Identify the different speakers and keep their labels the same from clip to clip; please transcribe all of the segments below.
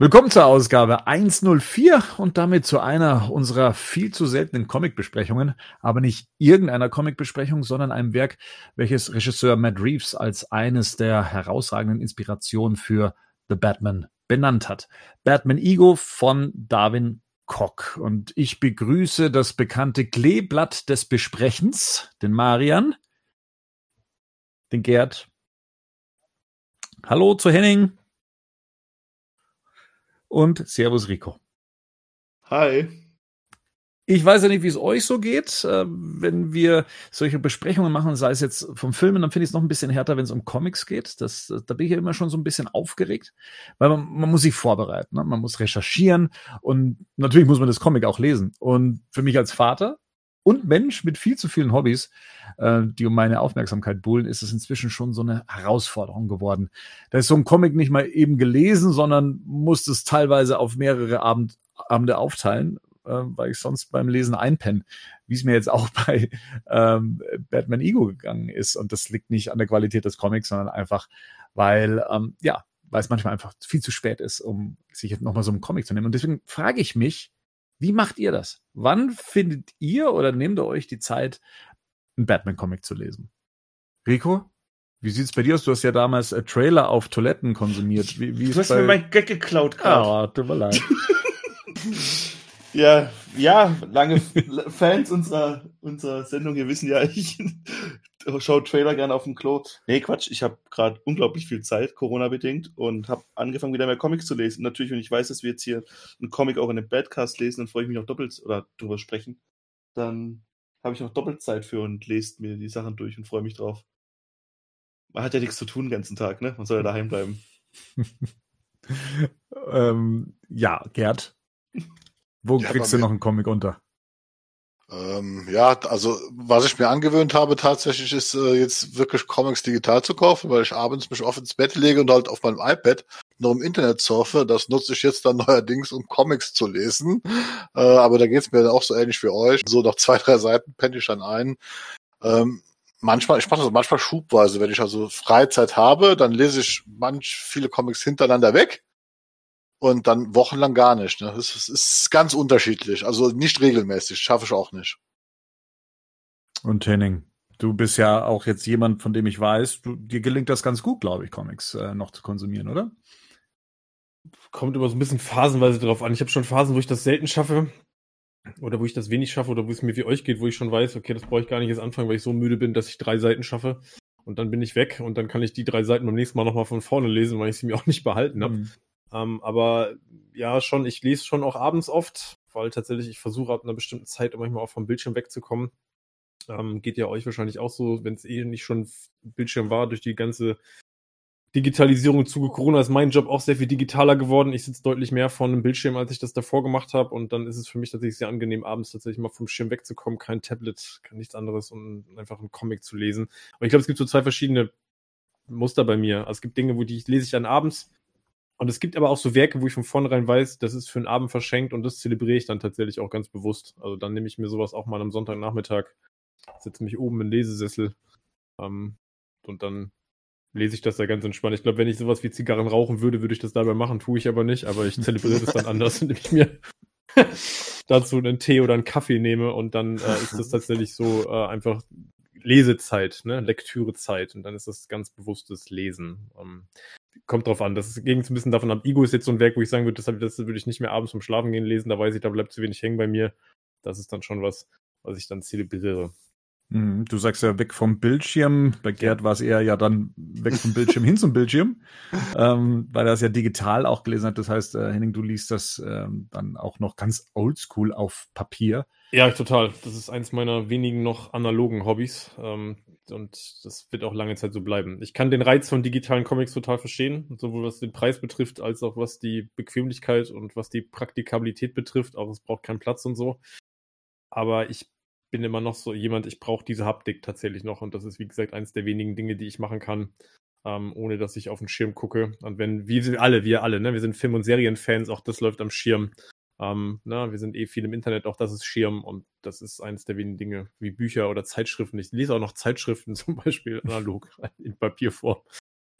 Speaker 1: Willkommen zur Ausgabe 104 und damit zu einer unserer viel zu seltenen Comic-Besprechungen, aber nicht irgendeiner Comic-Besprechung, sondern einem Werk, welches Regisseur Matt Reeves als eines der herausragenden Inspirationen für The Batman benannt hat. Batman Ego von Darwin Koch. Und ich begrüße das bekannte Kleeblatt des Besprechens, den Marian, den Gerd. Hallo zu Henning und Servus Rico.
Speaker 2: Hi.
Speaker 1: Ich weiß ja nicht, wie es euch so geht, äh, wenn wir solche Besprechungen machen, sei es jetzt vom Filmen, dann finde ich es noch ein bisschen härter, wenn es um Comics geht. Das, da bin ich ja immer schon so ein bisschen aufgeregt, weil man, man muss sich vorbereiten, ne? man muss recherchieren und natürlich muss man das Comic auch lesen. Und für mich als Vater und Mensch mit viel zu vielen Hobbys, äh, die um meine Aufmerksamkeit buhlen, ist es inzwischen schon so eine Herausforderung geworden. Da ist so ein Comic nicht mal eben gelesen, sondern muss es teilweise auf mehrere Abend, Abende aufteilen, äh, weil ich sonst beim Lesen einpenne, wie es mir jetzt auch bei ähm, Batman Ego gegangen ist. Und das liegt nicht an der Qualität des Comics, sondern einfach, weil, ähm, ja, weil es manchmal einfach viel zu spät ist, um sich jetzt nochmal so einen Comic zu nehmen. Und deswegen frage ich mich, wie macht ihr das? Wann findet ihr oder nehmt ihr euch die Zeit, einen Batman-Comic zu lesen? Rico? Wie sieht's bei dir aus? Du hast ja damals äh, Trailer auf Toiletten konsumiert. Wie, wie
Speaker 2: du hast bei... mir mein Gag geklaut gerade.
Speaker 1: Ah, tut mir leid.
Speaker 2: ja, ja, lange Fans unserer, unserer Sendung hier wissen ja, ich schaue Trailer gerne auf dem Klo. Nee, Quatsch, ich habe gerade unglaublich viel Zeit, Corona-bedingt, und habe angefangen, wieder mehr Comics zu lesen. Natürlich, wenn ich weiß, dass wir jetzt hier einen Comic auch in einem Badcast lesen, dann freue ich mich noch doppelt oder drüber sprechen. Dann habe ich noch doppelt Zeit für und lest mir die Sachen durch und freue mich drauf. Man hat ja nichts zu tun den ganzen Tag, ne? Man soll ja daheim bleiben.
Speaker 1: ähm, ja, Gerd. Wo ja, kriegst du noch einen Comic unter?
Speaker 3: Ähm, ja, also was ich mir angewöhnt habe tatsächlich ist äh, jetzt wirklich Comics digital zu kaufen, weil ich abends mich oft ins Bett lege und halt auf meinem iPad noch im Internet surfe. Das nutze ich jetzt dann neuerdings, um Comics zu lesen. Äh, aber da geht's mir dann auch so ähnlich wie euch. So nach zwei, drei Seiten penne ich dann ein. Ähm, manchmal, ich mache das manchmal schubweise. Wenn ich also Freizeit habe, dann lese ich manch viele Comics hintereinander weg und dann wochenlang gar nicht. Ne? Das, ist, ist ganz unterschiedlich. Also nicht regelmäßig, schaffe ich auch nicht.
Speaker 1: Und Henning, du bist ja auch jetzt jemand, von dem ich weiß, du, dir gelingt das ganz gut, glaube ich, Comics äh, noch zu konsumieren, oder?
Speaker 4: Kommt immer so ein bisschen phasenweise drauf an. Ich habe schon Phasen, wo ich das selten schaffe. Oder wo ich das wenig schaffe, oder wo es mir wie euch geht, wo ich schon weiß, okay, das brauche ich gar nicht jetzt anfangen, weil ich so müde bin, dass ich drei Seiten schaffe. Und dann bin ich weg und dann kann ich die drei Seiten beim nächsten Mal nochmal von vorne lesen, weil ich sie mir auch nicht behalten habe. Mhm. Ähm, aber ja, schon, ich lese schon auch abends oft, weil tatsächlich ich versuche ab einer bestimmten Zeit manchmal auch vom Bildschirm wegzukommen. Ähm, geht ja euch wahrscheinlich auch so, wenn es eh nicht schon Bildschirm war, durch die ganze Digitalisierung Zuge Corona ist mein Job auch sehr viel digitaler geworden. Ich sitze deutlich mehr vor einem Bildschirm, als ich das davor gemacht habe. Und dann ist es für mich tatsächlich sehr angenehm, abends tatsächlich mal vom Schirm wegzukommen, kein Tablet, nichts anderes und einfach einen Comic zu lesen. Aber ich glaube, es gibt so zwei verschiedene Muster bei mir. Also es gibt Dinge, wo die lese ich dann abends und es gibt aber auch so Werke, wo ich von vornherein weiß, das ist für einen Abend verschenkt und das zelebriere ich dann tatsächlich auch ganz bewusst. Also dann nehme ich mir sowas auch mal am Sonntagnachmittag, setze mich oben in den Lesesessel ähm, und dann lese ich das da ganz entspannt. Ich glaube, wenn ich sowas wie Zigarren rauchen würde, würde ich das dabei machen, tue ich aber nicht, aber ich zelebriere das dann anders, indem ich mir dazu einen Tee oder einen Kaffee nehme und dann äh, ist das tatsächlich so äh, einfach Lesezeit, ne? Lektürezeit und dann ist das ganz bewusstes Lesen. Ähm, kommt drauf an. Das ging ein bisschen davon ab. Ego ist jetzt so ein Werk, wo ich sagen würde, das, das würde ich nicht mehr abends zum Schlafen gehen lesen. Da weiß ich, da bleibt zu wenig hängen bei mir. Das ist dann schon was, was ich dann zelebriere.
Speaker 1: Mhm, du sagst ja weg vom Bildschirm. Bei Gerd war es eher ja dann weg vom Bildschirm hin zum Bildschirm, ähm, weil er es ja digital auch gelesen hat. Das heißt, äh, Henning, du liest das ähm, dann auch noch ganz oldschool auf Papier.
Speaker 4: Ja, total. Das ist eins meiner wenigen noch analogen Hobbys. Ähm, und das wird auch lange Zeit so bleiben. Ich kann den Reiz von digitalen Comics total verstehen, sowohl was den Preis betrifft, als auch was die Bequemlichkeit und was die Praktikabilität betrifft. Auch es braucht keinen Platz und so. Aber ich bin immer noch so jemand, ich brauche diese Haptik tatsächlich noch. Und das ist, wie gesagt, eins der wenigen Dinge, die ich machen kann, ähm, ohne dass ich auf den Schirm gucke. Und wenn, wie alle, wir alle, ne, wir sind Film- und Serienfans, auch das läuft am Schirm. Ähm, na, wir sind eh viel im Internet, auch das ist Schirm und das ist eines der wenigen Dinge wie Bücher oder Zeitschriften. Ich lese auch noch Zeitschriften zum Beispiel analog in Papierform.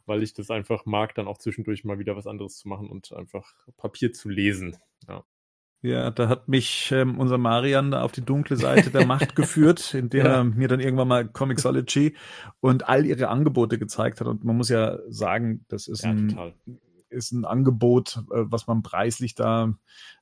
Speaker 4: weil ich das einfach mag, dann auch zwischendurch mal wieder was anderes zu machen und einfach Papier zu lesen. Ja.
Speaker 1: Ja, da hat mich ähm, unser Marian da auf die dunkle Seite der Macht geführt, indem ja. er mir dann irgendwann mal Comixology und all ihre Angebote gezeigt hat. Und man muss ja sagen, das ist ja, ein total ist ein Angebot, äh, was man preislich da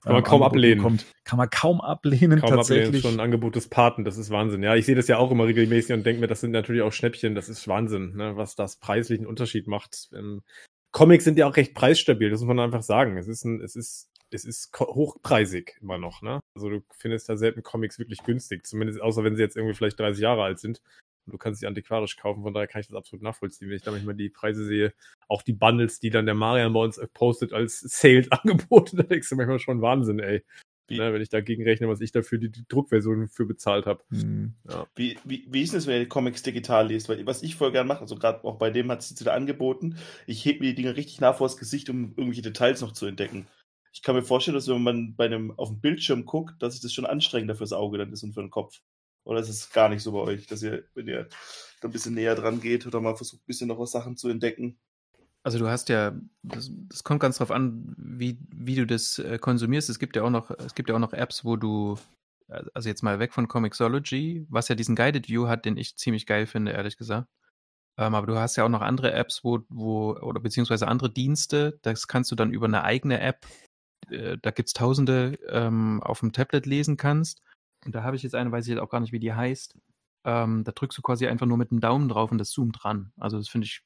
Speaker 4: kann man kaum ablehnen. Bekommt.
Speaker 1: Kann man kaum ablehnen. Kaum tatsächlich. ablehnen,
Speaker 4: schon ein Angebot des Paten, das ist Wahnsinn. Ja, ich sehe das ja auch immer regelmäßig und denke mir, das sind natürlich auch Schnäppchen, das ist Wahnsinn, ne, was das preislichen Unterschied macht. Ähm, Comics sind ja auch recht preisstabil, das muss man einfach sagen. Es ist ein, es ist es ist hochpreisig immer noch, ne? Also du findest da selten Comics wirklich günstig, zumindest außer wenn sie jetzt irgendwie vielleicht 30 Jahre alt sind und du kannst sie antiquarisch kaufen, von daher kann ich das absolut nachvollziehen, wenn ich da manchmal die Preise sehe, auch die Bundles, die dann der Marian bei uns postet als Sales-Angebote, da denkst du manchmal schon Wahnsinn, ey. Ne, wenn ich dagegen rechne, was ich dafür die, die Druckversion für bezahlt habe. Hm.
Speaker 2: Ja. Wie, wie, wie ist es, wenn ihr die Comics digital liest? Weil was ich voll gerne mache, also gerade auch bei dem hat es wieder angeboten, ich hebe mir die Dinge richtig nah vor das Gesicht, um irgendwelche Details noch zu entdecken. Ich kann mir vorstellen, dass wenn man bei einem auf dem Bildschirm guckt, dass sich das schon anstrengender fürs Auge dann ist und für den Kopf. Oder ist es gar nicht so bei euch, dass ihr, wenn ihr da ein bisschen näher dran geht oder mal versucht, ein bisschen noch was Sachen zu entdecken?
Speaker 5: Also du hast ja, das, das kommt ganz drauf an, wie, wie du das äh, konsumierst. Es gibt ja auch noch, es gibt ja auch noch Apps, wo du, also jetzt mal weg von Comixology, was ja diesen Guided View hat, den ich ziemlich geil finde, ehrlich gesagt. Ähm, aber du hast ja auch noch andere Apps, wo, wo, oder beziehungsweise andere Dienste, das kannst du dann über eine eigene App, äh, da gibt es tausende ähm, auf dem Tablet lesen kannst. Und da habe ich jetzt eine, weiß ich jetzt auch gar nicht, wie die heißt. Ähm, da drückst du quasi einfach nur mit dem Daumen drauf und das zoomt dran. Also das finde ich,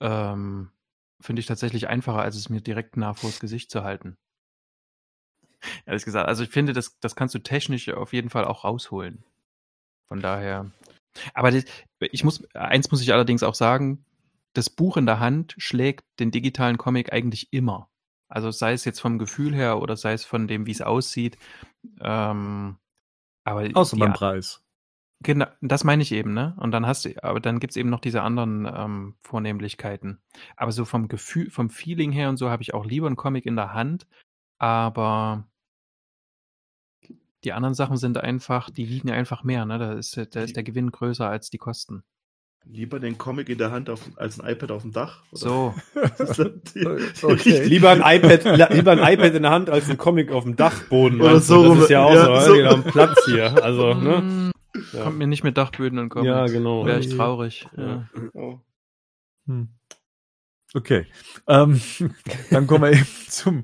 Speaker 5: ähm, finde ich tatsächlich einfacher, als es mir direkt nah vors Gesicht zu halten. Ehrlich gesagt, also ich finde, das, das kannst du technisch auf jeden Fall auch rausholen. Von daher. Aber das, ich muss, eins muss ich allerdings auch sagen, das Buch in der Hand schlägt den digitalen Comic eigentlich immer. Also sei es jetzt vom Gefühl her oder sei es von dem, wie es aussieht. Ähm, aber
Speaker 1: Außer beim Preis.
Speaker 5: Genau, das meine ich eben, ne? Und dann hast du, aber dann gibt es eben noch diese anderen ähm, Vornehmlichkeiten. Aber so vom Gefühl, vom Feeling her und so habe ich auch lieber einen Comic in der Hand, aber die anderen Sachen sind einfach, die wiegen einfach mehr, ne? Da ist, da ist der Gewinn größer als die Kosten.
Speaker 2: Lieber den Comic in der Hand auf, als ein iPad auf dem Dach?
Speaker 5: Oder? So.
Speaker 4: okay. lieber, ein iPad, lieber ein iPad in der Hand als ein Comic auf dem Dachboden.
Speaker 2: Oder so.
Speaker 4: Das ist ja auch ja, so, so. Genau, Platz hier. Also, ne?
Speaker 5: Mm, ja. Kommt mir nicht mit Dachböden und Comics.
Speaker 4: Ja, genau.
Speaker 5: Wäre ich traurig. Ja.
Speaker 1: Oh. Hm. Okay. Ähm, dann kommen wir eben zum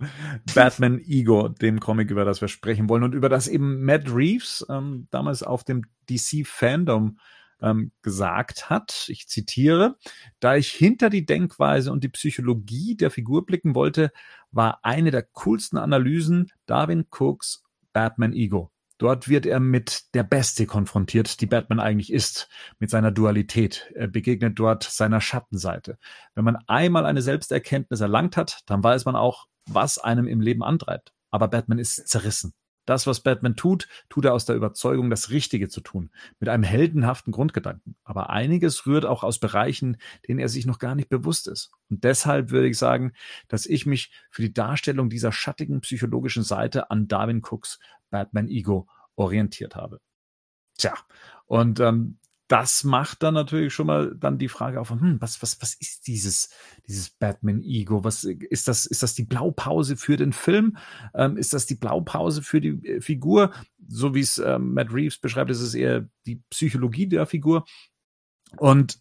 Speaker 1: Batman Ego, dem Comic, über das wir sprechen wollen und über das eben Matt Reeves ähm, damals auf dem DC Fandom ähm, gesagt hat, ich zitiere, da ich hinter die Denkweise und die Psychologie der Figur blicken wollte, war eine der coolsten Analysen Darwin Cooks Batman Ego. Dort wird er mit der Bestie konfrontiert, die Batman eigentlich ist, mit seiner Dualität. Er begegnet dort seiner Schattenseite. Wenn man einmal eine Selbsterkenntnis erlangt hat, dann weiß man auch, was einem im Leben antreibt. Aber Batman ist zerrissen. Das, was Batman tut, tut er aus der Überzeugung, das Richtige zu tun, mit einem heldenhaften Grundgedanken. Aber einiges rührt auch aus Bereichen, denen er sich noch gar nicht bewusst ist. Und deshalb würde ich sagen, dass ich mich für die Darstellung dieser schattigen psychologischen Seite an Darwin Cooks Batman Ego orientiert habe. Tja, und ähm, das macht dann natürlich schon mal dann die Frage auf, hm, was, was, was ist dieses, dieses Batman-Ego? Was ist das, ist das die Blaupause für den Film? Ähm, ist das die Blaupause für die äh, Figur? So wie es ähm, Matt Reeves beschreibt, ist es eher die Psychologie der Figur. Und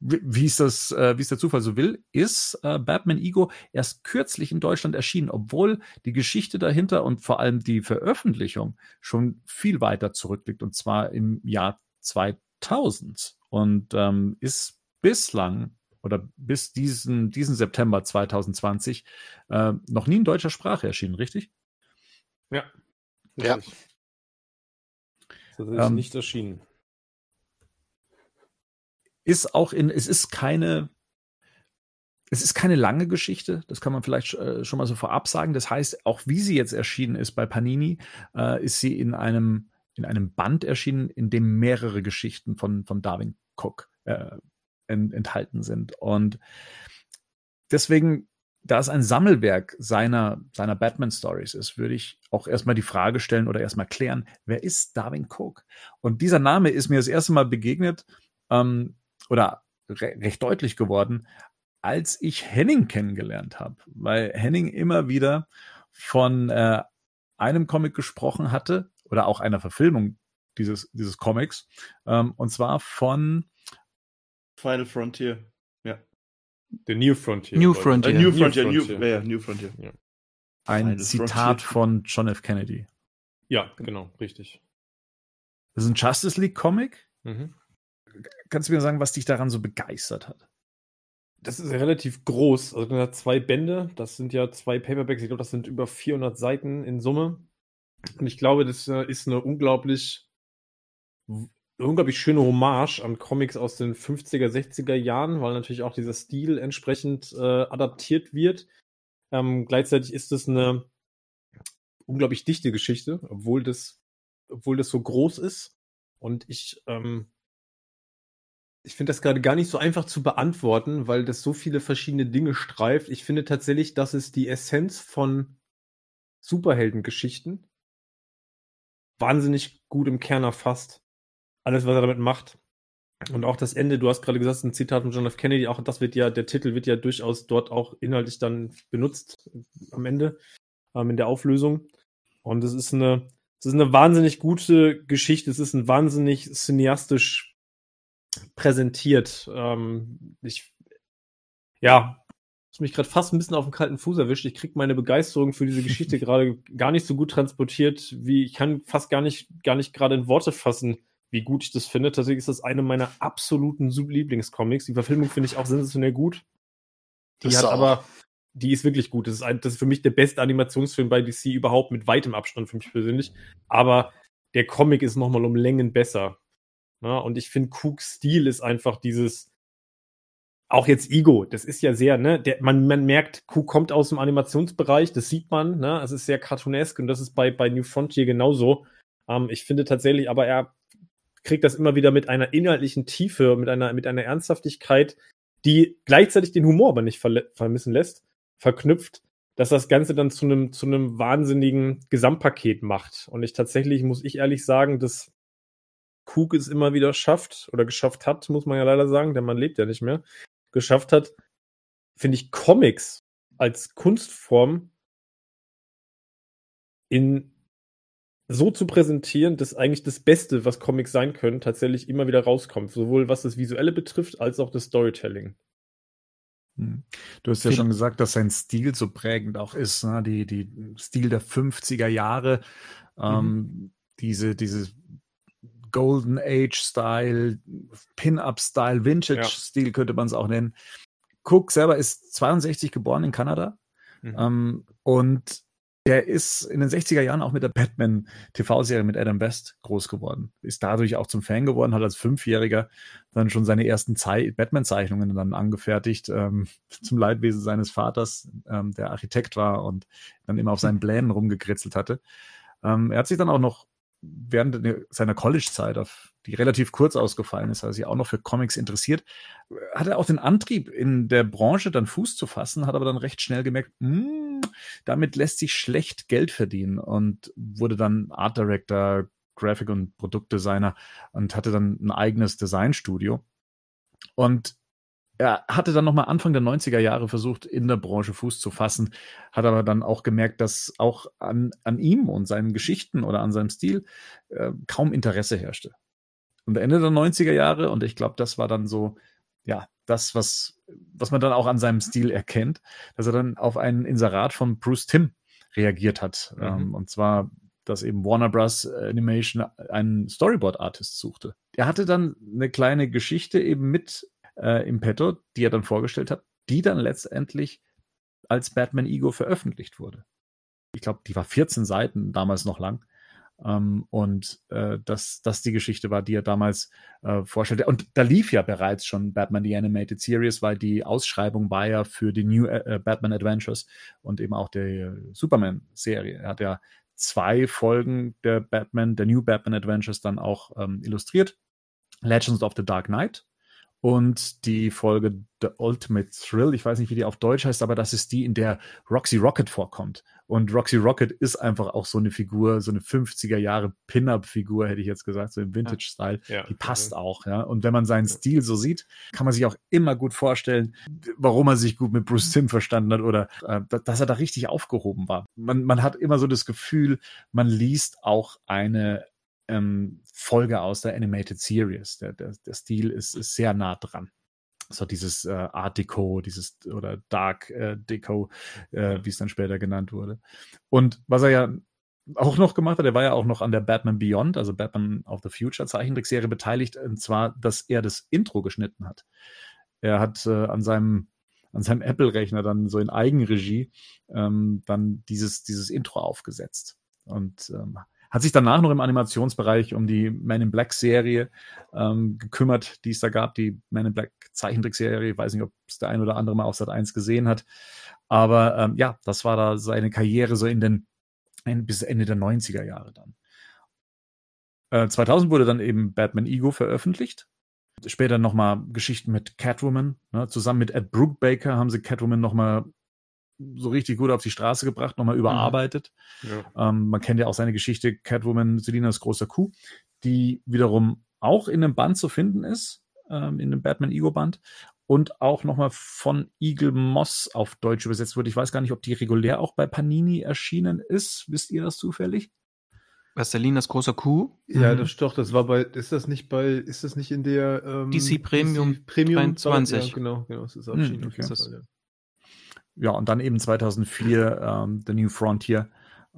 Speaker 1: wie es das, äh, wie es der Zufall so will, ist äh, Batman Ego erst kürzlich in Deutschland erschienen, obwohl die Geschichte dahinter und vor allem die Veröffentlichung schon viel weiter zurückliegt und zwar im Jahr 2000. 1000 und ähm, ist bislang oder bis diesen, diesen September 2020 äh, noch nie in deutscher Sprache erschienen, richtig?
Speaker 4: Ja.
Speaker 3: Ja.
Speaker 4: Das ist ähm, nicht erschienen.
Speaker 1: Ist auch in, es ist keine, es ist keine lange Geschichte, das kann man vielleicht äh, schon mal so vorab sagen. Das heißt, auch wie sie jetzt erschienen ist bei Panini, äh, ist sie in einem in einem Band erschienen, in dem mehrere Geschichten von, von Darwin Cook äh, in, enthalten sind. Und deswegen, da es ein Sammelwerk seiner, seiner Batman-Stories ist, würde ich auch erstmal die Frage stellen oder erstmal klären, wer ist Darwin Cook? Und dieser Name ist mir das erste Mal begegnet, ähm, oder re recht deutlich geworden, als ich Henning kennengelernt habe, weil Henning immer wieder von äh, einem Comic gesprochen hatte oder auch einer Verfilmung dieses, dieses Comics, ähm, und zwar von
Speaker 2: Final Frontier. Ja.
Speaker 4: The New Frontier.
Speaker 5: New. Frontier.
Speaker 2: Äh, New Frontier,
Speaker 4: New
Speaker 2: New,
Speaker 4: Frontier.
Speaker 2: ja, ja, New Frontier.
Speaker 1: ein
Speaker 2: Final
Speaker 1: Zitat
Speaker 2: Frontier.
Speaker 1: von John F. Kennedy.
Speaker 4: Ja, genau, richtig.
Speaker 1: Das ist ein Justice League Comic.
Speaker 4: Mhm.
Speaker 1: Kannst du mir sagen, was dich daran so begeistert hat?
Speaker 4: Das ist ja relativ groß. Also das hat zwei Bände. Das sind ja zwei Paperbacks. Ich glaube, das sind über 400 Seiten in Summe. Und ich glaube, das äh, ist eine unglaublich, unglaublich schöne Hommage an Comics aus den 50er, 60er Jahren, weil natürlich auch dieser Stil entsprechend äh, adaptiert wird. Ähm, gleichzeitig ist es eine unglaublich dichte Geschichte, obwohl das, obwohl das so groß ist. Und ich, ähm, ich finde das gerade gar nicht so einfach zu beantworten, weil das so viele verschiedene Dinge streift. Ich finde tatsächlich, das ist die Essenz von Superheldengeschichten wahnsinnig gut im Kern erfasst. Alles, was er damit macht. Und auch das Ende, du hast gerade gesagt, ein Zitat von John F. Kennedy, auch das wird ja, der Titel wird ja durchaus dort auch inhaltlich dann benutzt äh, am Ende, ähm, in der Auflösung. Und es ist eine, es ist eine wahnsinnig gute Geschichte, es ist ein wahnsinnig cineastisch präsentiert. Ähm, ich, ja, hast mich gerade fast ein bisschen auf den kalten Fuß erwischt. Ich krieg meine Begeisterung für diese Geschichte gerade gar nicht so gut transportiert, wie ich kann fast gar nicht, gar nicht gerade in Worte fassen, wie gut ich das finde. Tatsächlich ist das eine meiner absoluten Lieblingscomics. Die Verfilmung finde ich auch sensationell gut. Die
Speaker 3: Das
Speaker 4: hat aber, die ist wirklich gut. Das ist, ein, das ist für mich der beste Animationsfilm bei DC überhaupt mit weitem Abstand für mich persönlich. Aber der Comic ist nochmal um Längen besser. Ja, und ich finde, Cooks Stil ist einfach dieses, auch jetzt Ego, das ist ja sehr, ne, der, man, man merkt, Cook kommt aus dem Animationsbereich, das sieht man, ne, es ist sehr cartoonesk und das ist bei, bei New Frontier genauso. Ähm, ich finde tatsächlich, aber er kriegt das immer wieder mit einer inhaltlichen Tiefe, mit einer, mit einer Ernsthaftigkeit, die gleichzeitig den Humor aber nicht vermissen lässt, verknüpft, dass das Ganze dann zu einem, zu einem wahnsinnigen Gesamtpaket macht. Und ich tatsächlich, muss ich ehrlich sagen, dass Cook es immer wieder schafft oder geschafft hat, muss man ja leider sagen, der Mann lebt ja nicht mehr, geschafft hat, finde ich Comics als Kunstform in so zu präsentieren, dass eigentlich das Beste, was Comics sein können, tatsächlich immer wieder rauskommt. Sowohl was das Visuelle betrifft, als auch das Storytelling.
Speaker 1: Hm. Du hast ja schon gesagt, dass sein Stil so prägend auch ist, ne? die, die Stil der 50er Jahre, ähm, diese, diese Golden Age Style, Pin-Up Style, Vintage
Speaker 4: Ja.
Speaker 1: Stil könnte man es auch nennen. Cook selber ist 62 geboren in Kanada
Speaker 4: Mhm.
Speaker 1: ähm, und der ist in den 60er Jahren auch mit der Batman TV-Serie mit Adam West groß geworden. Ist dadurch auch zum Fan geworden, hat als Fünfjähriger dann schon seine ersten Zei- Batman-Zeichnungen dann angefertigt, ähm, zum Leidwesen seines Vaters, ähm, der Architekt war und dann immer auf seinen Plänen rumgekritzelt hatte. Ähm, er hat sich dann auch noch während seiner College-Zeit, die relativ kurz ausgefallen ist, hat er sich auch noch für Comics interessiert, hatte auch den Antrieb, in der Branche dann Fuß zu fassen, hat aber dann recht schnell gemerkt, "Hm, damit lässt sich schlecht Geld verdienen und wurde dann Art Director, Graphic- und Produktdesigner und hatte dann ein eigenes Designstudio. Und er hatte dann nochmal Anfang der 90er Jahre versucht, in der Branche Fuß zu fassen, hat aber dann auch gemerkt, dass auch an, an ihm und seinen Geschichten oder an seinem Stil äh, kaum Interesse herrschte. Und Ende der 90er Jahre, und ich glaube, das war dann so, ja, das, was, was man dann auch an seinem Stil erkennt, dass er dann auf ein Inserat von Bruce Timm reagiert hat.
Speaker 4: Mhm.
Speaker 1: Ähm, und zwar, dass eben Warner Bros. Animation einen Storyboard-Artist suchte. Er hatte dann eine kleine Geschichte eben mit äh, im Petto, die er dann vorgestellt hat, die dann letztendlich als Batman Ego veröffentlicht wurde. Ich glaube, die war 14 Seiten damals noch lang. Ähm, und äh, dass das die Geschichte war, die er damals äh, vorstellte. Und da lief ja bereits schon Batman The Animated Series, weil die Ausschreibung war ja für die New äh, Batman Adventures und eben auch der Superman-Serie. Er hat ja zwei Folgen der Batman, der New Batman Adventures dann auch ähm, illustriert. Legends of the Dark Knight und die Folge The Ultimate Thrill. Ich weiß nicht, wie die auf Deutsch heißt, aber das ist die, in der Roxy Rocket vorkommt. Und Roxy Rocket ist einfach auch so eine Figur, so eine 50er Jahre Pin-Up-Figur, hätte ich jetzt gesagt, so im Vintage-Style.
Speaker 4: Ja,
Speaker 1: die passt
Speaker 4: ja.
Speaker 1: auch, ja. Und wenn man seinen Stil so sieht, kann man sich auch immer gut vorstellen, warum er sich gut mit Bruce Tim verstanden hat oder äh, dass er da richtig aufgehoben war. Man, man hat immer so das Gefühl, man liest auch eine ähm, Folge aus der Animated Series. Der, der, der Stil ist, ist sehr nah dran. So dieses äh, Art Deco, dieses oder Dark äh, Deco, äh, wie es dann später genannt wurde. Und was er ja auch noch gemacht hat, er war ja auch noch an der Batman Beyond, also Batman of the Future Zeichentrickserie beteiligt, und zwar, dass er das Intro geschnitten hat. Er hat äh, an seinem an seinem Apple-Rechner dann so in Eigenregie ähm, dann dieses, dieses Intro aufgesetzt. Und ähm, hat sich danach noch im Animationsbereich um die Man in Black Serie ähm, gekümmert, die es da gab, die Man in Black Zeichentrickserie. Ich weiß nicht, ob es der ein oder andere mal auf Sat 1 gesehen hat. Aber ähm, ja, das war da seine Karriere so in den in, bis Ende der 90er Jahre dann. Äh, 2000 wurde dann eben Batman Ego veröffentlicht. Später nochmal Geschichten mit Catwoman. Ne? Zusammen mit Ed Brubaker haben sie Catwoman nochmal so richtig gut auf die Straße gebracht, nochmal überarbeitet.
Speaker 4: Ja.
Speaker 1: Ähm, man kennt ja auch seine Geschichte Catwoman, Selinas großer Kuh, die wiederum auch in einem Band zu finden ist, ähm, in dem Batman Ego Band und auch nochmal von Eagle Moss auf Deutsch übersetzt wurde. Ich weiß gar nicht, ob die regulär auch bei Panini erschienen ist. Wisst ihr das zufällig?
Speaker 5: Was Selinas großer Kuh?
Speaker 4: Ja,
Speaker 1: Mhm.
Speaker 4: das doch, das war bei, ist das nicht bei, ist das nicht in der ähm,
Speaker 5: DC Premium
Speaker 4: DC Premium
Speaker 5: 23.
Speaker 4: Ja, genau, genau, es ist
Speaker 1: Hm,
Speaker 4: erschienen. auf
Speaker 1: okay.
Speaker 5: Das-
Speaker 4: Fall, ja.
Speaker 1: Ja, und dann eben 2004 ähm, The New Frontier,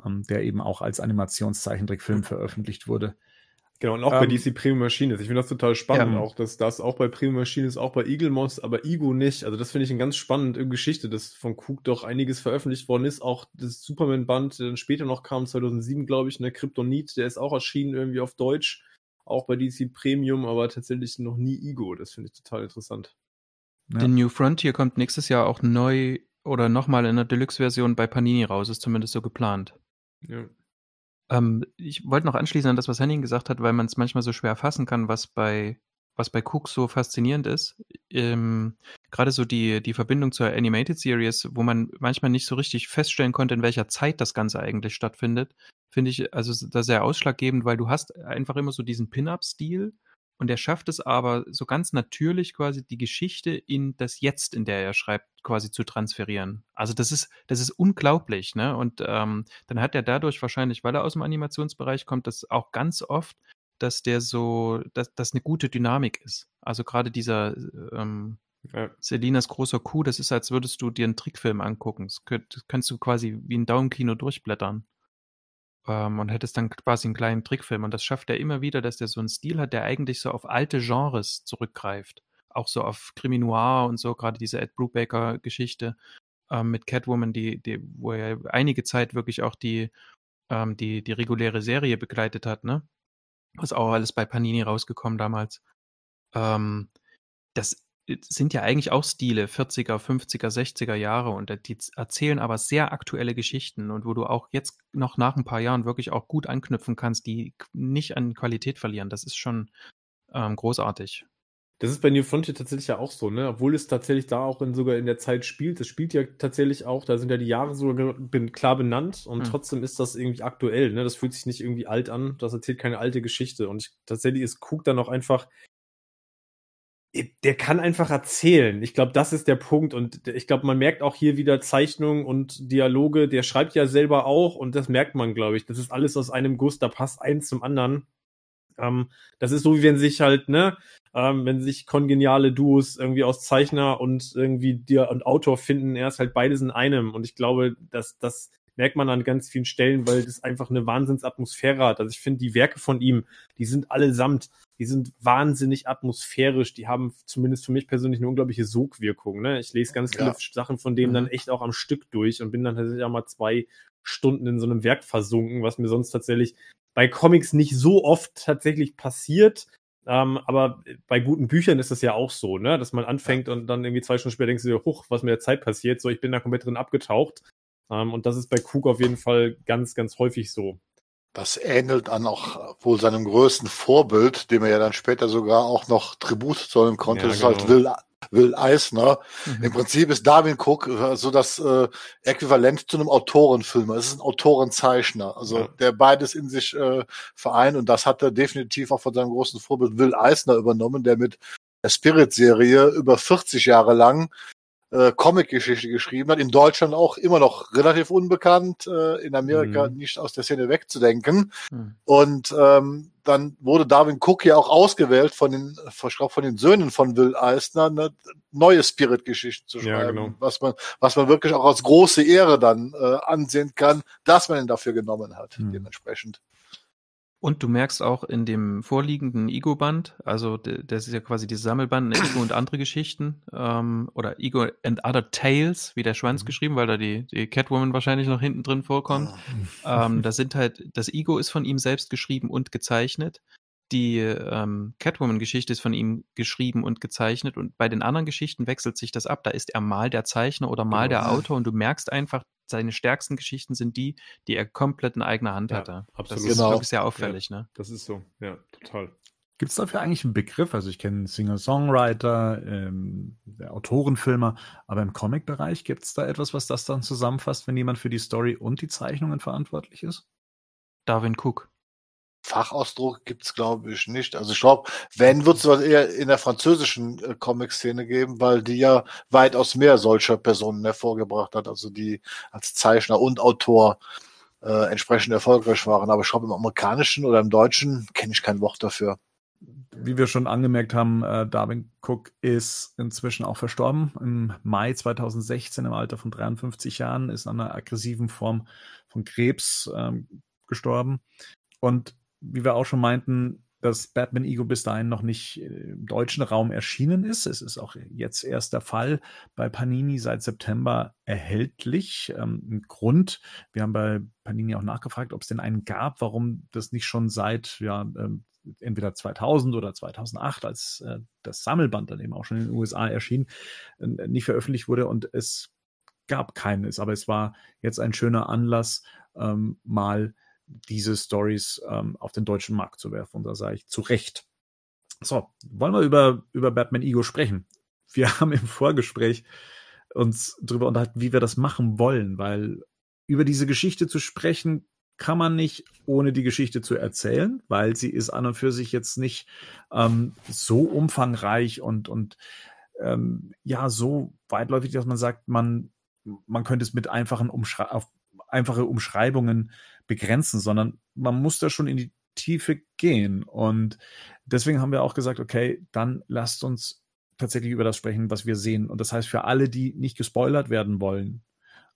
Speaker 1: ähm, der eben auch als Animationszeichentrickfilm veröffentlicht wurde.
Speaker 4: Genau, und auch bei
Speaker 1: Ähm,
Speaker 4: DC Premium Machine ist. Ich finde das total spannend,
Speaker 1: Ja.
Speaker 4: auch dass das auch bei Premium Machine ist, auch bei Eagle Moss, aber Ego nicht. Also das finde ich eine ganz spannende Geschichte, dass von Cook doch einiges veröffentlicht worden ist. Auch das Superman-Band, der dann später noch kam, 2007, glaube ich, ne, Kryptonit, der ist auch erschienen irgendwie auf Deutsch. Auch bei DC Premium, aber tatsächlich noch nie Ego. Das finde ich total interessant.
Speaker 1: Ja.
Speaker 5: The New Frontier kommt nächstes Jahr auch neu oder nochmal in der Deluxe-Version bei Panini raus, ist zumindest so geplant.
Speaker 4: Ja.
Speaker 5: Ähm, ich wollte noch anschließen an das, was Henning gesagt hat, weil man es manchmal so schwer fassen kann, was bei, was bei Cook so faszinierend ist. Ähm, Gerade so die, die Verbindung zur Animated Series, wo man manchmal nicht so richtig feststellen konnte, in welcher Zeit das Ganze eigentlich stattfindet, finde ich also da sehr ausschlaggebend, weil du hast einfach immer so diesen Pin-Up-Stil und er schafft es aber so ganz natürlich quasi die Geschichte in das Jetzt, in der er schreibt, quasi zu transferieren. Also das ist, das ist unglaublich, ne? Und ähm, dann hat er dadurch wahrscheinlich, weil er aus dem Animationsbereich kommt, das auch ganz oft, dass der so, dass das eine gute Dynamik ist. Also gerade dieser ähm,
Speaker 4: Ja.
Speaker 5: Selinas großer Kuh, das ist, als würdest du dir einen Trickfilm angucken. Das könnt, das kannst du quasi wie ein Daumenkino durchblättern. Ähm, und hättest dann quasi einen kleinen Trickfilm. Und das schafft er immer wieder, dass der so einen Stil hat, der eigentlich so auf alte Genres zurückgreift. Auch so auf Krimi Noir und so, gerade diese Ed Brubaker-Geschichte ähm, mit Catwoman, die, die, wo er einige Zeit wirklich auch die, ähm, die, die reguläre Serie begleitet hat, ne? Was auch alles bei Panini rausgekommen damals. Ähm, das sind ja eigentlich auch Stile, 40er, 50er, 60er Jahre und die erzählen aber sehr aktuelle Geschichten und wo du auch jetzt noch nach ein paar Jahren wirklich auch gut anknüpfen kannst, die nicht an Qualität verlieren. Das ist schon ähm, großartig.
Speaker 4: Das ist bei New Frontier tatsächlich ja auch so, ne? Obwohl es tatsächlich da auch in, sogar in der Zeit spielt. Das spielt ja tatsächlich auch, da sind ja die Jahre sogar bin, klar benannt und
Speaker 5: Hm.
Speaker 4: trotzdem ist das irgendwie aktuell, ne? Das fühlt sich nicht irgendwie alt an, das erzählt keine alte Geschichte. Und ich, tatsächlich ist Cook dann auch einfach, der kann einfach erzählen. Ich glaube, das ist der Punkt. Und ich glaube, man merkt auch hier wieder Zeichnungen und Dialoge. Der schreibt ja selber auch und das merkt man, glaube ich. Das ist alles aus einem Guss, da passt eins zum anderen. Ähm, das ist so, wie wenn sich halt, ne, ähm, wenn sich kongeniale Duos irgendwie aus Zeichner und irgendwie dir und Autor finden, er ist halt beides in einem. Und ich glaube, dass das merkt man an ganz vielen Stellen, weil das einfach eine Wahnsinnsatmosphäre hat. Also ich finde, die Werke von ihm, die sind allesamt, die sind wahnsinnig atmosphärisch. Die haben zumindest für mich persönlich eine unglaubliche Sogwirkung. Ne? Ich lese ganz viele
Speaker 3: Ja.
Speaker 4: Sachen von dann
Speaker 1: Mhm.
Speaker 4: echt auch am Stück durch und bin dann tatsächlich auch mal zwei Stunden in so einem Werk versunken, was mir sonst tatsächlich bei Comics nicht so oft tatsächlich passiert. Ähm, aber bei guten Büchern ist das ja auch so, ne? dass man anfängt und dann irgendwie zwei Stunden später denkst du dir, huch, was mit der Zeit passiert. So, ich bin da komplett drin abgetaucht. Ähm, und das ist bei Cook auf jeden Fall ganz, ganz häufig so.
Speaker 3: Das ähnelt an auch wohl seinem größten Vorbild, dem er ja dann später sogar auch noch Tribut zollen konnte.
Speaker 4: Ja,
Speaker 3: das ist halt
Speaker 4: genau.
Speaker 3: Will, Will Eisner.
Speaker 5: Mhm.
Speaker 3: Im Prinzip ist Darwin Cook äh, so das äh, Äquivalent zu einem Autorenfilmer. Es ist ein Autorenzeichner, also
Speaker 4: Ja.
Speaker 3: der beides in sich äh, vereint und das hat er definitiv auch von seinem großen Vorbild Will Eisner übernommen, der mit der Spirit-Serie über 40 Jahre lang äh, Comic-Geschichte geschrieben hat. In Deutschland auch immer noch relativ unbekannt, äh, in Amerika
Speaker 4: Mhm.
Speaker 3: nicht aus der Szene wegzudenken.
Speaker 5: Mhm.
Speaker 3: Und ähm, dann wurde Darwin Cook ja auch ausgewählt von den, ich glaub, von den Söhnen von Will Eisner, eine neue Spirit-Geschichten zu
Speaker 4: Ja,
Speaker 3: schreiben,
Speaker 4: genau.
Speaker 3: was man, was man wirklich auch als große Ehre dann äh, ansehen kann, dass man ihn dafür genommen hat,
Speaker 1: Mhm.
Speaker 3: dementsprechend.
Speaker 5: Und du merkst auch in dem vorliegenden Ego-Band, also das ist ja quasi dieses Sammelband, ne, Ego und andere Geschichten, ähm, oder Ego and Other Tales, wie der Schwanz
Speaker 1: Mhm.
Speaker 5: geschrieben, weil da die, die Catwoman wahrscheinlich noch hinten drin vorkommt. Ähm, das sind halt, das Ego ist von ihm selbst geschrieben und gezeichnet. Die ähm, Catwoman-Geschichte ist von ihm geschrieben und gezeichnet und bei den anderen Geschichten wechselt sich das ab. Da ist er mal der Zeichner oder mal
Speaker 4: Genau.
Speaker 5: der Autor und du merkst einfach, seine stärksten Geschichten sind die, die er komplett in eigener Hand
Speaker 4: Ja,
Speaker 5: hatte. Das
Speaker 4: absolut.
Speaker 5: ist
Speaker 3: Genau.
Speaker 5: wirklich sehr auffällig, ne?
Speaker 4: Das ist so, ja, total.
Speaker 1: Gibt es dafür eigentlich einen Begriff? Also ich kenne Singer-Songwriter, ähm, Autorenfilmer, aber im Comic-Bereich gibt es da etwas, was das dann zusammenfasst, wenn jemand für die Story und die Zeichnungen verantwortlich ist?
Speaker 5: Darwin Cook.
Speaker 3: Fachausdruck gibt's glaube ich, nicht. Also ich glaube, wenn, wird es eher in der französischen äh, Comic-Szene geben, weil die ja weitaus mehr solcher Personen hervorgebracht hat, also die als Zeichner und Autor äh, entsprechend erfolgreich waren. Aber ich glaube, im amerikanischen oder im deutschen kenne ich kein Wort dafür.
Speaker 1: Wie wir schon angemerkt haben, äh, Darwin Cook ist inzwischen auch verstorben. Im Mai 2016 im Alter von 53 Jahren ist an einer aggressiven Form von Krebs ähm, gestorben. Und wie wir auch schon meinten, dass Batman Ego bis dahin noch nicht äh, im deutschen Raum erschienen ist. Es ist auch jetzt erst der Fall bei Panini seit September erhältlich. Ähm, ein Grund, wir haben bei Panini auch nachgefragt, ob es denn einen gab, warum das nicht schon seit ja, ähm, entweder 2000 oder 2008, als äh, das Sammelband dann eben auch schon in den USA erschien, äh, nicht veröffentlicht wurde und es gab keines. Aber es war jetzt ein schöner Anlass, ähm, mal diese Stories ähm, auf den deutschen Markt zu werfen. Und da sage ich zu Recht. So, wollen wir über, über Batman Ego sprechen? Wir haben im Vorgespräch uns darüber unterhalten, wie wir das machen wollen, weil über diese Geschichte zu sprechen, kann man nicht, ohne die Geschichte zu erzählen, weil sie ist an und für sich jetzt nicht ähm, so umfangreich und, und ähm, ja, so weitläufig, dass man sagt, man, man könnte es mit einfachen Umschrei auf einfache Umschreibungen begrenzen, sondern man muss da schon in die Tiefe gehen. Und deswegen haben wir auch gesagt, okay, dann lasst uns tatsächlich über das sprechen, was wir sehen. Und das heißt, für alle, die nicht gespoilert werden wollen,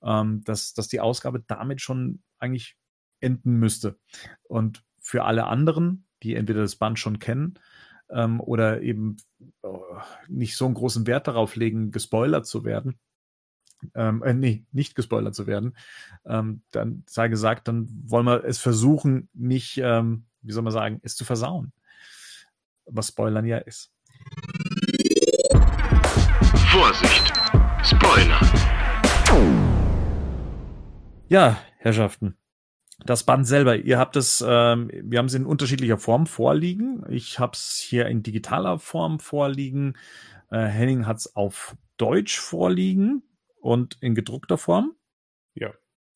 Speaker 1: ähm, dass, dass die Ausgabe damit schon eigentlich enden müsste. Und für alle anderen, die entweder das Band schon kennen ähm, oder eben oh, nicht so einen großen Wert darauf legen, gespoilert zu werden, ähm, äh, nee, nicht gespoilert zu werden, ähm, dann sei gesagt, dann wollen wir es versuchen, nicht, ähm, wie soll man sagen, es zu versauen. Was Spoilern ja ist.
Speaker 6: Vorsicht! Spoiler!
Speaker 1: Ja, Herrschaften. Das Band selber, ihr habt es, ähm, wir haben es in unterschiedlicher Form vorliegen. Ich habe es hier in digitaler Form vorliegen. Äh, Henning hat es auf Deutsch vorliegen und in gedruckter Form.
Speaker 4: Ja,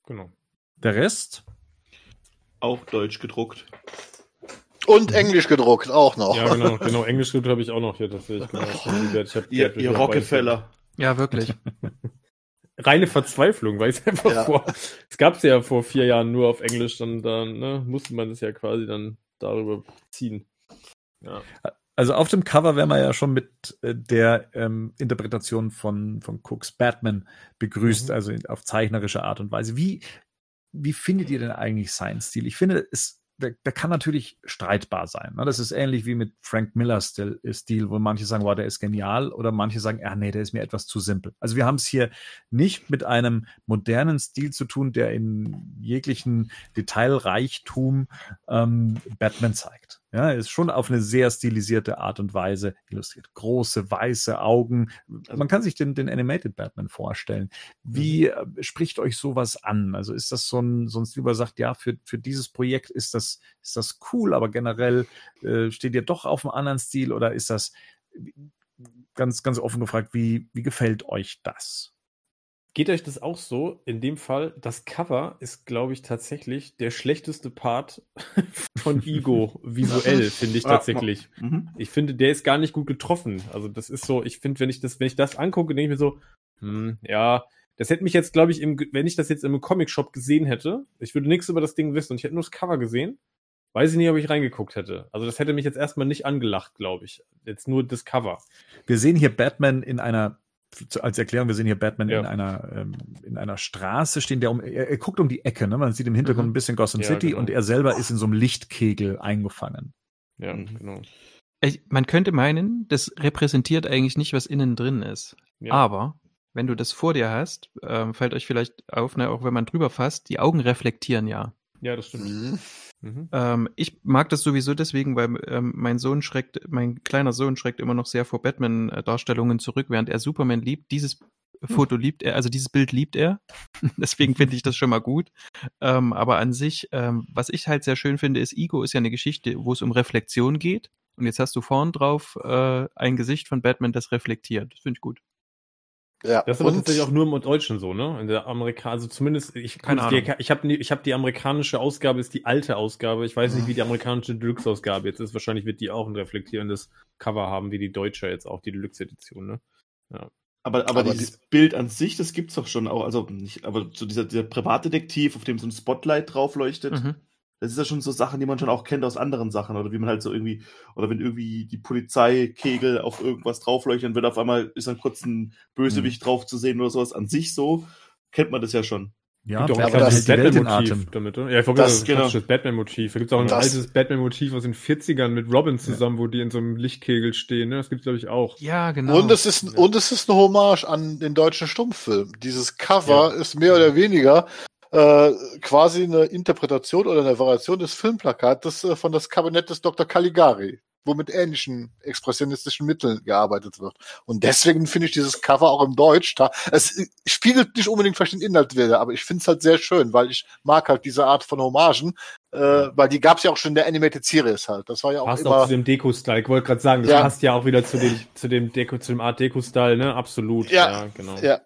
Speaker 4: genau.
Speaker 1: Der Rest
Speaker 2: Auch deutsch gedruckt.
Speaker 3: Und Englisch gedruckt auch noch.
Speaker 4: Ja, genau, genau. Englisch habe ich auch noch hier tatsächlich. Genau. Ich hab,
Speaker 2: Ihr, ihr Rockefeller.
Speaker 5: Ja, wirklich.
Speaker 4: Reine Verzweiflung, weil es einfach
Speaker 3: Ja.
Speaker 4: vor. Es gab es ja vor vier Jahren nur auf Englisch, dann, dann ne, musste man es ja quasi dann darüber ziehen. Ja.
Speaker 1: Also auf dem Cover wären wir ja schon mit äh, der ähm, Interpretation von, von Cooks Batman begrüßt,
Speaker 4: Mhm.
Speaker 1: also auf zeichnerische Art und Weise. Wie, wie findet ihr denn eigentlich seinen Stil? Ich finde, es, der, der kann natürlich streitbar sein. Ne? Das ist ähnlich wie mit Frank Millers Stil, Stil, wo manche sagen, wow, der ist genial, oder manche sagen, ah nee, der ist mir etwas zu simpel. Also wir haben es hier nicht mit einem modernen Stil zu tun, der in jeglichen Detailreichtum ähm, Batman zeigt. Ja, ist schon auf eine sehr stilisierte Art und Weise illustriert. Große weiße Augen. Man kann sich den, den Animated Batman vorstellen. Wie äh, spricht euch sowas an? Also ist das so ein, so ein Stil, wo ihr sagt, ja, für, für dieses Projekt ist das, ist das cool, aber generell äh, steht ihr doch auf einem anderen Stil oder ist das ganz, ganz offen gefragt, wie, wie gefällt euch das?
Speaker 4: Geht euch das auch so? In dem Fall, das Cover ist, glaube ich, tatsächlich der schlechteste Part von Ego visuell, finde ich tatsächlich.
Speaker 2: Mhm.
Speaker 4: Ich finde, der ist gar nicht gut getroffen. Also das ist so, ich finde, wenn ich das, wenn ich das angucke, denke ich mir so, hm, ja, das hätte mich jetzt, glaube ich, im, wenn ich das jetzt im Comic-Shop gesehen hätte, ich würde nichts über das Ding wissen und ich hätte nur das Cover gesehen, weiß ich nicht, ob ich reingeguckt hätte. Also das hätte mich jetzt erstmal nicht angelacht, glaube ich. Jetzt nur das Cover.
Speaker 1: Wir sehen hier Batman in einer als Erklärung, wir sehen hier Batman
Speaker 4: Ja.
Speaker 1: in einer ähm, in einer Straße stehen, der um er, er guckt um die Ecke, ne? Man sieht im Hintergrund
Speaker 4: Mhm.
Speaker 1: ein bisschen Gotham
Speaker 4: Ja,
Speaker 1: City
Speaker 4: genau.
Speaker 1: und er selber ist in so einem Lichtkegel eingefangen.
Speaker 4: Ja,
Speaker 2: Mhm.
Speaker 4: genau.
Speaker 5: Ich, man könnte meinen, das repräsentiert eigentlich nicht, was innen drin ist.
Speaker 4: Ja.
Speaker 5: Aber wenn du das vor dir hast, ähm, fällt euch vielleicht auf, ne, auch wenn man drüber fasst, die Augen reflektieren ja.
Speaker 4: Ja, das stimmt.
Speaker 3: Mhm.
Speaker 5: Ähm, ich mag das sowieso deswegen, weil ähm, mein Sohn schreckt, mein kleiner Sohn schreckt immer noch sehr vor Batman-Darstellungen zurück, während er Superman liebt. Dieses Foto liebt er, also dieses Bild liebt er. deswegen finde ich das schon mal gut. Ähm, aber an sich, ähm, was ich halt sehr schön finde, ist, Ego ist ja eine Geschichte, wo es um Reflexion geht. Und jetzt hast du vorn drauf äh, ein Gesicht von Batman, das reflektiert. Das finde ich gut.
Speaker 3: Ja,
Speaker 4: Das ist aber
Speaker 3: und
Speaker 4: tatsächlich auch nur im Deutschen so, ne? In der Amerika, also zumindest, ich,
Speaker 5: Keine
Speaker 4: die, ich habe ich hab die amerikanische Ausgabe, ist die alte Ausgabe. Ich weiß nicht, wie die amerikanische Deluxe-Ausgabe jetzt ist. Wahrscheinlich wird die auch ein reflektierendes Cover haben, wie die deutsche jetzt auch, die Deluxe-Edition, ne?
Speaker 2: Aber, aber,
Speaker 3: Aber
Speaker 2: dieses Bild an sich, das gibt's doch schon auch. Also nicht, aber so dieser, dieser Privatdetektiv, auf dem so ein Spotlight drauf leuchtet,
Speaker 5: Mhm.
Speaker 2: Das ist ja schon so Sachen, die man schon auch kennt aus anderen Sachen. Oder wie man halt so irgendwie, oder wenn irgendwie die Polizeikegel auf irgendwas draufleuchtet, dann wird auf einmal, ist dann kurz ein Bösewicht drauf zu sehen oder sowas. An sich so kennt man das ja schon.
Speaker 1: Ja,
Speaker 4: Gibt auch
Speaker 3: das
Speaker 4: Batman-Motiv damit, oder? Ja, ich wollte
Speaker 3: Das-
Speaker 2: genau.
Speaker 4: klassisches Batman-Motiv. Da gibt es auch ein
Speaker 3: Das-
Speaker 4: altes Batman-Motiv aus den 40ern mit Robin zusammen, wo die in so einem Lichtkegel stehen, ne? Das gibt's glaube ich, auch.
Speaker 5: Ja, genau.
Speaker 3: Und es ist, ein- und es ist eine Hommage an den deutschen Stummfilm. Dieses Cover ist mehr oder weniger äh, quasi eine Interpretation oder eine Variation des Filmplakates äh, von das Kabinett des Dr. Caligari, wo mit ähnlichen expressionistischen Mitteln gearbeitet wird. Und deswegen finde ich dieses Cover auch im Deutsch da. Es spiegelt nicht unbedingt vielleicht den Inhalt wieder, aber ich finde es halt sehr schön, weil ich mag halt diese Art von Hommagen, äh, weil die gab es ja auch schon in der Animated Series halt. Das war ja auch
Speaker 4: Passt
Speaker 3: immer.
Speaker 4: auch zu dem Deko-Style. Ich wollte gerade sagen, das
Speaker 3: Ja.
Speaker 4: passt ja auch wieder zu dem, zu dem Deko, zu dem Art Deko-Style, ne? Absolut.
Speaker 3: Ja.
Speaker 4: genau.
Speaker 3: ja,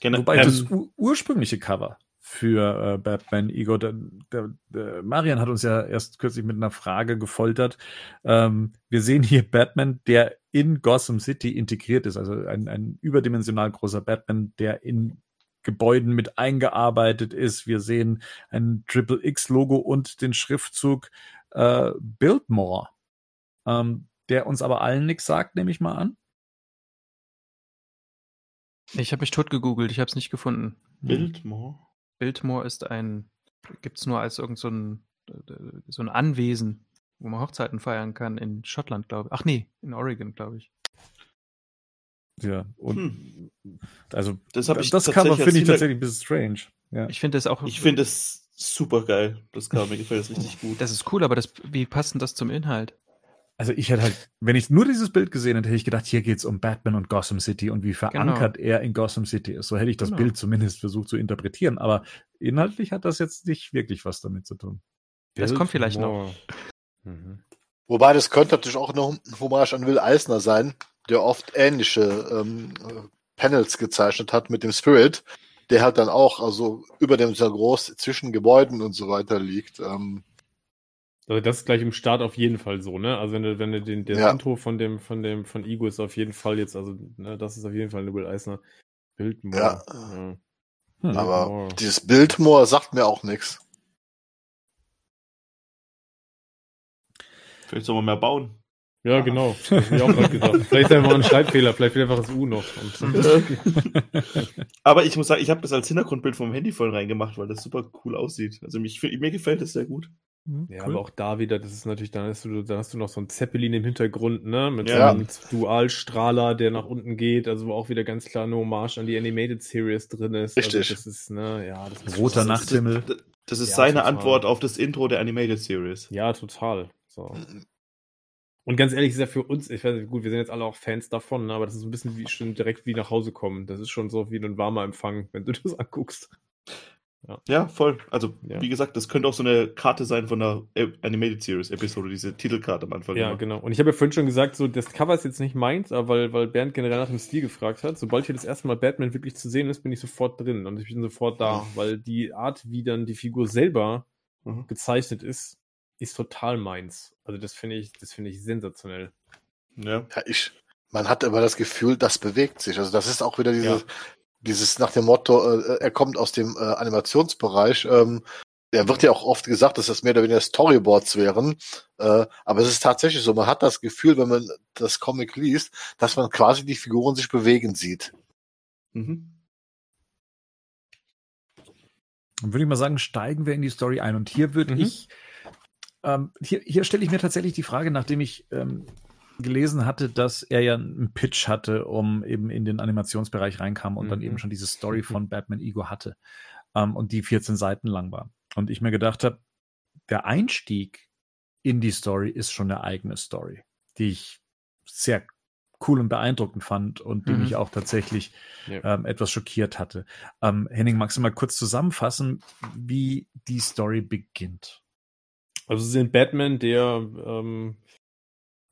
Speaker 2: Gen-
Speaker 1: Wobei
Speaker 2: ähm,
Speaker 1: das ur ursprüngliche Cover für äh, Batman Ego, der, der, der Marian hat uns ja erst kürzlich mit einer Frage gefoltert. Ähm, wir sehen hier Batman, der in Gotham City integriert ist, also ein, ein überdimensional großer Batman, der in Gebäuden mit eingearbeitet ist. Wir sehen ein Triple X-Logo und den Schriftzug äh, Biltmore, ähm, der uns aber allen nichts sagt, nehme ich mal an.
Speaker 5: Ich habe mich tot gegoogelt, ich habe es nicht gefunden.
Speaker 2: Bildmore.
Speaker 5: Biltmore ist ein, gibt's nur als irgend so ein, äh, so ein Anwesen, wo man Hochzeiten feiern kann in Schottland, glaube ich. Ach nee, in Oregon, glaube ich.
Speaker 1: Ja, und
Speaker 2: Hm.
Speaker 1: also
Speaker 2: Das hab ich
Speaker 1: das
Speaker 2: tatsächlich
Speaker 1: Cover finde ich tatsächlich ein bisschen strange. Ja.
Speaker 5: Ich finde das auch.
Speaker 2: Ich finde es super geil. Das Cover, mir gefällt das richtig gut.
Speaker 5: Das ist cool, aber das, wie passt denn das zum Inhalt?
Speaker 1: Also ich hätte halt, wenn ich nur dieses Bild gesehen hätte, hätte ich gedacht, hier geht's um Batman und Gotham City und wie verankert er in Gotham City ist. So hätte ich das
Speaker 5: Genau.
Speaker 1: Bild zumindest versucht zu interpretieren. Aber inhaltlich hat das jetzt nicht wirklich was damit zu tun.
Speaker 5: Das kommt vielleicht noch.
Speaker 4: noch. Mhm.
Speaker 3: Wobei das könnte natürlich auch noch ein Hommage an Will Eisner sein, der oft ähnliche ähm, äh, Panels gezeichnet hat mit dem Spirit, der halt dann auch also über dem sehr groß zwischen Gebäuden und so weiter liegt. Ähm,
Speaker 4: Also das ist gleich im Start auf jeden Fall so, ne? Also wenn du, wenn du den, das
Speaker 3: Ja.
Speaker 4: Intro von dem, von dem, von Ego ist auf jeden Fall jetzt, also, ne, das ist auf jeden Fall eine Will Eisner Bildmoor.
Speaker 3: Ja.
Speaker 4: ja.
Speaker 1: Hm.
Speaker 3: aber
Speaker 4: Wow.
Speaker 3: dieses Bildmoor sagt mir auch nichts.
Speaker 2: Vielleicht soll man mehr bauen.
Speaker 4: Ja, genau. Das hab ich auch gerade gesagt. Vielleicht ist einfach ein Schreibfehler, vielleicht fehlt einfach das U noch.
Speaker 2: Aber ich muss sagen, ich habe das als Hintergrundbild vom Handy voll reingemacht, weil das super cool aussieht. Also mich, mir gefällt das sehr gut.
Speaker 4: Ja, aber auch da wieder, das ist natürlich, dann hast du, dann hast du noch so ein Zeppelin im Hintergrund, ne? Mit
Speaker 2: Ja.
Speaker 4: so einem Dualstrahler, der nach unten geht, also wo auch wieder ganz klar eine Hommage an die Animated Series drin ist.
Speaker 3: Richtig.
Speaker 4: Also das ist, ne, ja, das ist
Speaker 1: Roter Nachthimmel.
Speaker 2: Das, das ist
Speaker 4: Ja,
Speaker 2: seine
Speaker 4: total.
Speaker 2: Antwort auf das Intro der Animated Series.
Speaker 4: Ja, total. So. Und ganz ehrlich, ist ja für uns, ich weiß nicht, gut, wir sind jetzt alle auch Fans davon, ne, aber das ist so ein bisschen wie schon direkt wie nach Hause kommen. Das ist schon so wie ein warmer Empfang, wenn du das anguckst.
Speaker 2: Ja, voll. Also,
Speaker 4: Ja.
Speaker 2: wie gesagt, das könnte auch so eine Karte sein von einer Animated Series Episode, diese Titelkarte am Anfang.
Speaker 4: Ja,
Speaker 2: immer.
Speaker 4: genau. Und ich habe ja vorhin schon gesagt, so das Cover ist jetzt nicht meins, aber weil, weil Bernd generell nach dem Stil gefragt hat. Sobald hier das erste Mal Batman wirklich zu sehen ist, bin ich sofort drin und ich bin sofort da, weil die Art, wie dann die Figur selber
Speaker 2: Mhm.
Speaker 4: gezeichnet ist, ist total meins. Also das finde ich, das finde ich sensationell.
Speaker 2: Ja.
Speaker 3: Ja, ich, man hat immer das Gefühl, das bewegt sich. Also das ist auch wieder dieses,
Speaker 4: Ja.
Speaker 3: Dieses nach dem Motto, äh, er kommt aus dem äh, Animationsbereich. Ähm, er wird ja auch oft gesagt, dass das mehr oder weniger Storyboards wären. Äh, aber es ist tatsächlich so, man hat das Gefühl, wenn man das Comic liest, dass man quasi die Figuren sich bewegen sieht.
Speaker 2: Mhm.
Speaker 1: Dann würde ich mal sagen, steigen wir in die Story ein. Und hier würde
Speaker 4: Mhm.
Speaker 1: ich, ähm, hier, hier stelle ich mir tatsächlich die Frage, nachdem ich ähm, gelesen hatte, dass er ja einen Pitch hatte, um eben in den Animationsbereich reinkam und dann
Speaker 4: Mhm.
Speaker 1: eben schon diese Story von Batman Ego hatte ähm, und die 14 Seiten lang war. Und ich mir gedacht habe, der Einstieg in die Story ist schon eine eigene Story, die ich sehr cool und beeindruckend fand und die
Speaker 5: Mhm.
Speaker 1: mich auch tatsächlich
Speaker 4: Ja.
Speaker 1: ähm, etwas schockiert hatte. Ähm, Henning, magst du mal kurz zusammenfassen, wie die Story beginnt?
Speaker 4: Also sie sind Batman, der ähm,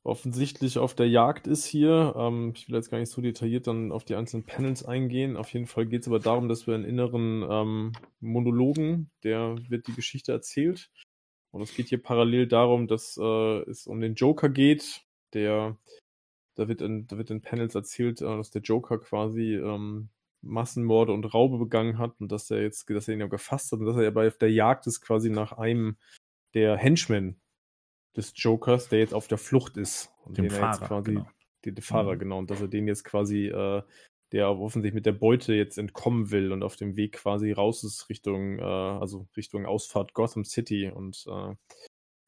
Speaker 4: offensichtlich auf der Jagd ist hier. Ähm, ich will jetzt gar nicht so detailliert dann auf die einzelnen Panels eingehen. Auf jeden Fall geht es aber darum, dass wir einen inneren ähm, Monologen, der wird die Geschichte erzählt. Und es geht hier parallel darum, dass äh, es um den Joker geht, der da wird in, da wird in Panels erzählt, äh, dass der Joker quasi ähm, Massenmorde und Raube begangen hat und dass er jetzt, dass er ihn ja gefasst hat und dass er ja bei der Jagd ist quasi nach einem der Henchmen des Jokers, der jetzt auf der Flucht ist. Und
Speaker 1: Dem
Speaker 4: den er
Speaker 1: Fahrer,
Speaker 4: quasi,
Speaker 1: genau.
Speaker 4: den, den Fahrer,
Speaker 1: Mhm.
Speaker 4: genau. Und dass er den jetzt quasi, äh, der offensichtlich mit der Beute jetzt entkommen will und auf dem Weg quasi raus ist Richtung, äh, also Richtung Ausfahrt Gotham City und äh,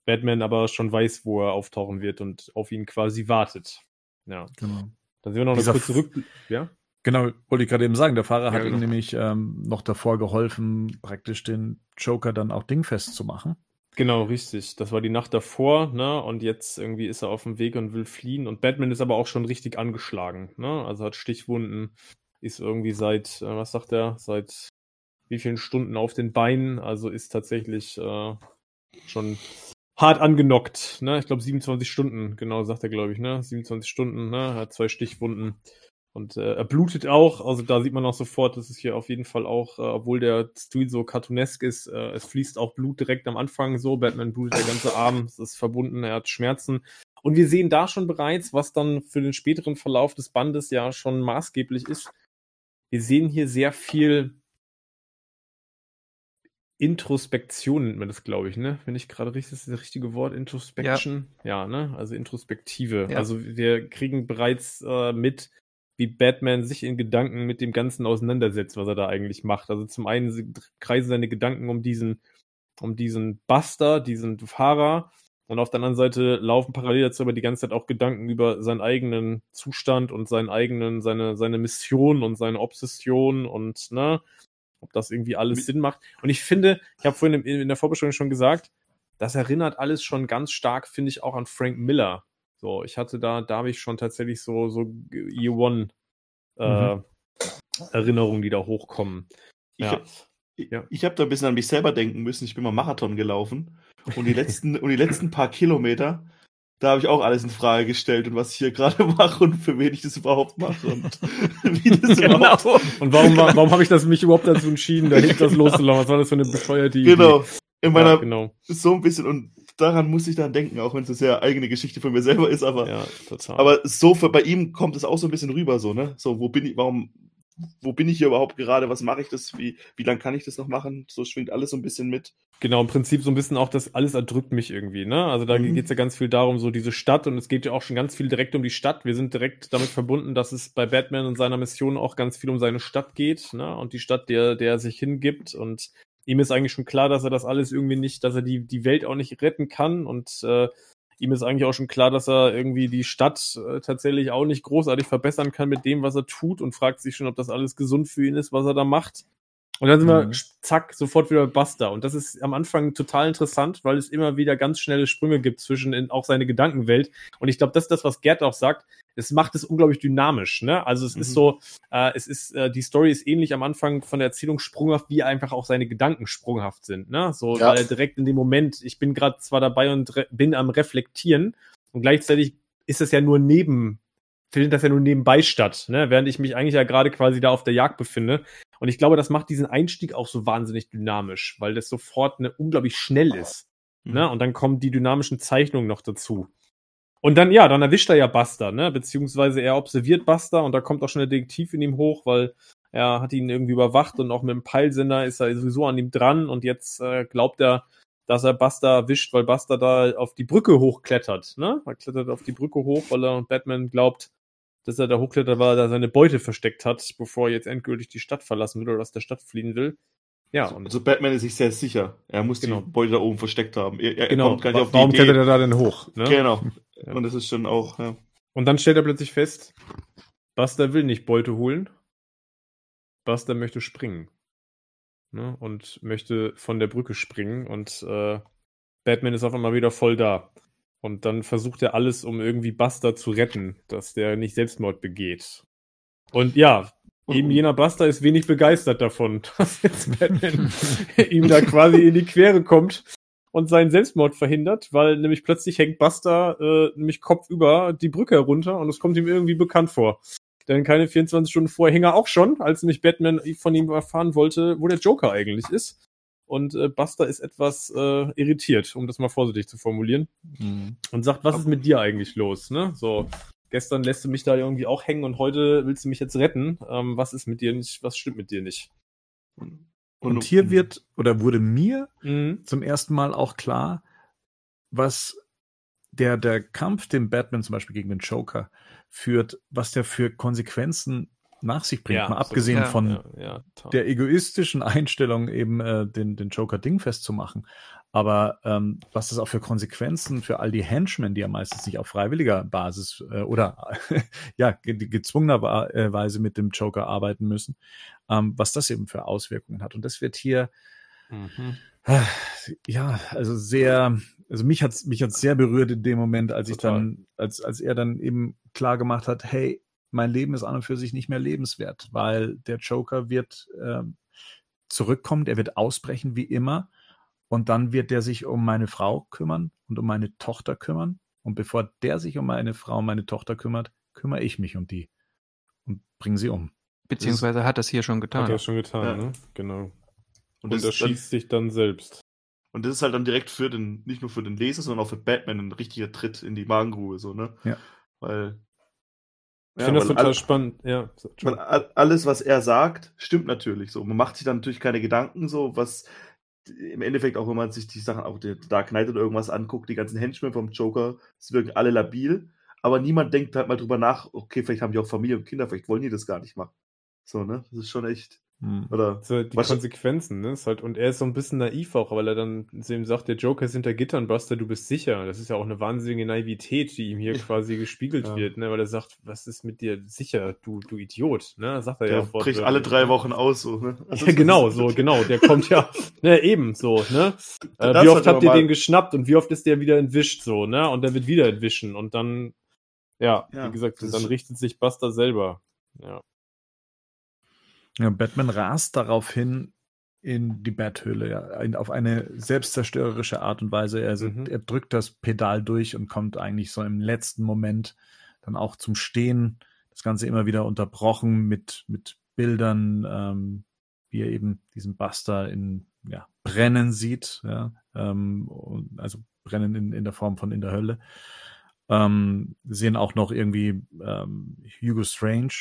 Speaker 4: Batman aber schon weiß, wo er auftauchen wird und auf ihn quasi wartet. Ja.
Speaker 1: Genau.
Speaker 4: Dann sehen wir noch eine
Speaker 1: Dieser
Speaker 4: kurze
Speaker 1: F-
Speaker 4: Rückblick. Ja?
Speaker 1: Genau, wollte ich gerade eben sagen. Der Fahrer
Speaker 4: Ja,
Speaker 1: hat
Speaker 4: genau.
Speaker 1: ihm nämlich ähm, noch davor geholfen, praktisch den Joker dann auch dingfest zu machen.
Speaker 4: Genau, richtig. Das war die Nacht davor, ne? Und jetzt irgendwie ist er auf dem Weg und will fliehen. Und Batman ist aber auch schon richtig angeschlagen, ne? Also hat Stichwunden, ist irgendwie seit, äh, was sagt er, seit wie vielen Stunden auf den Beinen, also ist tatsächlich äh, schon hart angenockt, ne? Ich glaube 27 Stunden, genau, sagt er, glaube ich, ne? 27 Stunden, ne? Hat zwei Stichwunden. Und äh, er blutet auch, also da sieht man auch sofort, dass es hier auf jeden Fall auch, äh, obwohl der Stil so cartoonesk ist, äh, es fließt auch Blut direkt am Anfang so. Batman blutet der ganze Arm, es ist verbunden, er hat Schmerzen. Und wir sehen da schon bereits, was dann für den späteren Verlauf des Bandes ja schon maßgeblich ist. Wir sehen hier sehr viel Introspektion nennt man das, glaube ich, ne? Wenn ich gerade richtig, ist das das richtige Wort, Introspection? Ja, ne? Also Introspektive.
Speaker 5: Ja.
Speaker 4: Also wir kriegen bereits äh, mit, wie Batman sich in Gedanken mit dem Ganzen auseinandersetzt, was er da eigentlich macht. Also zum einen se- kreisen seine Gedanken um diesen, um diesen Buster, diesen Fahrer, und auf der anderen Seite laufen parallel dazu aber die ganze Zeit auch Gedanken über seinen eigenen Zustand und seinen eigenen, seine, seine Mission und seine Obsession und, ne, ob das irgendwie alles Sinn macht. Und ich finde, ich habe vorhin in, in der Vorbesprechung schon gesagt, das erinnert alles schon ganz stark, finde ich, auch an Frank Miller. So, ich hatte da, da habe ich schon tatsächlich so, so Year One äh, Erinnerungen, die da hochkommen.
Speaker 2: Ich,
Speaker 4: Ja.
Speaker 2: ich,
Speaker 4: Ja.
Speaker 2: ich habe da ein bisschen an mich selber denken müssen. Ich bin mal Marathon gelaufen und die letzten, und die letzten paar Kilometer, da habe ich auch alles in Frage gestellt und was ich hier gerade mache und für wen ich das überhaupt mache und wie das überhaupt.
Speaker 4: Und warum, war- warum habe ich das mich überhaupt dazu entschieden, da hinten das loszulaufen? Was war das für eine bescheuerte Idee?
Speaker 2: Genau. In meiner,
Speaker 4: Ja, genau.
Speaker 2: so ein bisschen und daran muss ich dann denken, auch wenn es eine sehr eigene Geschichte von mir selber ist, aber,
Speaker 4: Ja,
Speaker 2: aber so für, bei ihm kommt es auch so ein bisschen rüber, so, ne? So, wo bin ich, warum, wo bin ich hier überhaupt gerade, was mache ich das, wie, wie lange kann ich das noch machen? So schwingt alles so ein bisschen mit.
Speaker 4: Genau, im Prinzip so ein bisschen auch, das alles erdrückt mich irgendwie, ne? Also da
Speaker 2: Mhm.
Speaker 4: geht's ja ganz viel darum, so diese Stadt und es geht ja auch schon ganz viel direkt um die Stadt. Wir sind direkt damit verbunden, dass es bei Batman und seiner Mission auch ganz viel um seine Stadt geht, ne? Und die Stadt, der, der er sich hingibt und ihm ist eigentlich schon klar, dass er das alles irgendwie nicht, dass er die, die Welt auch nicht retten kann und äh, ihm ist eigentlich auch schon klar, dass er irgendwie die Stadt äh, tatsächlich auch nicht großartig verbessern kann mit dem, was er tut und fragt sich schon, ob das alles gesund für ihn ist, was er da macht. Und dann sind wir,
Speaker 1: Mhm.
Speaker 4: zack, sofort wieder bei Buster. Und das ist am Anfang total interessant, weil es immer wieder ganz schnelle Sprünge gibt zwischen in auch seine Gedankenwelt. Und ich glaube, das ist das, was Gerd auch sagt. Es macht es unglaublich dynamisch. Ne? Also es ist
Speaker 2: Mhm.
Speaker 4: so, äh, es ist, äh, die Story ist ähnlich am Anfang von der Erzählung sprunghaft, wie einfach auch seine Gedanken sprunghaft sind. Ne? So,
Speaker 3: Ja.
Speaker 4: weil direkt in dem Moment, ich bin gerade zwar dabei und bin am Reflektieren und gleichzeitig ist es ja nur neben, findet das ja nur nebenbei statt, ne? während ich mich eigentlich ja gerade quasi da auf der Jagd befinde. Und ich glaube, das macht diesen Einstieg auch so wahnsinnig dynamisch, weil das sofort ne, unglaublich schnell ist. Ne? Und dann kommen die dynamischen Zeichnungen noch dazu. Und dann, ja, dann erwischt er ja Buster, ne? Beziehungsweise er observiert Buster und da kommt auch schon der Detektiv in ihm hoch, weil er hat ihn irgendwie überwacht und auch mit dem Peilsender ist er sowieso an ihm dran und jetzt äh, glaubt er, dass er Buster erwischt, weil Buster da auf die Brücke hochklettert, ne? Er klettert auf die Brücke hoch, weil er und Batman glaubt, dass er da hochklettert, weil er da seine Beute versteckt hat, bevor er jetzt endgültig die Stadt verlassen will oder aus der Stadt fliehen will. Ja, und
Speaker 2: Also Batman ist sich sehr sicher. Er muss
Speaker 4: Genau.
Speaker 2: die Beute da oben versteckt haben. Er, er
Speaker 4: genau,
Speaker 2: kommt gar nicht auf die
Speaker 4: warum klettert er da denn hoch? Ne?
Speaker 2: Genau.
Speaker 4: Ja.
Speaker 2: Und das ist schon auch, ja.
Speaker 4: Und dann stellt er plötzlich fest, Buster will nicht Beute holen. Buster möchte springen. Ne? Und möchte von der Brücke springen. Und äh, Batman ist auf einmal wieder voll da. Und dann versucht er alles, um irgendwie Buster zu retten, dass der nicht Selbstmord begeht. Und ja, eben jener Buster ist wenig begeistert davon, dass jetzt Batman ihm da quasi in die Quere kommt und seinen Selbstmord verhindert, weil nämlich plötzlich hängt Buster äh, nämlich kopfüber die Brücke herunter und es kommt ihm irgendwie bekannt vor. Denn keine 24 Stunden vorher hing er auch schon, als nämlich Batman von ihm erfahren wollte, wo der Joker eigentlich ist. Und äh, Buster ist etwas äh, irritiert, um das mal vorsichtig zu formulieren,
Speaker 1: Mhm.
Speaker 4: und sagt, was ist mit dir eigentlich los? Ne? So, gestern lässt du mich da irgendwie auch hängen und heute willst du mich jetzt retten. Ähm, was ist mit dir nicht? Was stimmt mit dir nicht?
Speaker 1: Und hier wird oder wurde mir
Speaker 4: Mhm.
Speaker 1: zum ersten Mal auch klar, was der, der Kampf, den Batman zum Beispiel gegen den Joker führt, was der für Konsequenzen nach sich bringt.
Speaker 4: Ja,
Speaker 1: Mal abgesehen
Speaker 5: Ja.
Speaker 1: von
Speaker 4: Ja,
Speaker 1: der egoistischen Einstellung, eben äh, den, den Joker dingfest zu machen. Aber ähm, was das auch für Konsequenzen für all die Henchmen, die ja meistens nicht auf freiwilliger Basis äh, oder ja, ge gezwungenerweise mit dem Joker arbeiten müssen, ähm, was das eben für Auswirkungen hat. Und das wird hier
Speaker 4: Mhm.
Speaker 1: Ah, Ja, also sehr, also mich hat's mich hat's sehr berührt in dem Moment, als ich
Speaker 4: Total.
Speaker 1: dann, als, als er dann eben klar gemacht hat, hey, mein Leben ist an und für sich nicht mehr lebenswert, weil der Joker wird ähm, zurückkommen, er wird ausbrechen wie immer und dann wird der sich um meine Frau kümmern und um meine Tochter kümmern und bevor der sich um meine Frau und meine Tochter kümmert, kümmere ich mich um die und bringe sie um.
Speaker 5: Beziehungsweise hat das hier schon
Speaker 4: Hat
Speaker 5: getan.
Speaker 4: er schon getan,
Speaker 2: Ja.
Speaker 4: ne? Genau.
Speaker 2: Und
Speaker 4: Und,
Speaker 2: das,
Speaker 4: er schießt sich dann selbst.
Speaker 2: und das ist halt dann direkt für den, nicht nur für den Leser, sondern auch für Batman ein richtiger Tritt in die Magengrube, so, ne?
Speaker 1: Ja.
Speaker 2: Weil.
Speaker 4: Ich finde das total
Speaker 2: all-
Speaker 4: spannend. Ja,
Speaker 2: Weil all- alles, was er sagt, stimmt natürlich so. Man macht sich dann natürlich keine Gedanken, so was im Endeffekt auch, wenn man sich die Sachen, auch der Dark Knight oder irgendwas anguckt, die ganzen Henchmen vom Joker, es wirken alle labil, aber niemand denkt halt mal drüber nach, okay, vielleicht haben die auch Familie und Kinder, vielleicht wollen die das gar nicht machen. So, ne? Das ist schon echt.
Speaker 1: Hm.
Speaker 2: Oder
Speaker 4: halt die
Speaker 2: Was-
Speaker 4: Konsequenzen, ne? Ist halt, und er ist so ein bisschen naiv auch, weil er dann zu ihm sagt, der Joker ist hinter Gittern, Buster, du bist sicher. Das ist ja auch eine wahnsinnige Naivität, die ihm hier quasi gespiegelt
Speaker 2: Ja.
Speaker 4: wird, ne? Weil er sagt, was ist mit dir sicher, du, du Idiot, ne? Sagt er
Speaker 2: der
Speaker 4: ja
Speaker 2: bricht
Speaker 4: wortwörtlich,
Speaker 2: alle drei? Wochen aus, so, ne? Also
Speaker 4: Ja, genau, so, genau. Der kommt ja, ne, eben so, ne? Äh, wie oft habt ihr
Speaker 2: mal-
Speaker 4: den geschnappt und wie oft ist der wieder entwischt, so, ne? Und der wird wieder entwischen und dann, ja,
Speaker 2: Ja,
Speaker 4: wie gesagt, dann richtet sich Buster selber. Ja.
Speaker 1: Ja, Batman rast daraufhin in die Betthöhle, ja, in, auf eine selbstzerstörerische Art und Weise. Also
Speaker 4: Mhm.
Speaker 1: er drückt das Pedal durch und kommt eigentlich so im letzten Moment dann auch zum Stehen. Das Ganze immer wieder unterbrochen mit, mit Bildern, ähm, wie er eben diesen Buster in ja, brennen sieht, ja, ähm, also brennen in, in der Form von in der Hölle. Ähm, wir sehen auch noch irgendwie ähm, Hugo Strange,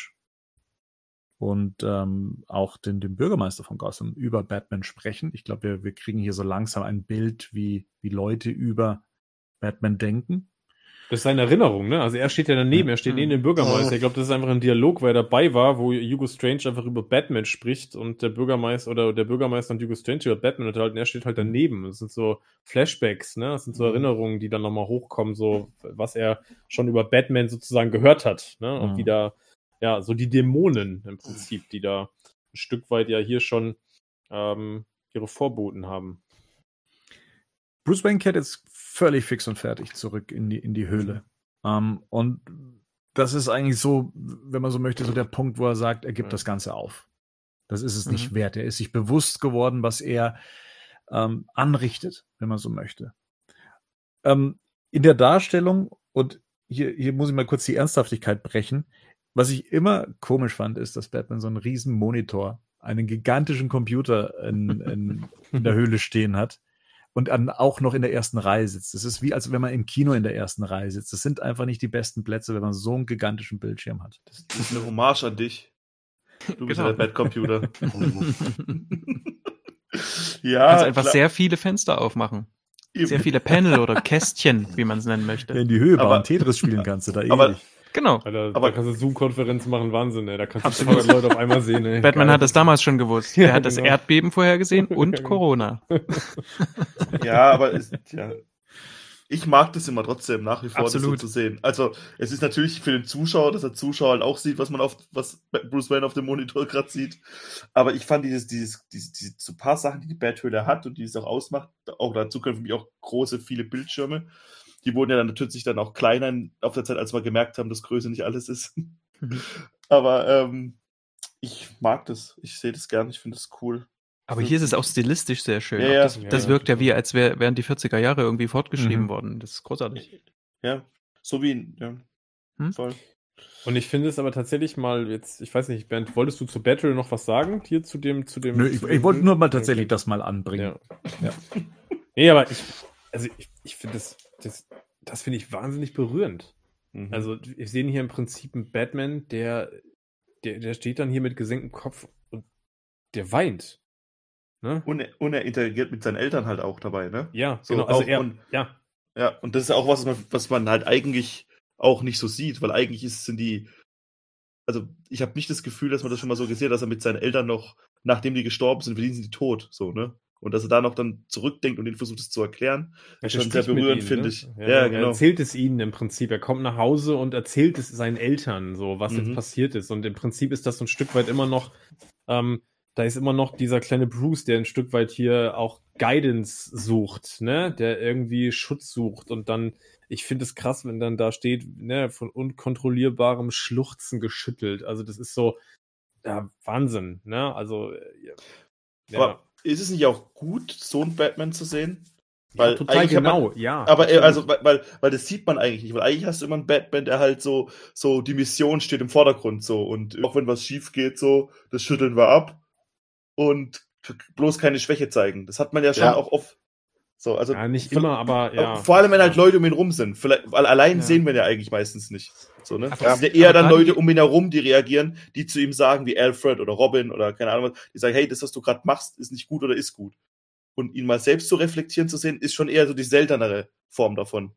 Speaker 1: und ähm, auch den, den Bürgermeister von Gotham über Batman sprechen. Ich glaube, wir, wir kriegen hier so langsam ein Bild, wie, wie Leute über Batman denken.
Speaker 4: Das ist seine Erinnerung, ne? Also er steht ja daneben, er steht neben dem Bürgermeister. Ich glaube, das ist einfach ein Dialog, weil er dabei war, wo Hugo Strange einfach über Batman spricht und der Bürgermeister oder der Bürgermeister und Hugo Strange über Batman unterhalten, er steht halt daneben. Das sind so Flashbacks, ne? Das sind so
Speaker 2: Mhm.
Speaker 4: Erinnerungen, die dann nochmal hochkommen, so was er schon über Batman sozusagen gehört hat, ne? Und
Speaker 1: Mhm.
Speaker 4: wie da, ja, so die Dämonen im Prinzip, die da ein Stück weit ja hier schon ähm, ihre Vorboten haben.
Speaker 1: Bruce Wayne kehrt jetzt völlig fix und fertig zurück in die, in die Höhle. Ähm, und das ist eigentlich so, wenn man so möchte, so der Punkt, wo er sagt, er gibt
Speaker 4: Ja.
Speaker 1: das Ganze auf. Das ist es
Speaker 5: Mhm.
Speaker 1: nicht wert. Er ist sich bewusst geworden, was er ähm, anrichtet, wenn man so möchte. Ähm, in der Darstellung, und hier, hier muss ich mal kurz die Ernsthaftigkeit brechen, was ich immer komisch fand, ist, dass Batman so einen riesen Monitor, einen gigantischen Computer in, in, in der Höhle stehen hat und an, auch noch in der ersten Reihe sitzt. Das ist wie, als wenn man im Kino in der ersten Reihe sitzt. Das sind einfach nicht die besten Plätze, wenn man so einen gigantischen Bildschirm hat.
Speaker 2: Das ist eine Hommage an dich. Du bist
Speaker 5: Genau.
Speaker 2: ja der Bad Computer.
Speaker 5: Du
Speaker 2: ja,
Speaker 5: kannst einfach
Speaker 2: klar.
Speaker 5: sehr viele Fenster aufmachen. Sehr viele Panel oder Kästchen, wie man es nennen möchte.
Speaker 1: In die Höhe
Speaker 2: Aber-
Speaker 1: bauen, Tetris spielen kannst du da
Speaker 2: Aber-
Speaker 1: ewig.
Speaker 5: Genau.
Speaker 4: Alter,
Speaker 2: Aber-
Speaker 4: da kannst du Zoom-Konferenzen machen, Wahnsinn, ey. Da kannst du
Speaker 5: Absolut.
Speaker 4: 200 Leute auf einmal sehen, ey.
Speaker 5: Batman
Speaker 4: Geil.
Speaker 5: hat das damals schon gewusst.
Speaker 4: Ja,
Speaker 5: er hat das
Speaker 4: genau.
Speaker 5: Erdbeben vorhergesehen und. Corona.
Speaker 2: Ja, aber es, ja. ich mag das immer trotzdem nach wie vor,
Speaker 5: Absolut.
Speaker 2: das so zu sehen. Also es ist natürlich für den Zuschauer, dass der Zuschauer halt auch sieht, was man auf, was Bruce Wayne auf dem Monitor gerade sieht. Aber ich fand dieses, dieses, diese, diese so paar Sachen, die die Bathöhle hat und die es auch ausmacht, auch dazu können für mich auch große, viele Bildschirme. Die wurden ja dann natürlich dann auch kleiner in- auf der Zeit, als wir gemerkt haben, dass Größe nicht alles ist.
Speaker 5: Mhm.
Speaker 2: Aber ähm, ich mag das. Ich sehe das gern. Ich finde das cool.
Speaker 5: Aber hier ist es auch stilistisch sehr schön.
Speaker 2: Ja, ja.
Speaker 5: das, das
Speaker 4: Ja,
Speaker 5: wirkt ja
Speaker 4: ja.
Speaker 5: wie, als wär, wären die 40er Jahre irgendwie fortgeschrieben
Speaker 1: Mhm.
Speaker 5: worden. Das ist großartig.
Speaker 2: Ja, so wie in, ja,
Speaker 5: Hm?
Speaker 2: voll.
Speaker 4: Und ich finde es aber tatsächlich mal jetzt, ich weiß nicht, Bernd, wolltest du zu Battle noch was sagen? Hier zu dem, zu dem.
Speaker 1: Nö, ich, ich wollte nur mal tatsächlich das mal anbringen.
Speaker 4: Ja.
Speaker 1: Ja.
Speaker 4: Nee, aber ich, also ich, ich finde das, das, das finde ich wahnsinnig berührend.
Speaker 2: Mhm.
Speaker 4: Also wir sehen hier im Prinzip einen Batman, der, der, der steht dann hier mit gesenktem Kopf und der weint. Ne?
Speaker 2: Und er, und er interagiert mit seinen Eltern halt auch dabei, ne?
Speaker 4: Ja,
Speaker 2: So,
Speaker 4: genau. Also er,
Speaker 2: und-
Speaker 4: ja,
Speaker 2: Ja, und das ist auch was, was man, was man halt eigentlich auch nicht so sieht, weil eigentlich ist, sind die, also ich habe nicht das Gefühl, dass man das schon mal so gesehen hat, dass er mit seinen Eltern noch, nachdem die gestorben sind, die sind die tot, so, ne? Und dass er da noch dann zurückdenkt und ihnen versucht, es zu erklären,
Speaker 4: er
Speaker 2: ist schon sehr berührend,
Speaker 4: ihnen,
Speaker 2: finde
Speaker 4: ne?
Speaker 2: ich.
Speaker 4: Ja,
Speaker 2: Ja,
Speaker 4: Er
Speaker 2: genau.
Speaker 4: erzählt es ihnen im Prinzip. Er kommt nach Hause und erzählt es seinen Eltern, so was
Speaker 2: Mhm.
Speaker 4: jetzt passiert ist. Und im Prinzip ist das so ein Stück weit immer noch, ähm, da ist immer noch dieser kleine Bruce, der ein Stück weit hier auch Guidance sucht, ne? Der irgendwie Schutz sucht und dann, ich finde es krass, wenn dann da steht, ne, von unkontrollierbarem Schluchzen geschüttelt. Also das ist so, ja, Wahnsinn, ne? Also, äh, ja.
Speaker 2: Aber ist es nicht auch gut, so einen Batman zu sehen?
Speaker 4: Weil
Speaker 2: Weil
Speaker 4: total
Speaker 2: hat man-
Speaker 4: genau, ja.
Speaker 2: Aber äh,
Speaker 4: absolut.
Speaker 2: also, weil, weil, weil das sieht man eigentlich nicht, weil eigentlich hast du immer einen Batman, der halt so, so die Mission steht im Vordergrund so und auch wenn was schief geht, so, das schütteln wir ab und bloß keine Schwäche zeigen. Das hat man ja schon
Speaker 3: Ja.
Speaker 2: auch oft. So, also
Speaker 4: ja, nicht immer, aber ja.
Speaker 2: vor allem wenn halt Leute um ihn rum sind. Vielleicht, weil allein
Speaker 5: Ja.
Speaker 2: sehen wir ihn ja eigentlich meistens nicht. So, ne?
Speaker 5: Aber-
Speaker 2: Das sind ja eher dann Leute um ihn herum, die reagieren, die zu ihm sagen, wie Alfred oder Robin oder keine Ahnung was, die sagen, hey, das, was du gerade machst, ist nicht gut oder ist gut. Und ihn mal selbst zu reflektieren zu sehen, ist schon eher so die seltenere Form davon.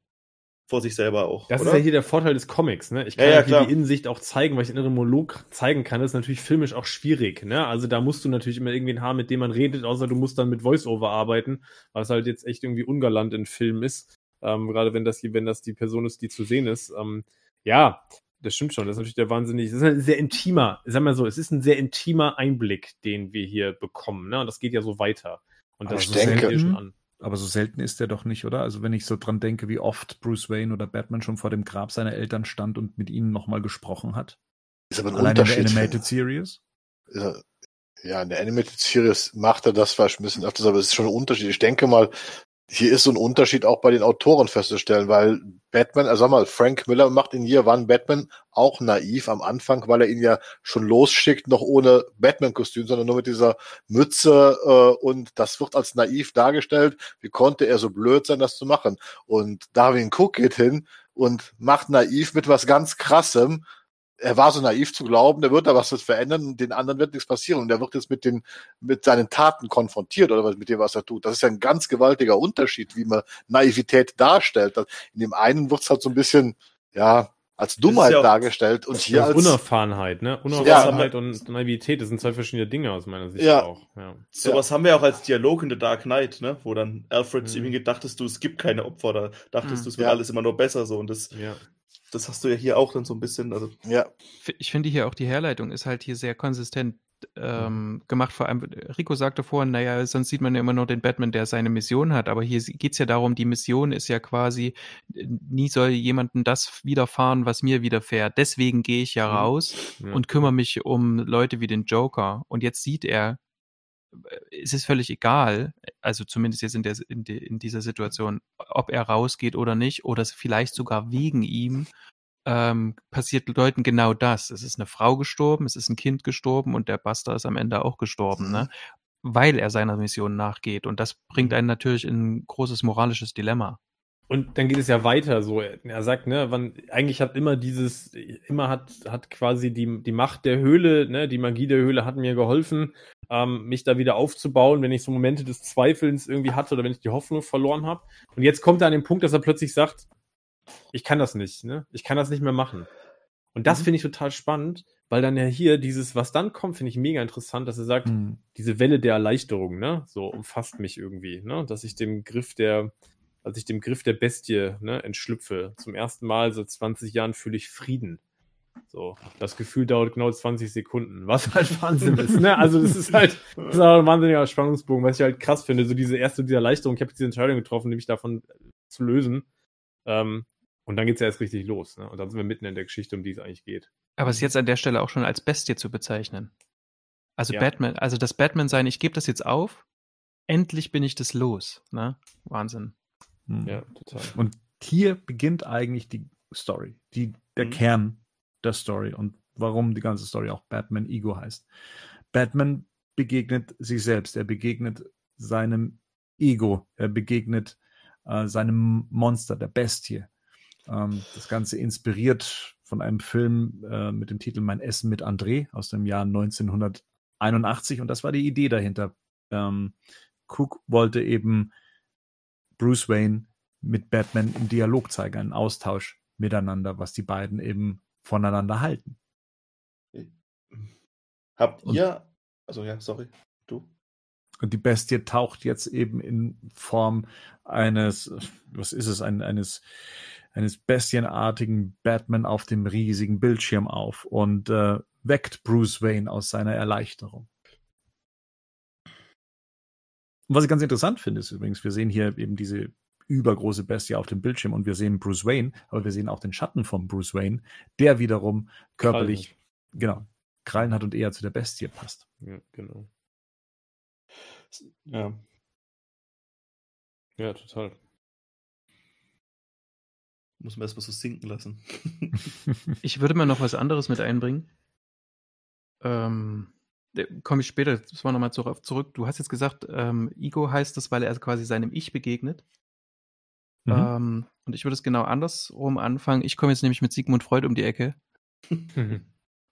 Speaker 2: Vor sich selber auch.
Speaker 4: Das
Speaker 2: oder?
Speaker 4: ist ja hier der Vorteil des Comics, ne? Ich kann
Speaker 2: ja,
Speaker 4: ja, hier
Speaker 2: klar.
Speaker 4: die Innensicht auch zeigen, weil ich inneren Monolog zeigen kann. Das ist natürlich filmisch auch schwierig, ne? Also da musst du natürlich immer irgendwie einen haben, mit dem man redet, außer du musst dann mit Voice-Over arbeiten, was halt jetzt echt irgendwie ungalant in Film ist. Ähm, gerade wenn das, hier- wenn das die Person ist, die zu sehen ist. Ähm, ja, das stimmt schon. Das ist natürlich der wahnsinnig, das ist ein sehr intimer, sag mal so, es ist ein sehr intimer Einblick, den wir hier bekommen, ne? Und das geht ja so weiter. Und
Speaker 1: Aber
Speaker 4: das
Speaker 3: ich
Speaker 4: fängt
Speaker 3: denke-
Speaker 4: hier schon an.
Speaker 1: Aber so selten ist er doch nicht, oder? Also wenn ich so dran denke, wie oft Bruce Wayne oder Batman schon vor dem Grab seiner Eltern stand und mit ihnen nochmal gesprochen hat.
Speaker 3: Ist aber ein
Speaker 1: Allein in der
Speaker 3: Unterschied.
Speaker 1: Animated Series.
Speaker 3: Er- Ja, in der Animated Series macht er das vielleicht ein bisschen öfters, aber es ist schon ein Unterschied. Ich denke mal, hier ist so ein Unterschied auch bei den Autoren festzustellen, weil Batman, also sag mal, Frank Miller macht in Year One Batman auch naiv am Anfang, weil er ihn ja schon losschickt, noch ohne Batman-Kostüm, sondern nur mit dieser Mütze äh, und das wird als naiv dargestellt. Wie konnte er so blöd sein, das zu machen? Und Darwin Cook geht hin und macht naiv mit was ganz Krassem, er war so naiv zu glauben, der wird da was verändern den anderen wird nichts passieren und er wird jetzt mit den mit seinen Taten konfrontiert oder was mit dem was er tut. Das ist ja ein ganz gewaltiger Unterschied, wie man Naivität darstellt. In dem einen wird es halt so ein bisschen ja als Dummheit
Speaker 2: ja auch-
Speaker 3: dargestellt und hier
Speaker 4: Das ist
Speaker 3: als
Speaker 4: Unerfahrenheit, ne? Unerfahrenheit
Speaker 2: haben
Speaker 4: und Naivität, das sind zwei verschiedene Dinge aus meiner Sicht
Speaker 3: Ja.
Speaker 4: auch. Ja.
Speaker 2: Sowas haben wir auch als Dialog in The Dark Knight, ne? Wo dann Alfred zu
Speaker 4: Mhm.
Speaker 2: ihm hingeht, dachtest du, es gibt keine Opfer, da dachtest
Speaker 5: Mhm.
Speaker 2: du, es wird
Speaker 3: Ja.
Speaker 2: alles immer nur besser so. Und das,
Speaker 4: ja.
Speaker 2: Das hast du ja hier auch dann so ein bisschen. Also,
Speaker 3: ja
Speaker 5: Ich finde hier auch die Herleitung ist halt hier sehr konsistent ähm, gemacht. Vor allem, Rico sagte vorhin, naja, sonst sieht man ja immer nur den Batman, der seine Mission hat. Aber hier geht es ja darum, die Mission ist ja quasi, nie soll jemandem das widerfahren, was mir widerfährt. Deswegen gehe ich ja
Speaker 4: Mhm.
Speaker 5: raus
Speaker 4: Ja.
Speaker 5: und kümmere mich um Leute wie den Joker. Und jetzt sieht er, es ist völlig egal, also zumindest jetzt in, der, in, de, in dieser Situation, ob er rausgeht oder nicht, oder vielleicht sogar wegen ihm ähm, passiert Leuten genau das. Es ist eine Frau gestorben, es ist ein Kind gestorben und der Buster ist am Ende auch gestorben, ne? Weil er seiner Mission nachgeht. Und das bringt einen natürlich in ein großes moralisches Dilemma.
Speaker 4: Und dann geht es ja weiter so. Er sagt, ne, wann, eigentlich hat immer dieses, immer hat, hat quasi die, die Macht der Höhle, ne, die Magie der Höhle hat mir geholfen, ähm, mich da wieder aufzubauen, wenn ich so Momente des Zweifelns irgendwie hatte oder wenn ich die Hoffnung verloren habe. Und jetzt kommt er an den Punkt, dass er plötzlich sagt, ich kann das nicht, ne? Ich kann das nicht mehr machen. Und das
Speaker 1: Mhm.
Speaker 4: finde ich total spannend, weil dann ja hier dieses, was dann kommt, finde ich mega interessant, dass er sagt,
Speaker 1: Hm.
Speaker 4: diese Welle der Erleichterung, ne, so umfasst mich irgendwie, ne, dass ich dem Griff der, als ich dem Griff der Bestie, ne, entschlüpfe. Zum ersten Mal seit 20 Jahren fühle ich Frieden. So, das Gefühl dauert genau 20 Sekunden, was halt Wahnsinn ist, ne, also das ist halt, das ist halt ein wahnsinniger Spannungsbogen, was ich halt krass finde, so diese erste, diese Erleichterung, ich habe diese Entscheidung getroffen, mich davon zu lösen, ähm, und dann geht's ja erst richtig los, ne, und dann sind wir mitten in der Geschichte, um die es eigentlich geht.
Speaker 5: Aber es ist jetzt an der Stelle auch schon als Bestie zu bezeichnen. Also
Speaker 4: Ja.
Speaker 5: Batman, also das Batman sein, ich gebe das jetzt auf, endlich bin ich das los. Ne? Wahnsinn.
Speaker 1: Hm.
Speaker 4: Ja, total.
Speaker 1: Und hier beginnt eigentlich die Story, die, der
Speaker 2: Mhm.
Speaker 1: Kern der Story und warum die ganze Story auch Batman Ego heißt. Batman begegnet sich selbst, er begegnet seinem Ego, er begegnet äh, seinem Monster, der Bestie. Ähm, das Ganze inspiriert von einem Film äh, mit dem Titel Mein Essen mit André aus dem Jahr 1981 und das war die Idee dahinter. Ähm, Cook wollte eben Bruce Wayne mit Batman im Dialog zeigen, einen Austausch miteinander, was die beiden eben voneinander halten.
Speaker 2: Habt
Speaker 1: Und-
Speaker 2: ihr, also ja, sorry, du?
Speaker 1: Und die Bestie taucht jetzt eben in Form eines, was ist es, ein, eines, eines bestienartigen Batman auf dem riesigen Bildschirm auf und äh, weckt Bruce Wayne aus seiner Erleichterung. Und was ich ganz interessant finde, ist übrigens, wir sehen hier eben diese übergroße Bestie auf dem Bildschirm und wir sehen Bruce Wayne, aber wir sehen auch den Schatten von Bruce Wayne, der wiederum körperlich, genau, Krallen hat und eher zu der Bestie passt.
Speaker 4: Ja, genau.
Speaker 2: Ja.
Speaker 4: Ja, total.
Speaker 2: Muss man erstmal so sinken lassen.
Speaker 5: Ich würde mal noch was anderes mit einbringen. Ähm, Komme ich später, das war nochmal zurück. Du hast jetzt gesagt, ähm, Ego heißt das, weil er quasi seinem Ich begegnet.
Speaker 1: Mhm.
Speaker 5: Ähm, und ich würde es genau andersrum anfangen. Ich komme jetzt nämlich mit Sigmund Freud um die Ecke,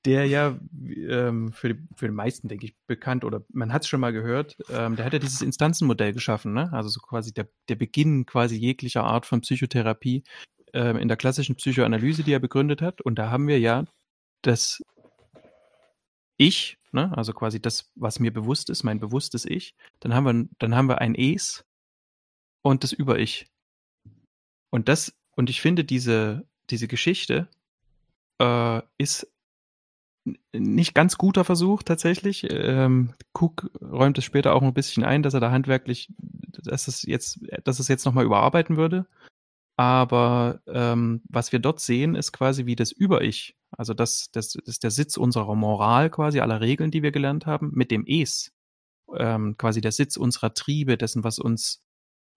Speaker 5: der ja ähm, für, die, für die meisten, denke ich, bekannt oder man hat es schon mal gehört, ähm, der hat ja dieses Instanzenmodell geschaffen, ne? also so quasi der, der Beginn quasi jeglicher Art von Psychotherapie ähm, in der klassischen Psychoanalyse, die er begründet hat. Und da haben wir ja das Ich, ne? also quasi das, was mir bewusst ist, mein bewusstes Ich. Dann haben wir, dann haben wir ein Es und das Über-Ich. Und das, und ich finde, diese, diese Geschichte äh, ist nicht ganz guter Versuch tatsächlich. Ähm, Cook räumt es später auch ein bisschen ein, dass er da handwerklich, dass es jetzt, dass es jetzt nochmal überarbeiten würde. Aber ähm, was wir dort sehen, ist quasi wie das Über-Ich. Also das, das ist der Sitz unserer Moral quasi, aller Regeln, die wir gelernt haben, mit dem Es. Ähm, quasi der Sitz unserer Triebe, dessen, was uns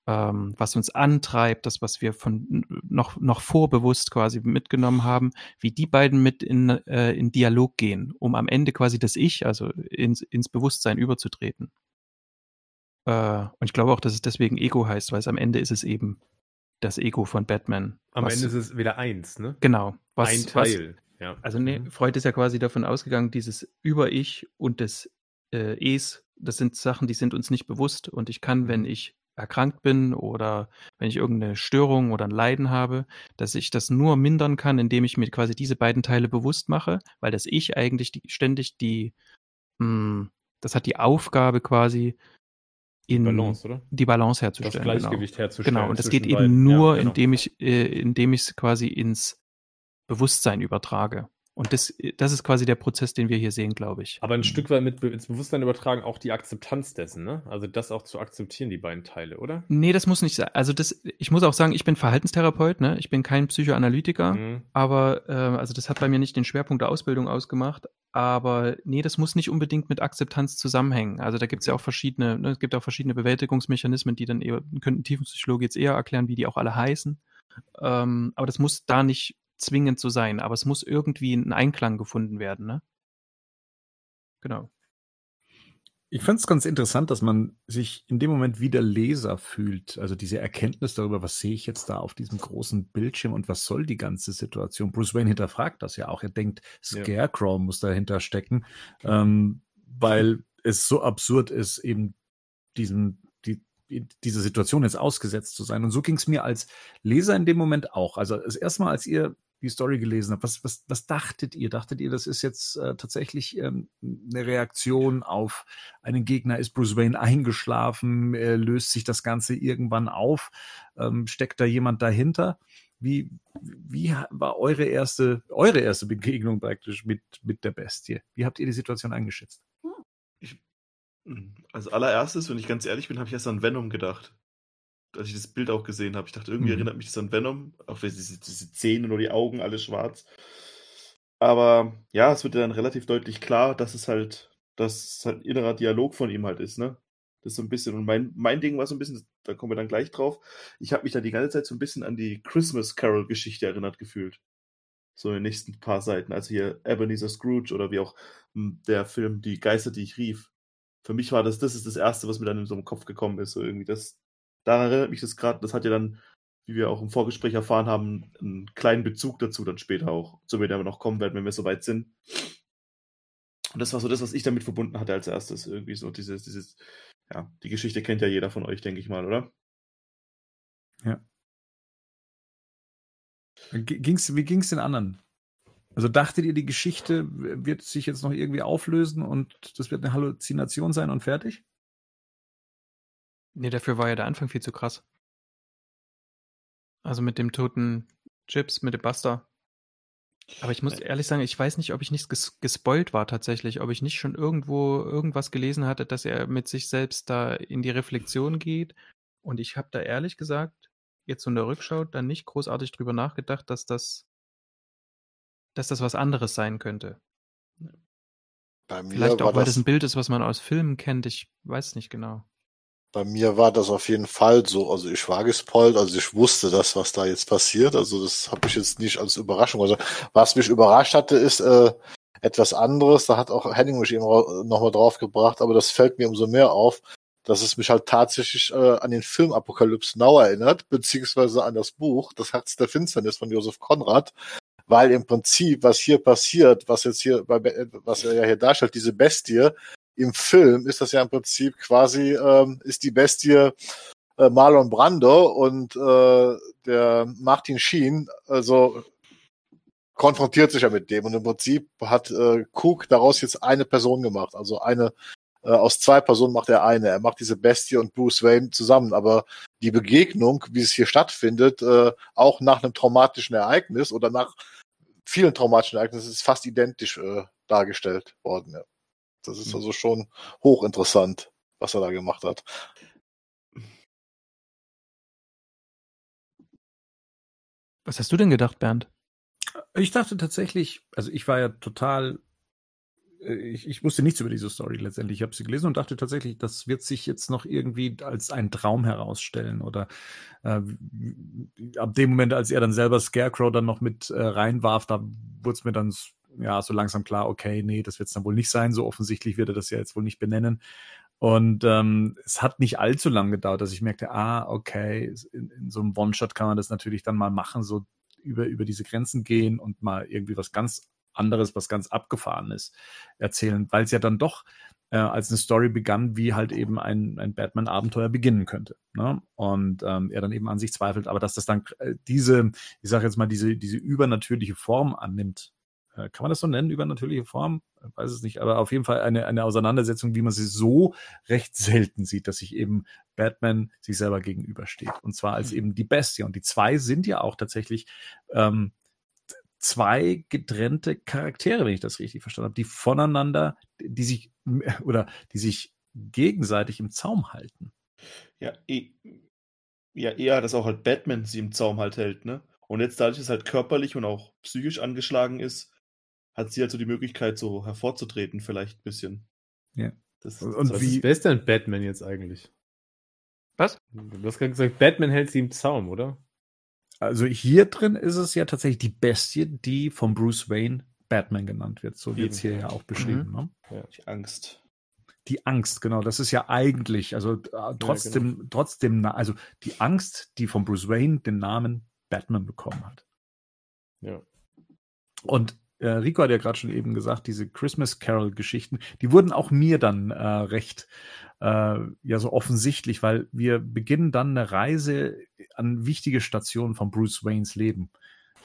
Speaker 5: ähm, was uns antreibt, das, was wir von noch, noch vorbewusst quasi mitgenommen haben, wie die beiden mit in, äh, in Dialog gehen, um am Ende quasi das Ich, also ins, ins Bewusstsein überzutreten. Äh, und ich glaube auch, dass es deswegen Ego heißt, weil es am Ende ist es eben das Ego von Batman.
Speaker 4: Am
Speaker 5: was,
Speaker 4: Ende ist es wieder eins, ne?
Speaker 5: genau. Was,
Speaker 4: Ein
Speaker 5: Was,
Speaker 4: Teil. ja.
Speaker 5: also nee,
Speaker 4: Mhm.
Speaker 5: Freud ist ja quasi davon ausgegangen, dieses Über-Ich und das äh, Es, das sind Sachen, die sind uns nicht bewusst. Und ich kann, wenn
Speaker 4: Mhm.
Speaker 5: ich erkrankt bin oder wenn ich irgendeine Störung oder ein Leiden habe, dass ich das nur mindern kann, indem ich mir quasi diese beiden Teile bewusst mache, weil das Ich eigentlich die, ständig die, mh, das hat die Aufgabe quasi in
Speaker 4: Balance, oder?
Speaker 5: die Balance
Speaker 4: Das
Speaker 5: herzustellen. genau.
Speaker 4: Gleichgewicht herzustellen.
Speaker 5: Genau, und das geht eben
Speaker 4: beiden.
Speaker 5: nur,
Speaker 4: Ja, genau.
Speaker 5: indem ich, äh, indem ich es quasi ins Bewusstsein übertrage. Und das, das ist quasi der Prozess, den wir hier sehen, glaube ich.
Speaker 4: Aber ein Stück weit mit ins Bewusstsein übertragen auch die Akzeptanz dessen, ne? Also das auch zu akzeptieren, die beiden Teile, oder?
Speaker 5: Nee, das muss nicht sein. Also das, ich muss auch sagen, ich bin Verhaltenstherapeut, ne? Ich bin kein Psychoanalytiker,
Speaker 4: Mhm.
Speaker 5: aber äh, also das hat bei mir nicht den Schwerpunkt der Ausbildung ausgemacht. Aber nee, das muss nicht unbedingt mit Akzeptanz zusammenhängen. Also da gibt es ja auch verschiedene, ne, es gibt auch verschiedene Bewältigungsmechanismen, die dann eher, könnten Tiefenpsychologe jetzt eher erklären, wie die auch alle heißen. Ähm, aber das muss da nicht zwingend so sein, aber es muss irgendwie ein Einklang gefunden werden, ne? Genau.
Speaker 1: Ich fand es ganz interessant, dass man sich in dem Moment wieder Leser fühlt. Also diese Erkenntnis darüber, was sehe ich jetzt da auf diesem großen Bildschirm und was soll die ganze Situation. Bruce Wayne hinterfragt das ja auch. Er denkt,
Speaker 4: Ja.
Speaker 1: Scarecrow muss dahinter stecken, ähm, weil es so absurd ist, eben diesem, die, diese Situation jetzt ausgesetzt zu sein. Und so ging es mir als Leser in dem Moment auch. Also das erste Mal, als ihr die Story gelesen habt, was, was, was dachtet ihr? Dachtet ihr, das ist jetzt äh, tatsächlich ähm, eine Reaktion auf einen Gegner? Ist Bruce Wayne eingeschlafen? Äh, löst sich das Ganze irgendwann auf? Ähm, steckt da jemand dahinter? Wie, wie war eure erste, eure erste Begegnung praktisch mit, mit der Bestie? Wie habt ihr die Situation eingeschätzt?
Speaker 2: Als allererstes, wenn ich ganz ehrlich bin, habe ich erst an Venom gedacht. Als ich das Bild auch gesehen habe. Ich dachte, irgendwie
Speaker 1: Mhm.
Speaker 2: erinnert mich das an Venom. Auch wenn diese, diese Zähne und die Augen, alles schwarz. Aber ja, es wird ja dann relativ deutlich klar, dass es halt, dass es halt innerer Dialog von ihm halt ist, ne? Das ist so ein bisschen, und mein, mein Ding war so ein bisschen, da kommen wir dann gleich drauf. Ich habe mich da die ganze Zeit so ein bisschen an die Christmas Carol-Geschichte erinnert gefühlt. So in den nächsten paar Seiten. Also hier Ebenezer Scrooge oder wie auch hm, der Film Die Geister, die ich rief für mich war das, das ist das Erste, was mir dann in so im Kopf gekommen ist. So irgendwie das, daran erinnert mich das gerade, das hat ja dann, wie wir auch im Vorgespräch erfahren haben, einen kleinen Bezug dazu dann später auch, zu dem wir noch kommen werden, wenn wir soweit sind. Und das war so das, was ich damit verbunden hatte als erstes. Irgendwie so dieses, dieses, ja, die Geschichte kennt ja jeder von euch, denke ich mal, oder?
Speaker 1: G- Ging's, wie ging es den anderen? Also dachtet ihr, die Geschichte wird sich jetzt noch irgendwie auflösen und das wird eine Halluzination sein und fertig?
Speaker 5: Nee, dafür war ja der Anfang viel zu krass. Also mit dem toten Chips, mit dem Buster. Aber ich muss ehrlich sagen, ich weiß nicht, ob ich nicht ges gespoilt war tatsächlich, ob ich nicht schon irgendwo irgendwas gelesen hatte, dass er mit sich selbst da in die Reflexion geht. Und ich habe da ehrlich gesagt, jetzt so in der Rückschau, dann nicht großartig drüber nachgedacht, dass das, dass das was anderes sein könnte.
Speaker 3: Bei mir,
Speaker 5: Vielleicht auch, weil das
Speaker 3: das,
Speaker 5: ein Bild ist, was man aus Filmen kennt. Ich weiß nicht genau.
Speaker 3: Bei mir war das auf jeden Fall so. Also ich war gespoilt, also ich wusste das, was da jetzt passiert. Also das habe ich jetzt nicht als Überraschung. Also was mich überrascht hatte, ist äh, etwas anderes. Da hat auch Henning mich eben nochmal drauf gebracht, aber das fällt mir umso mehr auf, dass es mich halt tatsächlich äh, an den Film Apocalypse Now erinnert, beziehungsweise an das Buch Das Herz der Finsternis von Josef Konrad, weil im Prinzip, was hier passiert, was jetzt hier, was er ja hier darstellt, diese Bestie, im Film ist das ja im Prinzip quasi, ähm, ist die Bestie äh, Marlon Brando und äh, der Martin Sheen, also konfrontiert sich ja mit dem und im Prinzip hat äh, Cook daraus jetzt eine Person gemacht, also eine äh, aus zwei Personen macht er eine. Er macht diese Bestie und Bruce Wayne zusammen, aber die Begegnung, wie es hier stattfindet, äh, auch nach einem traumatischen Ereignis oder nach vielen traumatischen Ereignissen, ist fast identisch äh, dargestellt worden. Ja. Das ist
Speaker 2: Mhm.
Speaker 3: also schon hochinteressant, was er da gemacht hat.
Speaker 5: Was hast du denn gedacht, Bernd?
Speaker 1: Ich dachte tatsächlich, also ich war ja total, äh, ich, ich wusste nichts über diese Story letztendlich. Ich habe sie gelesen und dachte tatsächlich, das wird sich jetzt noch irgendwie als ein Traum herausstellen. Oder äh, ab dem Moment, als er dann selber Scarecrow dann noch mit äh, reinwarf, da wurde es mir dann ja so langsam klar, okay, nee, das wird es dann wohl nicht sein. So offensichtlich wird er das ja jetzt wohl nicht benennen. Und ähm, es hat nicht allzu lang gedauert, dass ich merkte, ah, okay, in, in so einem One-Shot kann man das natürlich dann mal machen, so über, über diese Grenzen gehen und mal irgendwie was ganz anderes, was ganz Abgefahrenes erzählen, weil es ja dann doch äh, als eine Story begann, wie halt eben ein, ein Batman-Abenteuer beginnen könnte. Ne? Und ähm, er dann eben an sich zweifelt, aber dass das dann äh, diese, ich sage jetzt mal, diese, diese übernatürliche Form annimmt, kann man das so nennen, übernatürliche Form? Ich weiß es nicht, aber auf jeden Fall eine, eine Auseinandersetzung, wie man sie so recht selten sieht, dass sich eben Batman sich selber gegenübersteht. Und zwar als eben die Bestie. Und die zwei sind ja auch tatsächlich ähm, zwei getrennte Charaktere, wenn ich das richtig verstanden habe, die voneinander, die sich oder die sich gegenseitig im Zaum halten.
Speaker 2: Ja, eh, ja, eher, dass auch halt Batman sie im Zaum halt hält, ne? Und jetzt dadurch, dass es halt körperlich und auch psychisch angeschlagen ist, hat sie halt so die Möglichkeit, so hervorzutreten, vielleicht ein bisschen.
Speaker 1: Ja.
Speaker 2: Das,
Speaker 1: Und
Speaker 2: das
Speaker 4: wie
Speaker 1: wie-
Speaker 4: wer ist denn Batman jetzt eigentlich?
Speaker 5: Was?
Speaker 4: Du hast gerade gesagt, Batman hält sie im Zaum, oder?
Speaker 1: Also hier drin ist es ja tatsächlich die Bestie, die von Bruce Wayne Batman genannt wird. So wird es hier ja auch beschrieben. Ne?
Speaker 2: die Angst.
Speaker 1: Die Angst, genau, das ist ja eigentlich, also äh, trotzdem, trotzdem, na- also die Angst, die von Bruce Wayne den Namen Batman bekommen hat.
Speaker 4: Ja.
Speaker 1: Und äh, Rico hat ja gerade schon eben gesagt, diese Christmas Carol-Geschichten, die wurden auch mir dann äh, recht äh, ja so offensichtlich, weil wir beginnen dann eine Reise an wichtige Stationen von Bruce Waynes Leben.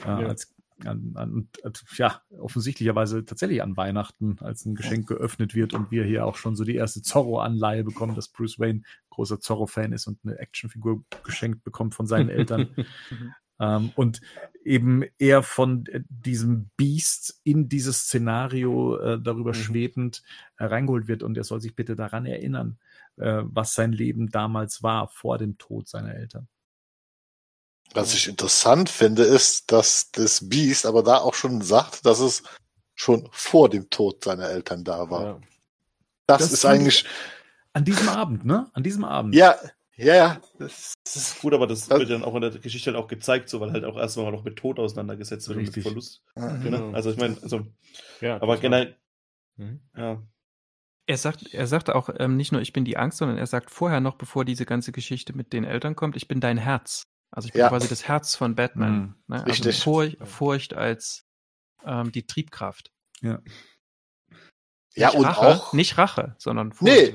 Speaker 1: Äh,
Speaker 4: Ja.
Speaker 1: als, an, an, ja, offensichtlicherweise tatsächlich an Weihnachten, als ein Geschenk geöffnet wird und wir hier auch schon so die erste Zorro-Anleihe bekommen, dass Bruce Wayne großer Zorro-Fan ist und eine Actionfigur geschenkt bekommt von seinen Eltern. Ähm, und eben eher von äh, diesem Beast in dieses Szenario äh, darüber
Speaker 4: Mhm.
Speaker 1: schwebend äh, reingeholt wird und er soll sich bitte daran erinnern, äh, was sein Leben damals war vor dem Tod seiner Eltern.
Speaker 3: Was ich interessant finde, ist, dass das Beast aber da auch schon sagt, dass es schon vor dem Tod seiner Eltern da war.
Speaker 4: ja.
Speaker 3: Das,
Speaker 1: Das
Speaker 3: ist eigentlich,
Speaker 1: An diesem Abend, ne? An diesem Abend.
Speaker 3: ja, ja, ja. Das,
Speaker 2: Das ist gut, aber das
Speaker 3: Das-
Speaker 2: wird dann auch in der Geschichte halt auch gezeigt, so, weil halt auch erstmal noch mit Tod auseinandergesetzt wird
Speaker 1: Richtig.
Speaker 2: und mit Verlust.
Speaker 3: ja.
Speaker 2: Genau. Also ich meine, also,
Speaker 4: ja
Speaker 2: aber generell,
Speaker 4: Mhm.
Speaker 2: ja,
Speaker 5: Er sagt, er sagt auch ähm, nicht nur, ich bin die Angst, sondern er sagt vorher noch, bevor diese ganze Geschichte mit den Eltern kommt, ich bin dein Herz. Also ich bin
Speaker 3: Ja.
Speaker 5: quasi das Herz von Batman.
Speaker 1: Mhm.
Speaker 5: Ne? Also
Speaker 3: Richtig.
Speaker 5: Furcht, Furcht als ähm, die Triebkraft.
Speaker 3: Ja,
Speaker 5: nicht
Speaker 3: und
Speaker 5: Rache,
Speaker 3: auch,
Speaker 5: Nicht Rache, sondern
Speaker 3: nee,
Speaker 5: Furcht.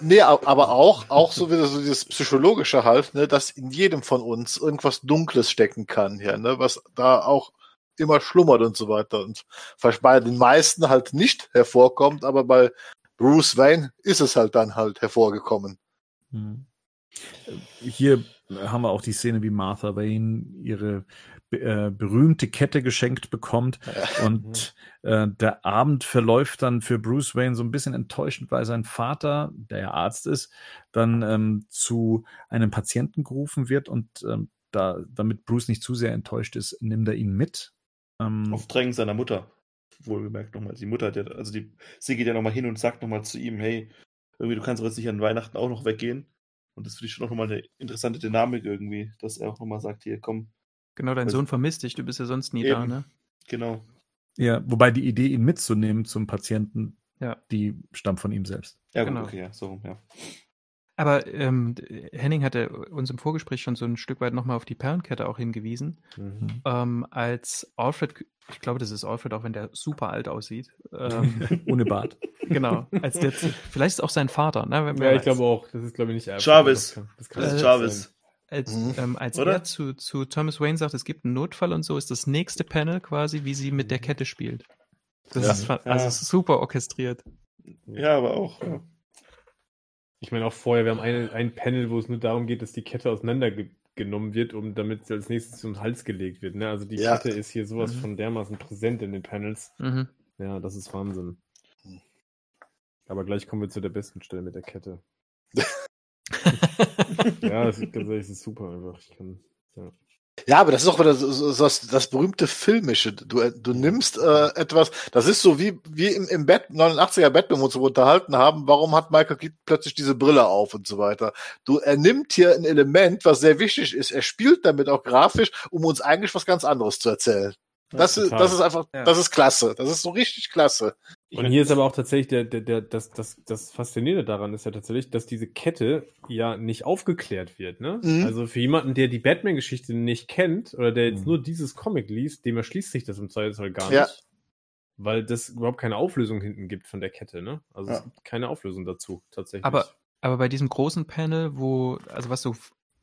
Speaker 3: nee, au- aber auch, auch so wieder so dieses psychologische halt, ne, dass in jedem von uns irgendwas Dunkles stecken kann, ja, ne, was da auch immer schlummert und so weiter und vielleicht bei den meisten halt nicht hervorkommt, aber bei Bruce Wayne ist es halt dann halt hervorgekommen.
Speaker 1: Mhm. Hier haben wir auch die Szene, wie Martha Wayne ihre äh, berühmte Kette geschenkt bekommt. Und äh, der Abend verläuft dann für Bruce Wayne so ein bisschen enttäuschend, weil sein Vater, der ja Arzt ist, dann ähm, zu einem Patienten gerufen wird und ähm, da, damit Bruce nicht zu sehr enttäuscht ist, nimmt er ihn mit. Ähm,
Speaker 2: auf Drängen seiner Mutter. Wohlgemerkt nochmal. Die Mutter hat ja, also die, sie geht ja nochmal hin und sagt nochmal zu ihm, hey, irgendwie, du kannst doch jetzt nicht an Weihnachten auch noch weggehen. Und das finde ich schon auch nochmal eine interessante Dynamik irgendwie, dass er auch nochmal sagt, hier, komm,
Speaker 5: Genau, dein
Speaker 2: Also-
Speaker 5: Sohn vermisst dich, du bist ja sonst nie da,
Speaker 2: Eben.
Speaker 5: ne?
Speaker 2: genau.
Speaker 1: ja, wobei die Idee, ihn mitzunehmen zum Patienten,
Speaker 5: Ja.
Speaker 1: die stammt von ihm selbst.
Speaker 2: Ja,
Speaker 5: Genau.
Speaker 2: gut, okay, ja, so ja.
Speaker 5: Aber ähm, Henning hatte uns im Vorgespräch schon so ein Stück weit nochmal auf die Perlenkette auch hingewiesen.
Speaker 4: Mhm.
Speaker 5: Ähm, als Alfred, ich glaube, das ist Alfred, auch wenn der super alt aussieht. Ähm,
Speaker 1: Ohne Bart.
Speaker 5: genau, als der, vielleicht ist auch sein Vater, ne? Wenn
Speaker 4: Ja, ich glaube auch. Das ist, glaube ich, nicht Alfred,
Speaker 2: Jarvis.
Speaker 4: Das kann, das kann
Speaker 2: Das ist Jarvis.
Speaker 4: sein.
Speaker 5: Als,
Speaker 3: Mhm.
Speaker 5: ähm, als
Speaker 2: Oder?
Speaker 5: er zu, zu Thomas Wayne sagt, es gibt einen Notfall und so, ist das nächste Panel quasi, wie sie mit der Kette spielt. Das
Speaker 3: Ja.
Speaker 5: ist, also
Speaker 2: Ja.
Speaker 5: super orchestriert.
Speaker 2: Ja, aber auch, ja.
Speaker 4: Ich meine auch vorher, wir haben ein, ein Panel, wo es nur darum geht, dass die Kette auseinandergenommen wird, um damit sie als nächstes zum Hals gelegt wird. Ne? Also die
Speaker 3: Ja.
Speaker 4: Kette ist hier sowas
Speaker 5: Mhm.
Speaker 4: von dermaßen präsent in den Panels.
Speaker 5: Mhm.
Speaker 4: Ja, das ist Wahnsinn. Aber gleich kommen wir zu der besten Stelle mit der Kette. Ja, das ist, ganz ehrlich, das ist super einfach. Ich kann, ja.
Speaker 3: Ja, aber das ist auch wieder so, so, so das, das berühmte Filmische. Du, äh, du nimmst äh, etwas, das ist so wie, wie im, im Bett, 89er Batman, wo wir uns unterhalten haben, warum hat Michael Keaton plötzlich diese Brille auf und so weiter. Du, er nimmt hier ein Element, was sehr wichtig ist. Er spielt damit auch grafisch, um uns eigentlich was ganz anderes zu erzählen. Das, ist,
Speaker 4: total.
Speaker 3: das ist einfach,
Speaker 5: Ja.
Speaker 3: das ist klasse. Das ist so richtig klasse.
Speaker 2: Ich
Speaker 4: Und hier ist aber auch tatsächlich der, der, der, das, das, das Faszinierende daran ist ja tatsächlich, dass diese Kette ja nicht aufgeklärt wird. Ne?
Speaker 3: Mhm.
Speaker 4: Also für jemanden, der die Batman-Geschichte nicht kennt oder der jetzt
Speaker 1: Mhm.
Speaker 4: nur dieses Comic liest, dem erschließt sich das im Zweifelsfall gar
Speaker 3: Ja.
Speaker 4: nicht. Weil das überhaupt keine Auflösung hinten gibt von der Kette. Ne? Also es
Speaker 2: Ja.
Speaker 4: gibt keine Auflösung dazu, tatsächlich.
Speaker 5: Aber, aber bei diesem großen Panel, wo, also was so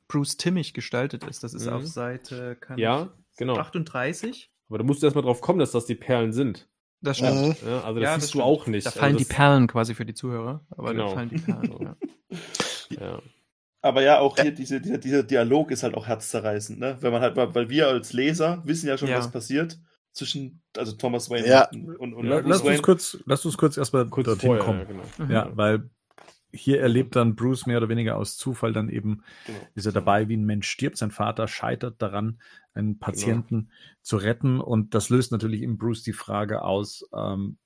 Speaker 5: Bruce Timmig gestaltet ist, das ist
Speaker 4: Mhm.
Speaker 5: auf Seite kann
Speaker 4: ja, genau.
Speaker 5: ich, 38.
Speaker 4: Aber du musst erstmal drauf kommen, dass das die Perlen sind.
Speaker 5: Das stimmt.
Speaker 3: Mhm.
Speaker 4: Ja, also das
Speaker 5: Ja,
Speaker 4: siehst
Speaker 5: das
Speaker 4: du
Speaker 5: stimmt.
Speaker 4: auch nicht.
Speaker 5: Da
Speaker 4: Also
Speaker 5: fallen die
Speaker 4: das-
Speaker 5: Perlen quasi für die Zuhörer, aber
Speaker 4: Genau.
Speaker 5: da fallen die Perlen. ja.
Speaker 4: Ja.
Speaker 2: Aber ja, auch hier diese, dieser, dieser Dialog ist halt auch herzzerreißend, ne? Wenn man halt, weil wir als Leser wissen ja schon,
Speaker 5: Ja.
Speaker 2: was passiert. zwischen, also Thomas Wayne
Speaker 3: Ja.
Speaker 2: und, und, und Bruce
Speaker 1: Lass uns kurz, lass uns kurz erstmal
Speaker 4: Kurz
Speaker 1: dorthin
Speaker 4: vorher,
Speaker 1: kommen.
Speaker 4: ja, genau.
Speaker 5: Mhm.
Speaker 1: Ja, weil hier erlebt dann Bruce mehr oder weniger aus Zufall dann eben,
Speaker 2: Genau.
Speaker 1: ist er dabei, wie ein Mensch stirbt. Sein Vater scheitert daran, einen Patienten zu retten. Und das löst natürlich in Bruce die Frage aus, ähm,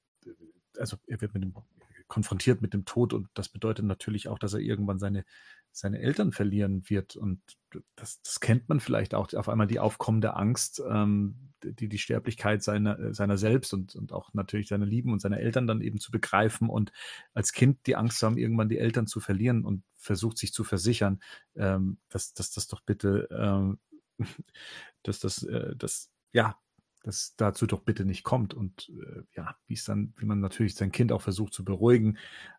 Speaker 1: also er wird mit dem, konfrontiert mit dem Tod und das bedeutet natürlich auch, dass er irgendwann seine, seine Eltern verlieren wird. Und das, das kennt man vielleicht auch, auf einmal die aufkommende Angst, ähm, die, die Sterblichkeit seiner, seiner selbst und, und auch natürlich seiner Lieben und seiner Eltern dann eben zu begreifen und als Kind die Angst zu haben, irgendwann die Eltern zu verlieren und versucht sich zu versichern, ähm, dass, dass das doch bitte, ähm, dass das, äh, das, ja, dass dazu doch bitte nicht kommt und äh, ja, wie es dann, wie man natürlich sein Kind auch versucht zu beruhigen,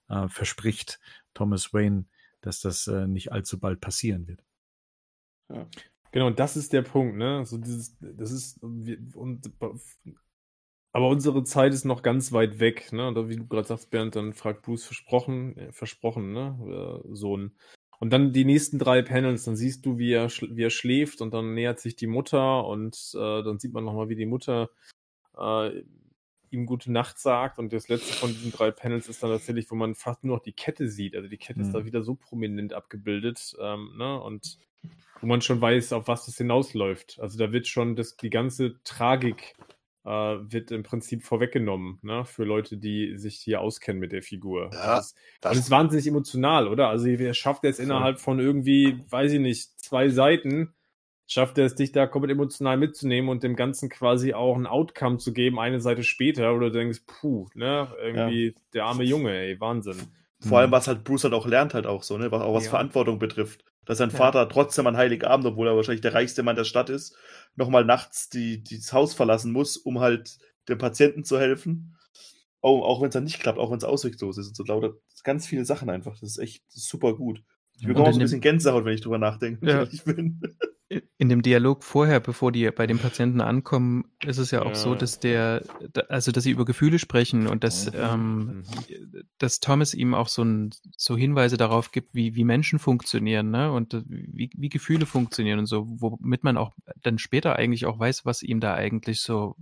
Speaker 1: äh, verspricht Thomas Wayne, dass das äh, nicht allzu bald passieren wird.
Speaker 4: Genau, und das ist der Punkt, ne? So dieses, das ist, wir- und, aber unsere Zeit ist noch ganz weit weg, ne? Und wie du gerade sagst, Bernd, dann fragt Bruce versprochen, äh, versprochen, ne? Äh, Sohn. Und dann die nächsten drei Panels, dann siehst du, wie er, schl- wie er schläft und dann nähert sich die Mutter und äh, dann sieht man nochmal, wie die Mutter äh, ihm gute Nacht sagt. Und das letzte von diesen drei Panels ist dann tatsächlich, wo man fast nur noch die Kette sieht. Also die Kette ist
Speaker 1: Mhm.
Speaker 4: da wieder so prominent abgebildet, ähm, ne? Und wo man schon weiß, auf was das hinausläuft. Also da wird schon das, die ganze Tragik äh, wird im Prinzip vorweggenommen, ne? Für Leute, die sich hier auskennen mit der Figur.
Speaker 3: Ja,
Speaker 4: das,
Speaker 3: Das,
Speaker 4: es ist wahnsinnig emotional, oder? Also er schafft es innerhalb von irgendwie, weiß ich nicht, zwei Seiten, schafft er es, dich da komplett emotional mitzunehmen und dem Ganzen quasi auch ein Outcome zu geben, eine Seite später, oder du denkst, puh, ne, irgendwie der arme Junge, ey, Wahnsinn.
Speaker 2: Vor allem, was halt Bruce halt auch lernt, halt auch so, ne? Was, auch was
Speaker 4: Ja.
Speaker 2: Verantwortung betrifft. Dass sein
Speaker 5: Ja.
Speaker 2: Vater trotzdem an Heiligabend, obwohl er wahrscheinlich der reichste Mann der Stadt ist, nochmal nachts die, die das Haus verlassen muss, um halt dem Patienten zu helfen. Auch, auch wenn es dann nicht klappt, auch wenn es ausweglos ist und so lauter ganz viele Sachen einfach. Das ist echt super gut. Ich
Speaker 1: Ja.
Speaker 2: bekomme auch so ein
Speaker 5: in
Speaker 2: bisschen Gänsehaut, wenn ich drüber nachdenke.
Speaker 5: Ja.
Speaker 2: Ich bin.
Speaker 5: In dem Dialog vorher, bevor die bei dem Patienten ankommen, ist es ja auch
Speaker 4: Ja.
Speaker 5: so, dass der, also dass sie über Gefühle sprechen und dass,
Speaker 3: Mhm.
Speaker 5: ähm, dass Thomas ihm auch so, ein, so Hinweise darauf gibt, wie, wie Menschen funktionieren, ne? Und äh, wie, wie Gefühle funktionieren und so, womit man auch dann später eigentlich auch weiß, was ihm da eigentlich so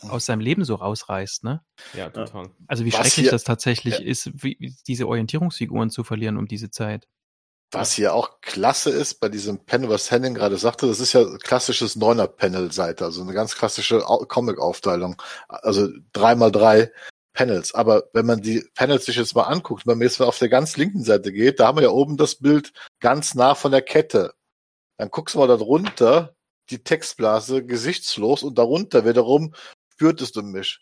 Speaker 5: aus seinem Leben so rausreißt, ne?
Speaker 4: Ja, total.
Speaker 5: Also wie
Speaker 3: Was
Speaker 5: schrecklich
Speaker 3: hier-
Speaker 5: das tatsächlich
Speaker 3: Ja.
Speaker 5: ist, wie diese Orientierungsfiguren zu verlieren um diese Zeit.
Speaker 3: Was hier auch klasse ist bei diesem Panel, was Henning gerade sagte, das ist ja klassisches Neuner-Panel-Seite, also eine ganz klassische Au- Comic-Aufteilung. Also drei mal drei Panels. Aber wenn man die Panels sich jetzt mal anguckt, wenn man jetzt mal auf der ganz linken Seite geht, da haben wir ja oben das Bild ganz nah von der Kette. Dann guckst du mal darunter, die Textblase gesichtslos und darunter wiederum spürtest du mich.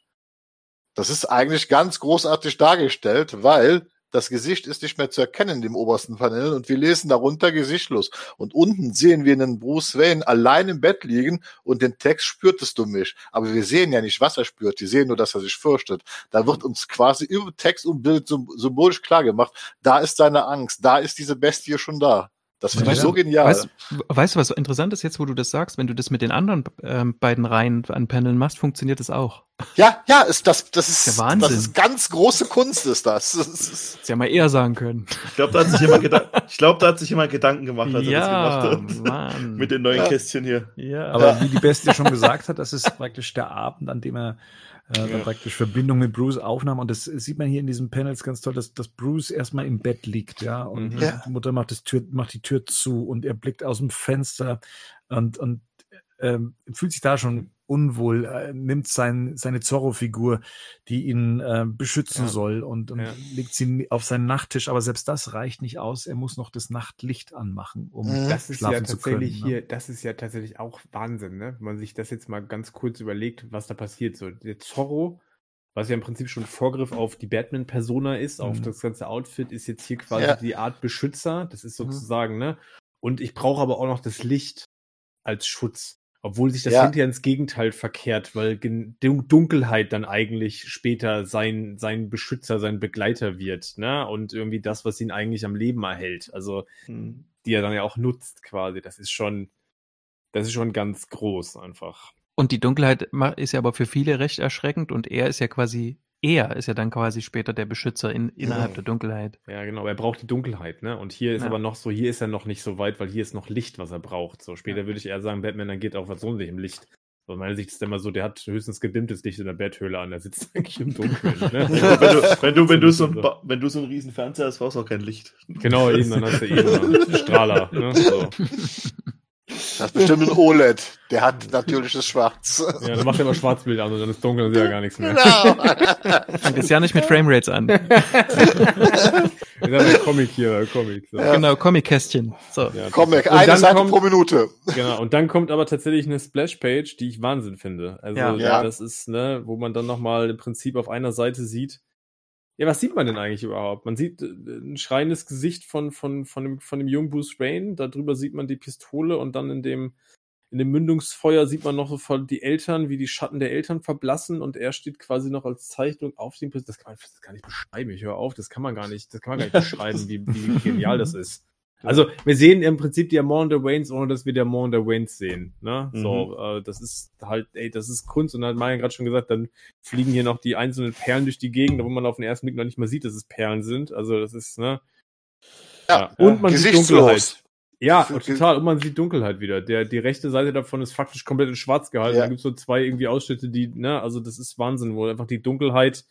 Speaker 3: Das ist eigentlich ganz großartig dargestellt, weil das Gesicht ist nicht mehr zu erkennen dem obersten Panel und wir lesen darunter gesichtlos. Und unten sehen wir einen Bruce Wayne allein im Bett liegen und den Text spürtest du mich. Aber wir sehen ja nicht, was er spürt. Wir sehen nur, dass er sich fürchtet. Da wird uns quasi über Text und Bild sym- symbolisch klar gemacht, da ist seine Angst, da ist diese Bestie schon da. Das finde ich
Speaker 5: Weißt
Speaker 3: so
Speaker 5: du-
Speaker 3: genial.
Speaker 5: Weißt, weißt du, was so interessant ist jetzt, wo du das sagst, wenn du das mit den anderen ähm, beiden Reihen an Paneln machst, funktioniert das auch.
Speaker 3: ja, ja, ist das, das ist,
Speaker 5: Wahnsinn.
Speaker 3: das ist ganz große Kunst, ist das. das ist,
Speaker 5: Hättest ja mal eher sagen können.
Speaker 2: Ich glaube, da hat sich jemand, ich glaub, da hat sich jemand Gedanken gemacht, als er
Speaker 5: ja,
Speaker 2: das gemacht hat.
Speaker 5: Mann.
Speaker 2: Mit den neuen
Speaker 3: Ja.
Speaker 2: Kästchen hier.
Speaker 5: ja.
Speaker 1: Aber wie die Bestie schon gesagt hat, das ist praktisch der Abend, an dem er äh, dann
Speaker 2: Ja.
Speaker 1: praktisch Verbindung mit Bruce aufnahm. Und das sieht man hier in diesen Panels ganz toll, dass, dass Bruce erstmal im Bett liegt, ja. Und
Speaker 4: Mhm.
Speaker 3: Ja.
Speaker 1: die Mutter macht, das Tür, macht die Tür zu und er blickt aus dem Fenster und, und ähm, fühlt sich da schon unwohl, äh, nimmt sein, seine Zorro-Figur, die ihn äh, beschützen
Speaker 4: Ja.
Speaker 1: soll und, und
Speaker 4: Ja.
Speaker 1: legt sie auf seinen Nachttisch. Aber selbst das reicht nicht aus. Er muss noch das Nachtlicht anmachen, um
Speaker 3: Mhm.
Speaker 4: Das ist
Speaker 1: schlafen
Speaker 4: ja
Speaker 1: zu
Speaker 4: tatsächlich
Speaker 1: können. ne?
Speaker 4: hier, das ist ja tatsächlich auch Wahnsinn, ne? Wenn man sich das jetzt mal ganz kurz überlegt, was da passiert. So, der Zorro, was ja im Prinzip schon Vorgriff auf die Batman-Persona ist, auf
Speaker 1: Mhm.
Speaker 4: das ganze Outfit, ist jetzt hier quasi
Speaker 3: Ja.
Speaker 4: die Art Beschützer. Das ist
Speaker 5: Mhm.
Speaker 4: sozusagen, ne? Und ich brauche aber auch noch das Licht als Schutz. Obwohl sich das
Speaker 3: Ja.
Speaker 4: hinterher ins Gegenteil verkehrt, weil Dunkelheit dann eigentlich später sein, sein Beschützer, sein Begleiter wird, ne? Und irgendwie das, was ihn eigentlich am Leben erhält. Also,
Speaker 2: Hm.
Speaker 4: die er dann ja auch nutzt quasi. Das ist schon, das ist schon ganz groß einfach.
Speaker 5: Und die Dunkelheit ist ja aber für viele recht erschreckend und er ist ja quasi, er ist ja dann quasi später der Beschützer in, innerhalb
Speaker 4: Ja.
Speaker 5: der Dunkelheit.
Speaker 4: Ja, genau. Er braucht die Dunkelheit, ne? Und hier ist
Speaker 5: Ja.
Speaker 4: aber noch so, hier ist er noch nicht so weit, weil hier ist noch Licht, was er braucht. So später würde ich eher sagen, Batman agiert auch was so nicht im Licht. Aus meiner Sicht ist der immer so, der hat höchstens gedimmtes Licht in der Betthöhle an, der sitzt eigentlich im Dunkeln. Ne?
Speaker 2: wenn, du, wenn, du, wenn, du so ein, wenn du so einen riesen Fernseher hast, brauchst du auch kein Licht.
Speaker 4: Genau, eben, dann hast du eben einen Strahler. Ne? So.
Speaker 3: Das ist bestimmt ein OLED. Der hat natürliches Schwarz.
Speaker 4: Ja, dann macht er immer Schwarzbild an und dann ist dunkel und sieht ja gar nichts mehr.
Speaker 3: Genau.
Speaker 5: Fängt jetzt ja nicht mit Framerates an.
Speaker 4: Wir der Comic hier, Comic. So.
Speaker 5: Genau, Comic-Kästchen. So.
Speaker 4: Ja,
Speaker 3: Comic,
Speaker 4: Und
Speaker 3: eine Seite
Speaker 4: kommt-
Speaker 3: pro Minute.
Speaker 4: Genau, und dann kommt aber tatsächlich eine Splash-Page, die ich Wahnsinn finde. Also
Speaker 5: Ja.
Speaker 3: Ja.
Speaker 4: das ist, ne, wo man dann nochmal im Prinzip auf einer Seite sieht, ja, was sieht man denn eigentlich überhaupt? Man sieht äh, ein schreiendes Gesicht von, von, von, dem, von dem jungen Bruce Wayne, darüber sieht man die Pistole und dann in dem, in dem Mündungsfeuer sieht man noch so voll die Eltern, wie die Schatten der Eltern verblassen und er steht quasi noch als Zeichnung auf dem Pistole. Das kann man das kann ich beschreiben, ich höre auf, das kann man gar nicht, das kann man gar nicht beschreiben, wie, wie genial das ist. Also, wir sehen im Prinzip die Amanda Waynes, ohne dass wir die Amanda Waynes sehen. Ne? So, äh, das ist halt, ey, das ist Kunst. Und dann hat Marian gerade schon gesagt, dann fliegen hier noch die einzelnen Perlen durch die Gegend, wo man auf den ersten Blick noch nicht mal sieht, dass es Perlen sind. Also, das ist, ne?
Speaker 3: Ja,
Speaker 4: Und man sieht. Dunkelheit. Ja, total. Und man sieht Dunkelheit wieder. Der, die rechte Seite davon ist faktisch komplett in schwarz gehalten.
Speaker 3: Ja.
Speaker 4: Da gibt's so zwei irgendwie Ausschnitte, die, ne, also das ist Wahnsinn, wo einfach die Dunkelheit,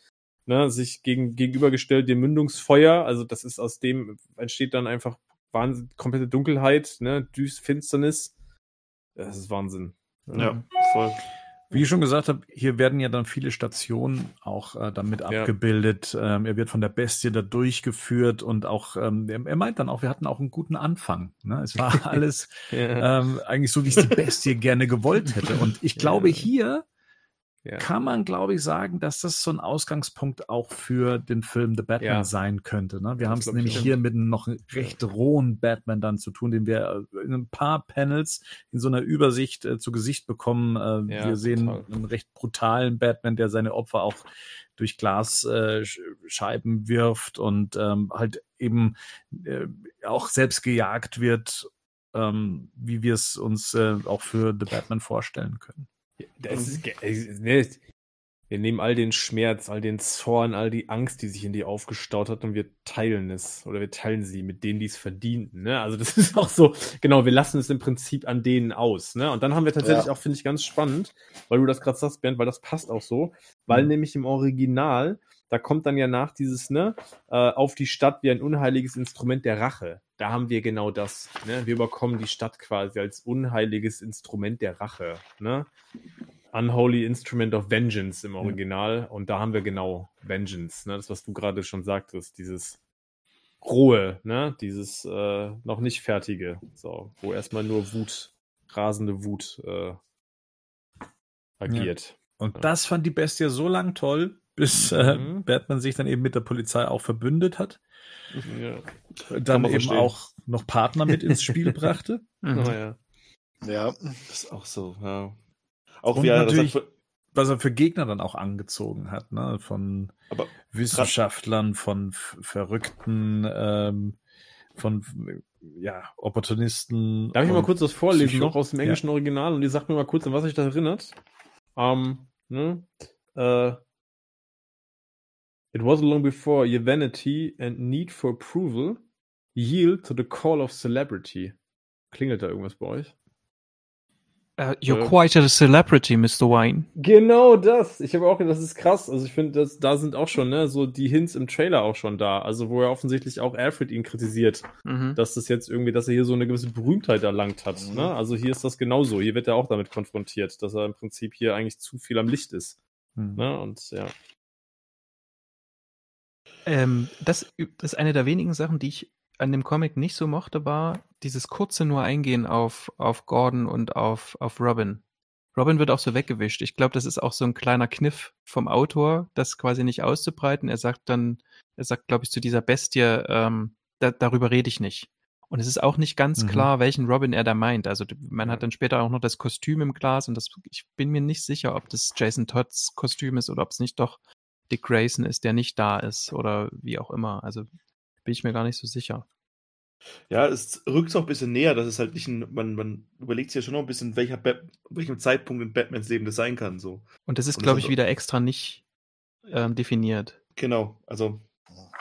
Speaker 4: ne, sich gegen, gegenübergestellt dem Mündungsfeuer, also das ist aus dem entsteht dann einfach Wahnsinn, komplette Dunkelheit, ne, Düs, Finsternis. Das ist Wahnsinn.
Speaker 2: Ja, voll.
Speaker 1: Wie ich schon gesagt habe, hier werden ja dann viele Stationen auch äh, damit
Speaker 4: Ja.
Speaker 1: abgebildet. Ähm, er wird von der Bestie da durchgeführt und auch, ähm, er, er meint dann auch, wir hatten auch einen guten Anfang. Ne? Es war alles
Speaker 4: Ja.
Speaker 1: ähm, eigentlich so, wie es die Bestie gerne gewollt hätte. Und ich glaube,
Speaker 4: Ja.
Speaker 1: hier
Speaker 4: Ja.
Speaker 1: kann man, glaube ich, sagen, dass das so ein Ausgangspunkt auch für den Film The Batman
Speaker 4: Ja.
Speaker 1: sein könnte. Ne? Wir haben es nämlich hier mit einem noch recht rohen Batman dann zu tun, den wir äh, in ein paar Panels in so einer Übersicht äh, zu Gesicht bekommen. Äh,
Speaker 4: Ja,
Speaker 1: wir sehen
Speaker 4: total.
Speaker 1: einen recht brutalen Batman, der seine Opfer auch durch Glasscheiben äh, wirft und ähm, halt eben äh, auch selbst gejagt wird, ähm, wie wir es uns äh, auch für The Batman vorstellen können.
Speaker 4: Das ist, ist- ne, wir nehmen all den Schmerz, all den Zorn, all die Angst, die sich in dir aufgestaut hat und wir teilen es oder wir teilen sie mit denen, die es verdienten. Ne? Also das ist auch so, genau, wir lassen es im Prinzip an denen aus. Ne? Und dann haben wir tatsächlich
Speaker 3: Ja.
Speaker 4: auch, finde ich, ganz spannend, weil du das gerade sagst, Bernd, weil das passt auch so, weil
Speaker 1: Mhm.
Speaker 4: nämlich im Original, da kommt dann ja nach dieses, ne, äh, auf die Stadt wie ein unheiliges Instrument der Rache. Da haben wir genau das. Ne? Wir überkommen die Stadt quasi als unheiliges Instrument der Rache. Ne? Unholy Instrument of Vengeance im Original. Und da haben wir genau Vengeance. Ne? Das, was du gerade schon sagtest, dieses rohe, ne? dieses äh, noch nicht fertige. So, wo erstmal nur Wut, rasende Wut äh, agiert.
Speaker 1: Und
Speaker 4: Ja.
Speaker 1: das fand die Bestie so lang toll, bis äh,
Speaker 4: Mhm.
Speaker 1: Batman sich dann eben mit der Polizei auch verbündet hat.
Speaker 4: Ja.
Speaker 1: Dann
Speaker 2: man
Speaker 1: eben
Speaker 2: verstehen.
Speaker 1: auch noch Partner mit ins Spiel brachte.
Speaker 5: Mhm.
Speaker 4: Oh, ja.
Speaker 3: Ja.
Speaker 2: Das ist auch so, ja. Auch
Speaker 1: Und
Speaker 2: wie er das
Speaker 1: natürlich-
Speaker 2: hat,
Speaker 1: Was er für Gegner dann auch angezogen hat, ne? Von
Speaker 2: aber
Speaker 1: Wissenschaftlern, von Verrückten, ähm, von ja, Opportunisten.
Speaker 4: Darf ich mal kurz was vorlesen
Speaker 1: Psycho-
Speaker 4: noch aus dem englischen Original und ihr sagt mir mal kurz, an was sich das erinnert? Um, ne? Äh, It wasn't long before your vanity and need for approval yield to the call of celebrity. Klingelt da irgendwas bei euch?
Speaker 5: Uh, you're
Speaker 4: Äh.
Speaker 5: quite a celebrity, Mr. Wine.
Speaker 4: Genau das. Ich habe auch gedacht, das ist krass. Also ich finde, da sind auch schon ne, so die Hints im Trailer auch schon da. Also wo er offensichtlich auch Alfred ihn kritisiert,
Speaker 5: Mhm.
Speaker 4: dass das jetzt irgendwie, dass er hier so eine gewisse Berühmtheit erlangt hat.
Speaker 3: Mhm.
Speaker 4: Ne? Also hier ist das genauso. Hier wird er auch damit konfrontiert, dass er im Prinzip hier eigentlich zu viel am Licht ist.
Speaker 1: Hm.
Speaker 4: Ne? Und ja.
Speaker 5: Ähm, das, das ist eine der wenigen Sachen, die ich an dem Comic nicht so mochte, war dieses kurze nur Eingehen auf, auf Gordon und auf, auf Robin. Robin wird auch so weggewischt. Ich glaube, das ist auch so ein kleiner Kniff vom Autor, das quasi nicht auszubreiten. Er sagt dann, er sagt, glaube ich, zu dieser Bestie, ähm, da, darüber rede ich nicht. Und es ist auch nicht ganz
Speaker 1: Mhm.
Speaker 5: klar, welchen Robin er da meint. Also man hat dann später auch noch das Kostüm im Glas und das, ich bin mir nicht sicher, ob das Jason Todds Kostüm ist oder ob es nicht doch Dick Grayson ist, der nicht da ist oder wie auch immer. Also bin ich mir gar nicht so sicher.
Speaker 2: Ja, es rückt auch ein bisschen näher, dass es halt nicht ein, man, man überlegt sich ja schon noch ein bisschen, welcher Bat, welchem Zeitpunkt in Batmans Leben das sein kann, so.
Speaker 5: Und das ist, glaube ich, wieder extra nicht ähm, definiert.
Speaker 2: Genau, also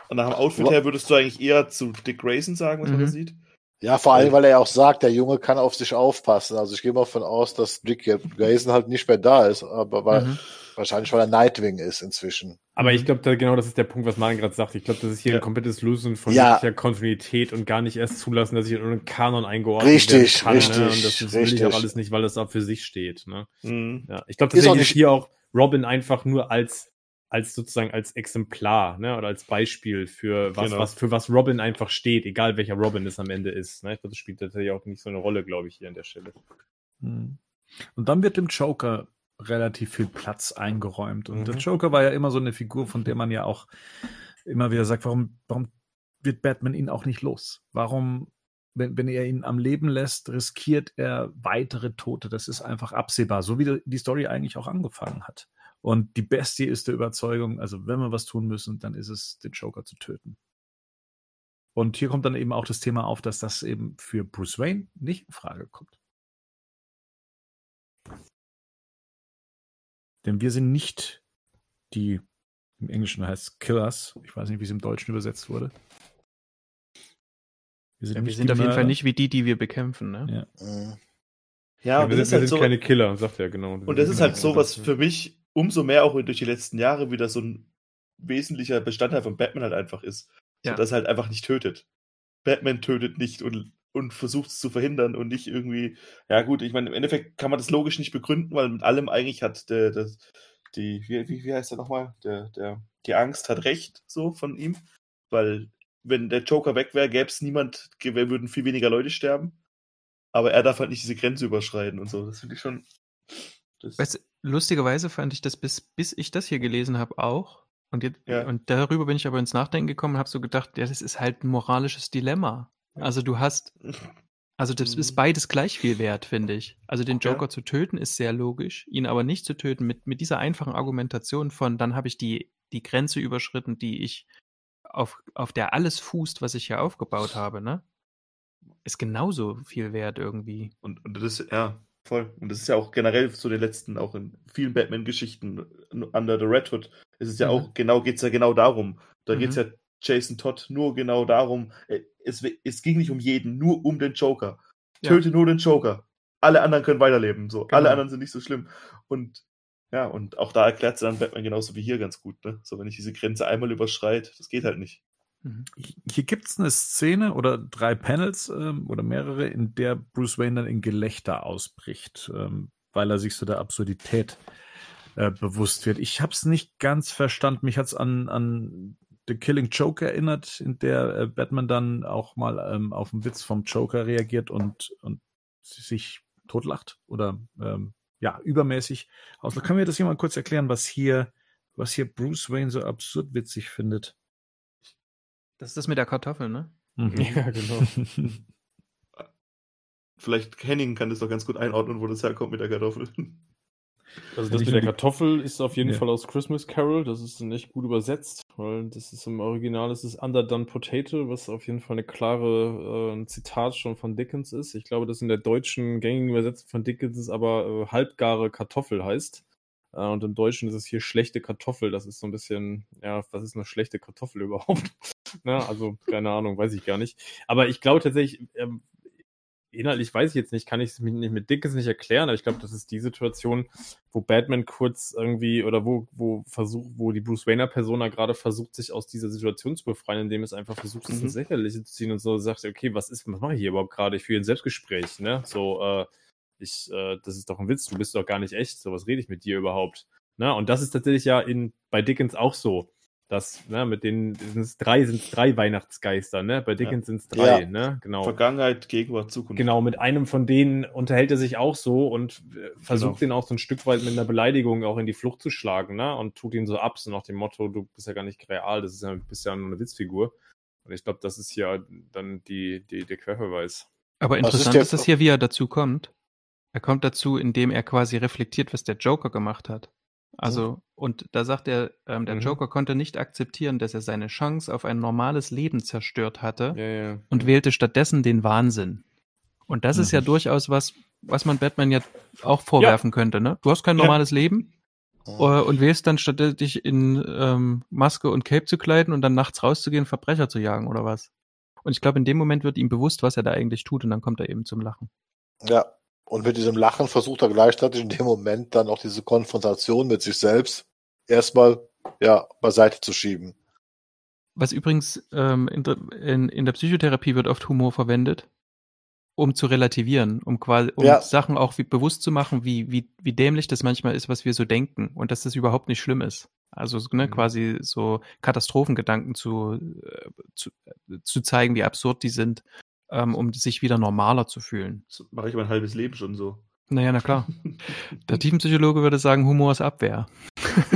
Speaker 2: nach dem Outfit her würdest du eigentlich eher zu Dick Grayson sagen, was man
Speaker 5: Mhm.
Speaker 2: da sieht.
Speaker 3: Ja, vor allem, weil er ja auch sagt, der Junge kann auf sich aufpassen. Also ich gehe mal davon aus, dass Dick Grayson halt nicht mehr da ist, aber weil,
Speaker 5: Mhm.
Speaker 3: Wahrscheinlich weil er Nightwing ist inzwischen.
Speaker 4: Aber ich glaube, da, genau das ist der Punkt, was Martin gerade sagt. Ich glaube, das ist hier
Speaker 2: Ja.
Speaker 4: ein komplettes Lösen von
Speaker 3: Ja.
Speaker 4: jeglicher Kontinuität und gar nicht erst zulassen, dass ich in einen Kanon eingeordnet
Speaker 3: Richtig,
Speaker 4: kann.
Speaker 3: richtig,
Speaker 4: ne? Und das, das will ich
Speaker 3: richtig.
Speaker 4: auch alles nicht, weil das auch für sich steht. Ne?
Speaker 2: Mhm.
Speaker 4: Ja, ich glaube,
Speaker 3: Ist auch
Speaker 4: deswegen ist
Speaker 3: nicht-
Speaker 4: hier auch Robin einfach nur als als sozusagen als Exemplar, ne, oder als Beispiel für was,
Speaker 2: Genau.
Speaker 4: was für was Robin einfach steht, egal welcher Robin es am Ende ist. Ne? Ich glaube, das spielt tatsächlich auch nicht so eine Rolle, glaube ich, hier an der Stelle.
Speaker 1: Hm. Und dann wird dem Joker relativ viel Platz eingeräumt. Und der
Speaker 4: Mhm.
Speaker 1: Joker war ja immer so eine Figur, von der man ja auch immer wieder sagt, warum, warum wird Batman ihn auch nicht los? Warum, wenn, wenn er ihn am Leben lässt, riskiert er weitere Tote? Das ist einfach absehbar, so wie die- die Story eigentlich auch angefangen hat. Und die Bestie ist der Überzeugung, also wenn wir was tun müssen, dann ist es, den Joker zu töten. Und hier kommt dann eben auch das Thema auf, dass das eben für Bruce Wayne nicht in Frage kommt. Denn wir sind nicht die, im Englischen heißt es Killers, ich weiß nicht, wie es im Deutschen übersetzt wurde.
Speaker 5: Ja, wir sind auf jeden Fall nicht wie die, die wir bekämpfen, ne?
Speaker 1: Ja.
Speaker 2: Ja, und
Speaker 4: wir
Speaker 2: das ist
Speaker 4: sind, wir
Speaker 2: halt
Speaker 4: sind
Speaker 2: so.
Speaker 4: keine Killer, sagt er, genau.
Speaker 2: Und das ist halt so, was für mich umso mehr auch durch die letzten Jahre wieder so ein wesentlicher Bestandteil von Batman halt einfach ist.
Speaker 5: Ja.
Speaker 2: So, dass er halt einfach nicht tötet. Batman tötet nicht und, und versucht es zu verhindern und nicht irgendwie, ja gut, ich meine, im Endeffekt kann man das logisch nicht begründen, weil mit allem eigentlich hat der, der die, wie, wie, heißt er nochmal? Der, der, die Angst hat recht, so von ihm. Weil, wenn der Joker weg wäre, gäbe es niemand, würden viel weniger Leute sterben. Aber er darf halt nicht diese Grenze überschreiten und so. Das finde ich schon. Das,
Speaker 5: Weißt du, lustigerweise fand ich das, bis, bis ich das hier gelesen habe, auch. Und, jetzt,
Speaker 2: Ja.
Speaker 5: und darüber bin ich aber ins Nachdenken gekommen und habe so gedacht, ja, das ist halt ein moralisches Dilemma. Also du hast, also das
Speaker 2: Mhm.
Speaker 5: ist beides gleich viel wert, finde ich. Also den
Speaker 2: Ja.
Speaker 5: Joker zu töten ist sehr logisch, ihn aber nicht zu töten mit, mit dieser einfachen Argumentation von, dann habe ich die, die Grenze überschritten, die ich, auf, auf der alles fußt, was ich hier aufgebaut habe, ne? Ist genauso viel wert irgendwie.
Speaker 2: Und, und das, ja, voll. Und das ist ja auch generell zu den letzten, auch in vielen Batman-Geschichten, Under the Red Hood, ist es ja
Speaker 5: Mhm.
Speaker 2: auch, genau, geht's ja genau darum. Da
Speaker 5: Mhm.
Speaker 2: geht's ja Jason Todd nur genau darum, äh, es, es ging nicht um jeden, nur um den Joker.
Speaker 5: Ja.
Speaker 2: Töte nur den Joker. Alle anderen können weiterleben, so. Alle
Speaker 5: Genau.
Speaker 2: anderen sind nicht so schlimm. Und, ja, und auch da erklärt sie dann Batman genauso wie hier ganz gut, ne? So, wenn ich diese Grenze einmal überschreite, das geht halt nicht.
Speaker 5: Mhm.
Speaker 1: Hier gibt es eine Szene oder drei Panels ähm, oder mehrere, in der Bruce Wayne dann in Gelächter ausbricht, ähm, weil er sich so der Absurdität äh, bewusst wird. Ich habe es nicht ganz verstanden. Mich hat es an, an The Killing Joke erinnert, in der äh, Batman dann auch mal ähm, auf den Witz vom Joker reagiert und, und sich totlacht oder ähm, ja, übermäßig auslacht. Kann mir das jemand kurz erklären, was hier, was hier Bruce Wayne so absurd witzig findet?
Speaker 5: Das ist das mit der Kartoffel, ne?
Speaker 1: Mhm.
Speaker 4: Ja, genau.
Speaker 2: Vielleicht Henning kann das doch ganz gut einordnen, wo das herkommt mit der Kartoffel.
Speaker 4: Also das mit der Kartoffel ist auf jeden
Speaker 1: Ja.
Speaker 4: Fall aus Christmas Carol. Das ist nicht gut übersetzt, weil das ist im Original ist es Underdone Potato, was auf jeden Fall eine klare äh, ein Zitat schon von Dickens ist. Ich glaube, dass in der deutschen gängigen Übersetzung von Dickens es aber äh, halbgare Kartoffel heißt. Äh, und im Deutschen ist es hier schlechte Kartoffel. Das ist so ein bisschen, ja, was ist eine schlechte Kartoffel überhaupt? Na, also keine Ahnung, weiß ich gar nicht. Aber ich glaube tatsächlich, ähm, inhaltlich weiß ich jetzt nicht, kann ich es nicht mit Dickens nicht erklären, aber ich glaube, das ist die Situation, wo Batman kurz irgendwie oder wo, wo versucht, wo die Bruce Wayner Persona gerade versucht, sich aus dieser Situation zu befreien, indem es einfach versucht, es
Speaker 2: Mhm.
Speaker 4: ins Lächerliche zu ziehen und so sagt, okay, was ist, was mache ich hier überhaupt gerade? Ich führe ein Selbstgespräch, ne? So, äh, ich, äh, das ist doch ein Witz, du bist doch gar nicht echt, so was rede ich mit dir überhaupt? Ne? Und das ist tatsächlich ja in, bei Dickens auch so. Das, ne, mit den sind's drei sind drei Weihnachtsgeister, ne? Bei Dickens sind es drei,
Speaker 3: Ja.
Speaker 4: ne? Genau.
Speaker 2: Vergangenheit, Gegenwart, Zukunft.
Speaker 4: Genau, mit einem von denen unterhält er sich auch so und äh, versucht
Speaker 2: Genau.
Speaker 4: ihn auch so ein Stück weit mit einer Beleidigung auch in die Flucht zu schlagen, ne? Und tut ihn so ab, so nach dem Motto, du bist ja gar nicht real, das ist ja, bist ja nur eine Witzfigur. Und ich glaube, das ist hier dann die, die, der Querverweis.
Speaker 5: Aber
Speaker 3: ist
Speaker 5: interessant
Speaker 3: der-
Speaker 5: ist das hier, wie er dazu kommt. Er kommt dazu, indem er quasi reflektiert, was der Joker gemacht hat. Also, und da sagt er, ähm, der
Speaker 4: Mhm.
Speaker 5: Joker konnte nicht akzeptieren, dass er seine Chance auf ein normales Leben zerstört hatte
Speaker 4: Ja, ja.
Speaker 5: und wählte stattdessen den Wahnsinn. Und das ist ja
Speaker 1: Mhm.
Speaker 5: durchaus was, was man Batman ja auch vorwerfen könnte, ne? Du hast kein
Speaker 2: Ja.
Speaker 5: normales Leben äh, und wählst dann statt dich in ähm, Maske und Cape zu kleiden und dann nachts rauszugehen, Verbrecher zu jagen oder was? Und ich glaube, in dem Moment wird ihm bewusst, was er da eigentlich tut und dann kommt er eben zum Lachen.
Speaker 3: Ja. Und mit diesem Lachen versucht er gleichzeitig in dem Moment dann auch diese Konfrontation mit sich selbst erstmal ja, beiseite zu schieben.
Speaker 5: Was übrigens ähm, in, der- in, in der Psychotherapie wird oft Humor verwendet, um zu relativieren, um quasi um
Speaker 3: Ja.
Speaker 5: Sachen auch wie, bewusst zu machen, wie, wie, wie dämlich das manchmal ist, was wir so denken und dass das überhaupt nicht schlimm ist. Also ne,
Speaker 2: Mhm.
Speaker 5: quasi so Katastrophengedanken zu, äh, zu, äh, zu zeigen, wie absurd die sind, ähm, um sich wieder normaler zu fühlen.
Speaker 2: Das mache ich mein halbes Leben schon so.
Speaker 5: Naja, na klar. Der Tiefenpsychologe würde sagen, Humor ist Abwehr.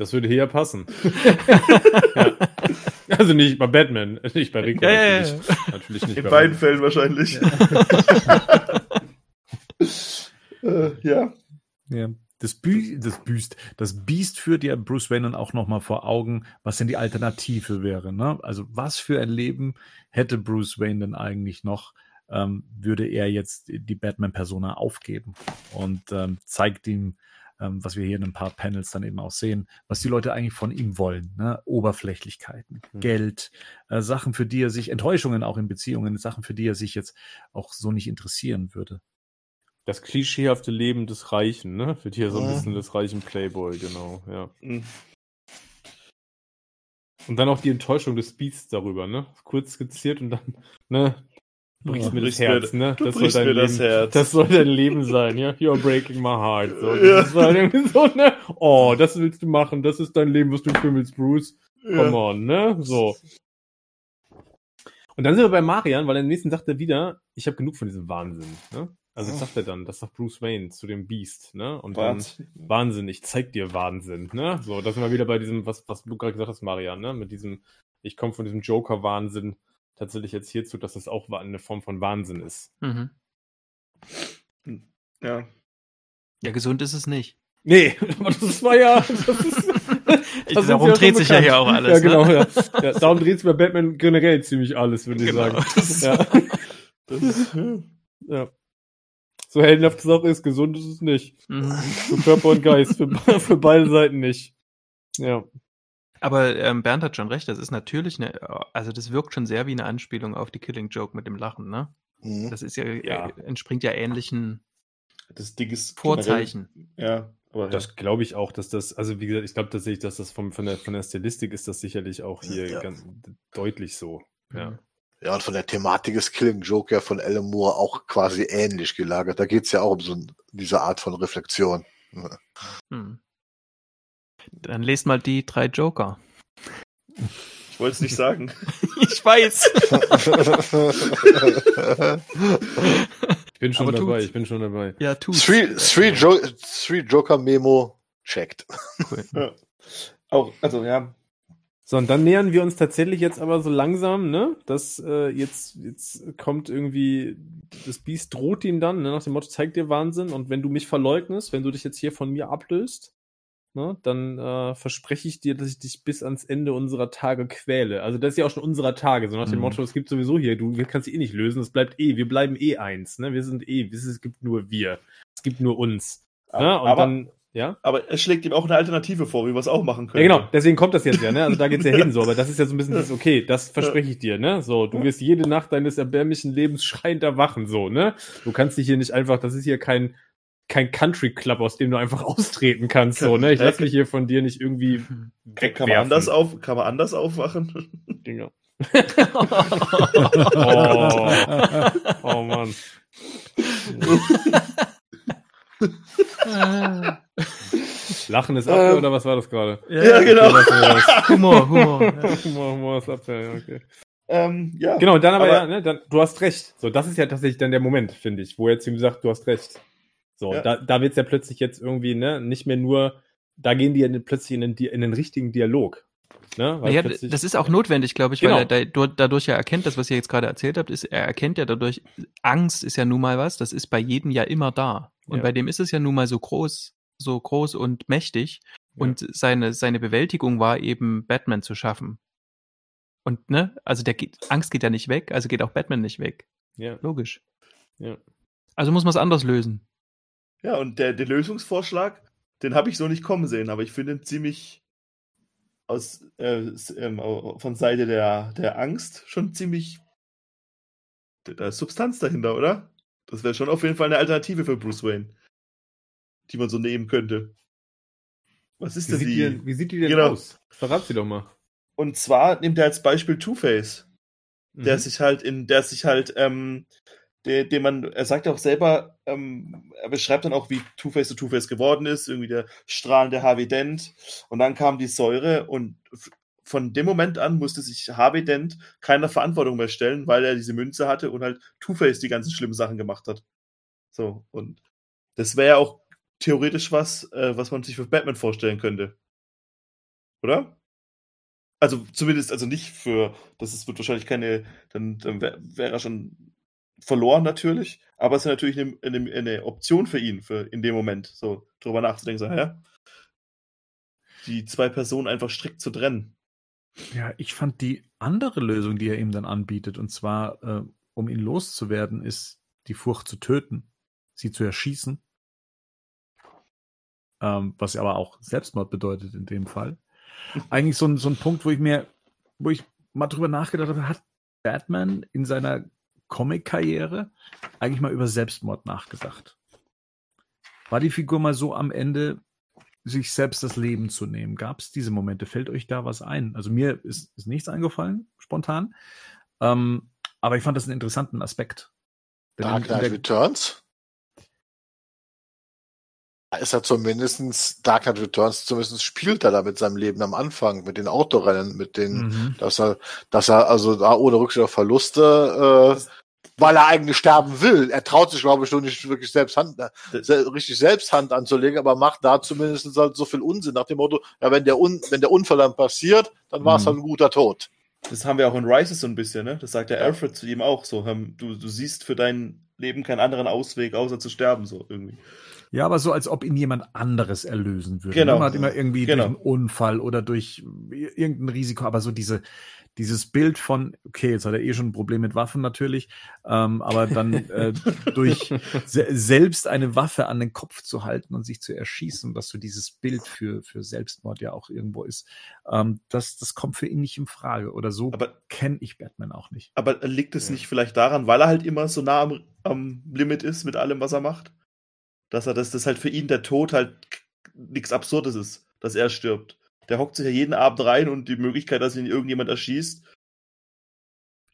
Speaker 4: Das würde hier ja passen. ja. Also nicht bei Batman, nicht bei Rico.
Speaker 5: Ja, ja, ja.
Speaker 4: natürlich. natürlich nicht
Speaker 2: In
Speaker 4: bei
Speaker 2: beiden Fällen wahrscheinlich. äh, ja.
Speaker 1: Ja. Das, Bü das Büst, das Biest führt ja Bruce Wayne dann auch nochmal vor Augen, was denn die Alternative wäre. Ne? Also was für ein Leben hätte Bruce Wayne denn eigentlich noch, ähm, würde er jetzt die Batman-Persona aufgeben und ähm, zeigt ihm, ähm, was wir hier in ein paar Panels dann eben auch sehen, was die Leute eigentlich von ihm wollen. Ne? Oberflächlichkeiten,
Speaker 4: Mhm.
Speaker 1: Geld, äh, Sachen, für die er sich, Enttäuschungen auch in Beziehungen, Sachen, für die er sich jetzt auch so nicht interessieren würde.
Speaker 4: Das klischeehafte Leben des Reichen, ne? Wird hier so ein
Speaker 3: Mhm.
Speaker 4: bisschen des reichen Playboy, genau, ja.
Speaker 2: Mhm.
Speaker 4: Und dann auch die Enttäuschung des Beasts darüber, ne? Kurz skizziert und dann, ne? Brichst
Speaker 1: Ja.
Speaker 4: mir das
Speaker 2: Brichst mir-
Speaker 4: Herz, ne?
Speaker 2: du
Speaker 4: das soll dein
Speaker 2: mir
Speaker 4: Leben,
Speaker 2: das Herz.
Speaker 4: Das soll dein Leben sein, ja? You're breaking my heart. So.
Speaker 2: Ja.
Speaker 4: Das ist halt irgendwie so, ne? Oh, das willst du machen, das ist dein Leben, was du willst, Bruce. Come on, ne? So. Und dann sind wir bei Marian, weil im nächsten sagt er wieder, ich habe genug von diesem Wahnsinn, ne? Also das sagt er dann, das sagt Bruce Wayne zu dem Beast, ne? Und dann,
Speaker 2: Wahnsinn.
Speaker 4: Wahnsinn, ich zeig dir Wahnsinn, ne? So, da sind wir wieder bei diesem, was, was du gerade gesagt hast, Marian, ne? Mit diesem, ich komme von diesem Joker-Wahnsinn tatsächlich jetzt hierzu, dass das auch eine Form von Wahnsinn ist.
Speaker 5: Mhm.
Speaker 2: Ja.
Speaker 5: Ja, gesund ist es nicht.
Speaker 4: Nee, aber das war ja. Das ist, das
Speaker 5: Darum dreht sich ja hier auch alles,
Speaker 4: Ja, genau,
Speaker 5: ne?
Speaker 4: ja. ja. Darum dreht sich bei Batman generell ziemlich alles, würde ich
Speaker 5: Genau.
Speaker 4: sagen. Ja.
Speaker 2: Das ist, ja.
Speaker 4: Ja. So heldenhaft es auch ist, gesund ist es nicht.
Speaker 5: Mhm.
Speaker 4: Für Körper und Geist, für, für beide Seiten nicht. Ja.
Speaker 5: Aber ähm, Bernd hat schon recht, das ist natürlich eine, also das wirkt schon sehr wie eine Anspielung auf die Killing Joke mit dem Lachen, ne?
Speaker 3: Mhm.
Speaker 5: Das ist ja,
Speaker 4: Ja.
Speaker 5: Äh, entspringt ja ähnlichen
Speaker 2: Das Ding ist
Speaker 5: Vorzeichen.
Speaker 2: generell- Ja, aber
Speaker 4: Das glaube ich auch, dass das, also wie gesagt, ich glaube tatsächlich, dass das vom, von, der, von der Stilistik ist das sicherlich auch hier
Speaker 3: Ja.
Speaker 4: ganz deutlich so. Ja.
Speaker 3: Ja, und von der Thematik ist Killing Joke ja von Alan Moore auch quasi ähnlich gelagert. Da geht's ja auch um so diese Art von Reflexion.
Speaker 5: Hm. Dann lest mal die drei Joker.
Speaker 2: ich wollte es nicht sagen.
Speaker 5: Ich weiß.
Speaker 4: Ich bin schon
Speaker 5: Aber
Speaker 4: dabei,
Speaker 5: tut's.
Speaker 4: ich bin schon dabei.
Speaker 5: ja, tu.
Speaker 3: three, three, jo three Joker Memo checked.
Speaker 5: Cool.
Speaker 2: Auch, also ja,
Speaker 4: So, und dann nähern wir uns tatsächlich jetzt aber so langsam, ne? Das äh, jetzt, jetzt kommt irgendwie, das Biest droht ihm dann, ne? nach dem Motto, zeig dir Wahnsinn und wenn du mich verleugnest, wenn du dich jetzt hier von mir ablöst, ne? dann äh, verspreche ich dir, dass ich dich bis ans Ende unserer Tage quäle. Also das ist ja auch schon unserer Tage, so nach dem
Speaker 1: Mhm.
Speaker 4: Motto, es gibt sowieso hier, du kannst eh nicht lösen, es bleibt eh, wir bleiben eh eins, ne? Wir sind eh, es gibt nur wir, es gibt nur uns. Ne? Und
Speaker 2: aber,
Speaker 4: dann, ja?
Speaker 2: aber er schlägt ihm auch eine Alternative vor, wie wir es auch machen können.
Speaker 4: Ja, genau, deswegen kommt das jetzt ja, ne? Also da geht's ja hin so, aber das ist ja so ein bisschen das, okay, das verspreche ich dir, ne? So, du wirst jede Nacht deines erbärmlichen Lebens schreiend erwachen, so, ne? Du kannst dich hier nicht einfach, das ist hier kein, kein Country Club, aus dem du einfach austreten kannst, so, ne? Ich lass mich hier von dir nicht irgendwie
Speaker 2: Kann,
Speaker 4: wegwerfen.
Speaker 2: kann man anders auf, kann man anders aufwachen?
Speaker 4: Dinger. oh, oh Mann. Lachen ist Abwehr
Speaker 2: Ähm.
Speaker 4: oder was war das gerade?
Speaker 2: Ja, genau.
Speaker 4: Okay, wir das.
Speaker 5: Humor, Humor. Ja.
Speaker 4: Humor, Humor ist Abwehr, ja, okay.
Speaker 2: ähm, ja.
Speaker 4: Genau, dann aber,
Speaker 2: Aber-
Speaker 4: ja, ne, dann, du hast recht. So, das ist ja tatsächlich dann der Moment, finde ich, wo er zu ihm sagt, du hast recht. So,
Speaker 2: Ja.
Speaker 4: da, da wird's ja plötzlich jetzt irgendwie, ne, nicht mehr nur, da gehen die ja plötzlich in den, in den richtigen Dialog. Ne? Weil
Speaker 5: Ja, das ist auch notwendig, glaube ich,
Speaker 4: Genau.
Speaker 5: weil er da, dadurch ja erkennt, das, was ihr jetzt gerade erzählt habt, ist, er erkennt ja dadurch, Angst ist ja nun mal was, das ist bei jedem ja immer da. Und
Speaker 4: Ja.
Speaker 5: bei dem ist es ja nun mal so groß, so groß und mächtig.
Speaker 4: Ja.
Speaker 5: Und seine, seine Bewältigung war eben, Batman zu schaffen. Und, ne, also der geht, Angst geht ja nicht weg, also geht auch Batman nicht weg.
Speaker 4: ja,
Speaker 5: Logisch.
Speaker 4: ja.
Speaker 5: Also muss man es anders lösen.
Speaker 2: Ja, und der, der Lösungsvorschlag, den habe ich so nicht kommen sehen, aber ich finde ihn ziemlich aus, äh, ähm, von Seite der, der Angst schon ziemlich. Da ist Substanz dahinter, oder? Das wäre schon auf jeden Fall eine Alternative für Bruce Wayne, die man so nehmen könnte. Was ist
Speaker 4: Wie
Speaker 2: denn
Speaker 4: sieht,
Speaker 2: die?
Speaker 4: denn, wie sieht die denn
Speaker 2: Genau.
Speaker 4: aus? Verrat sie doch mal.
Speaker 2: Und zwar nimmt er als Beispiel Two-Face. der
Speaker 4: Mhm.
Speaker 2: sich halt in, der sich halt, ähm, der, den man, er sagt auch selber, ähm, er beschreibt dann auch, wie Two-Face zu Two-Face geworden ist, irgendwie der strahlende Harvey Dent. Und dann kam die Säure und von dem Moment an musste sich Harvey Dent keiner Verantwortung mehr stellen, weil er diese Münze hatte und halt Two-Face die ganzen schlimmen Sachen gemacht hat. So, und das wäre ja auch theoretisch was, äh, was man sich für Batman vorstellen könnte. Oder? Also zumindest, also nicht für, das ist, wird wahrscheinlich keine, dann, dann wäre wär er schon verloren natürlich, aber es ist natürlich eine, eine, eine Option für ihn, für in dem Moment, so drüber nachzudenken, so, hä? Die zwei Personen einfach strikt zu trennen.
Speaker 1: Ja, ich fand die andere Lösung, die er ihm dann anbietet, und zwar, äh, um ihn loszuwerden, ist die Furcht zu töten, sie zu erschießen. Ähm, was aber auch Selbstmord bedeutet in dem Fall. Eigentlich so ein, so ein Punkt, wo ich mir, wo ich mal drüber nachgedacht habe, hat Batman in seiner Comic-Karriere eigentlich mal über Selbstmord nachgedacht? War die Figur mal so am Ende, sich selbst das Leben zu nehmen? Gab es diese Momente? Fällt euch da was ein? Also mir ist, ist nichts eingefallen, spontan. Ähm, aber ich fand das einen interessanten Aspekt.
Speaker 3: Dark Knight Returns. Da ist er zumindestens Dark Knight Returns, zumindest spielt er da mit seinem Leben am Anfang, mit den Autorennen, mit den,
Speaker 1: Mhm.
Speaker 3: dass er, dass er also da ohne Rücksicht auf Verluste, äh, weil er eigentlich sterben will. Er traut sich, glaube ich, nur nicht wirklich selbst Hand, äh, se richtig selbst Hand anzulegen, aber macht da zumindest halt so viel Unsinn nach dem Motto, ja, wenn der, Un wenn der Unfall dann passiert, dann war es
Speaker 1: Mhm.
Speaker 3: halt ein guter Tod.
Speaker 2: Das haben wir auch in Rises so ein bisschen, ne? Das sagt der Alfred zu ihm auch so. ähm, Du, du siehst für dein Leben keinen anderen Ausweg, außer zu sterben, so irgendwie.
Speaker 1: Ja, aber so, als ob ihn jemand anderes erlösen würde.
Speaker 2: Genau.
Speaker 1: Man hat immer irgendwie
Speaker 2: Genau.
Speaker 1: durch einen Unfall oder durch irgendein Risiko, aber so diese, dieses Bild von, okay, jetzt hat er eh schon ein Problem mit Waffen natürlich, ähm, aber dann äh, durch se selbst eine Waffe an den Kopf zu halten und sich zu erschießen, was so dieses Bild für, für Selbstmord ja auch irgendwo ist, ähm, das, das kommt für ihn nicht in Frage. Oder so
Speaker 2: Aber,
Speaker 1: kenne ich Batman auch nicht.
Speaker 2: aber liegt es
Speaker 4: Ja.
Speaker 2: nicht vielleicht daran, weil er halt immer so nah am, am Limit ist mit allem, was er macht? Dass er, dass das halt für ihn der Tod halt nichts Absurdes ist, dass er stirbt. Der hockt sich ja jeden Abend rein und die Möglichkeit, dass ihn irgendjemand erschießt,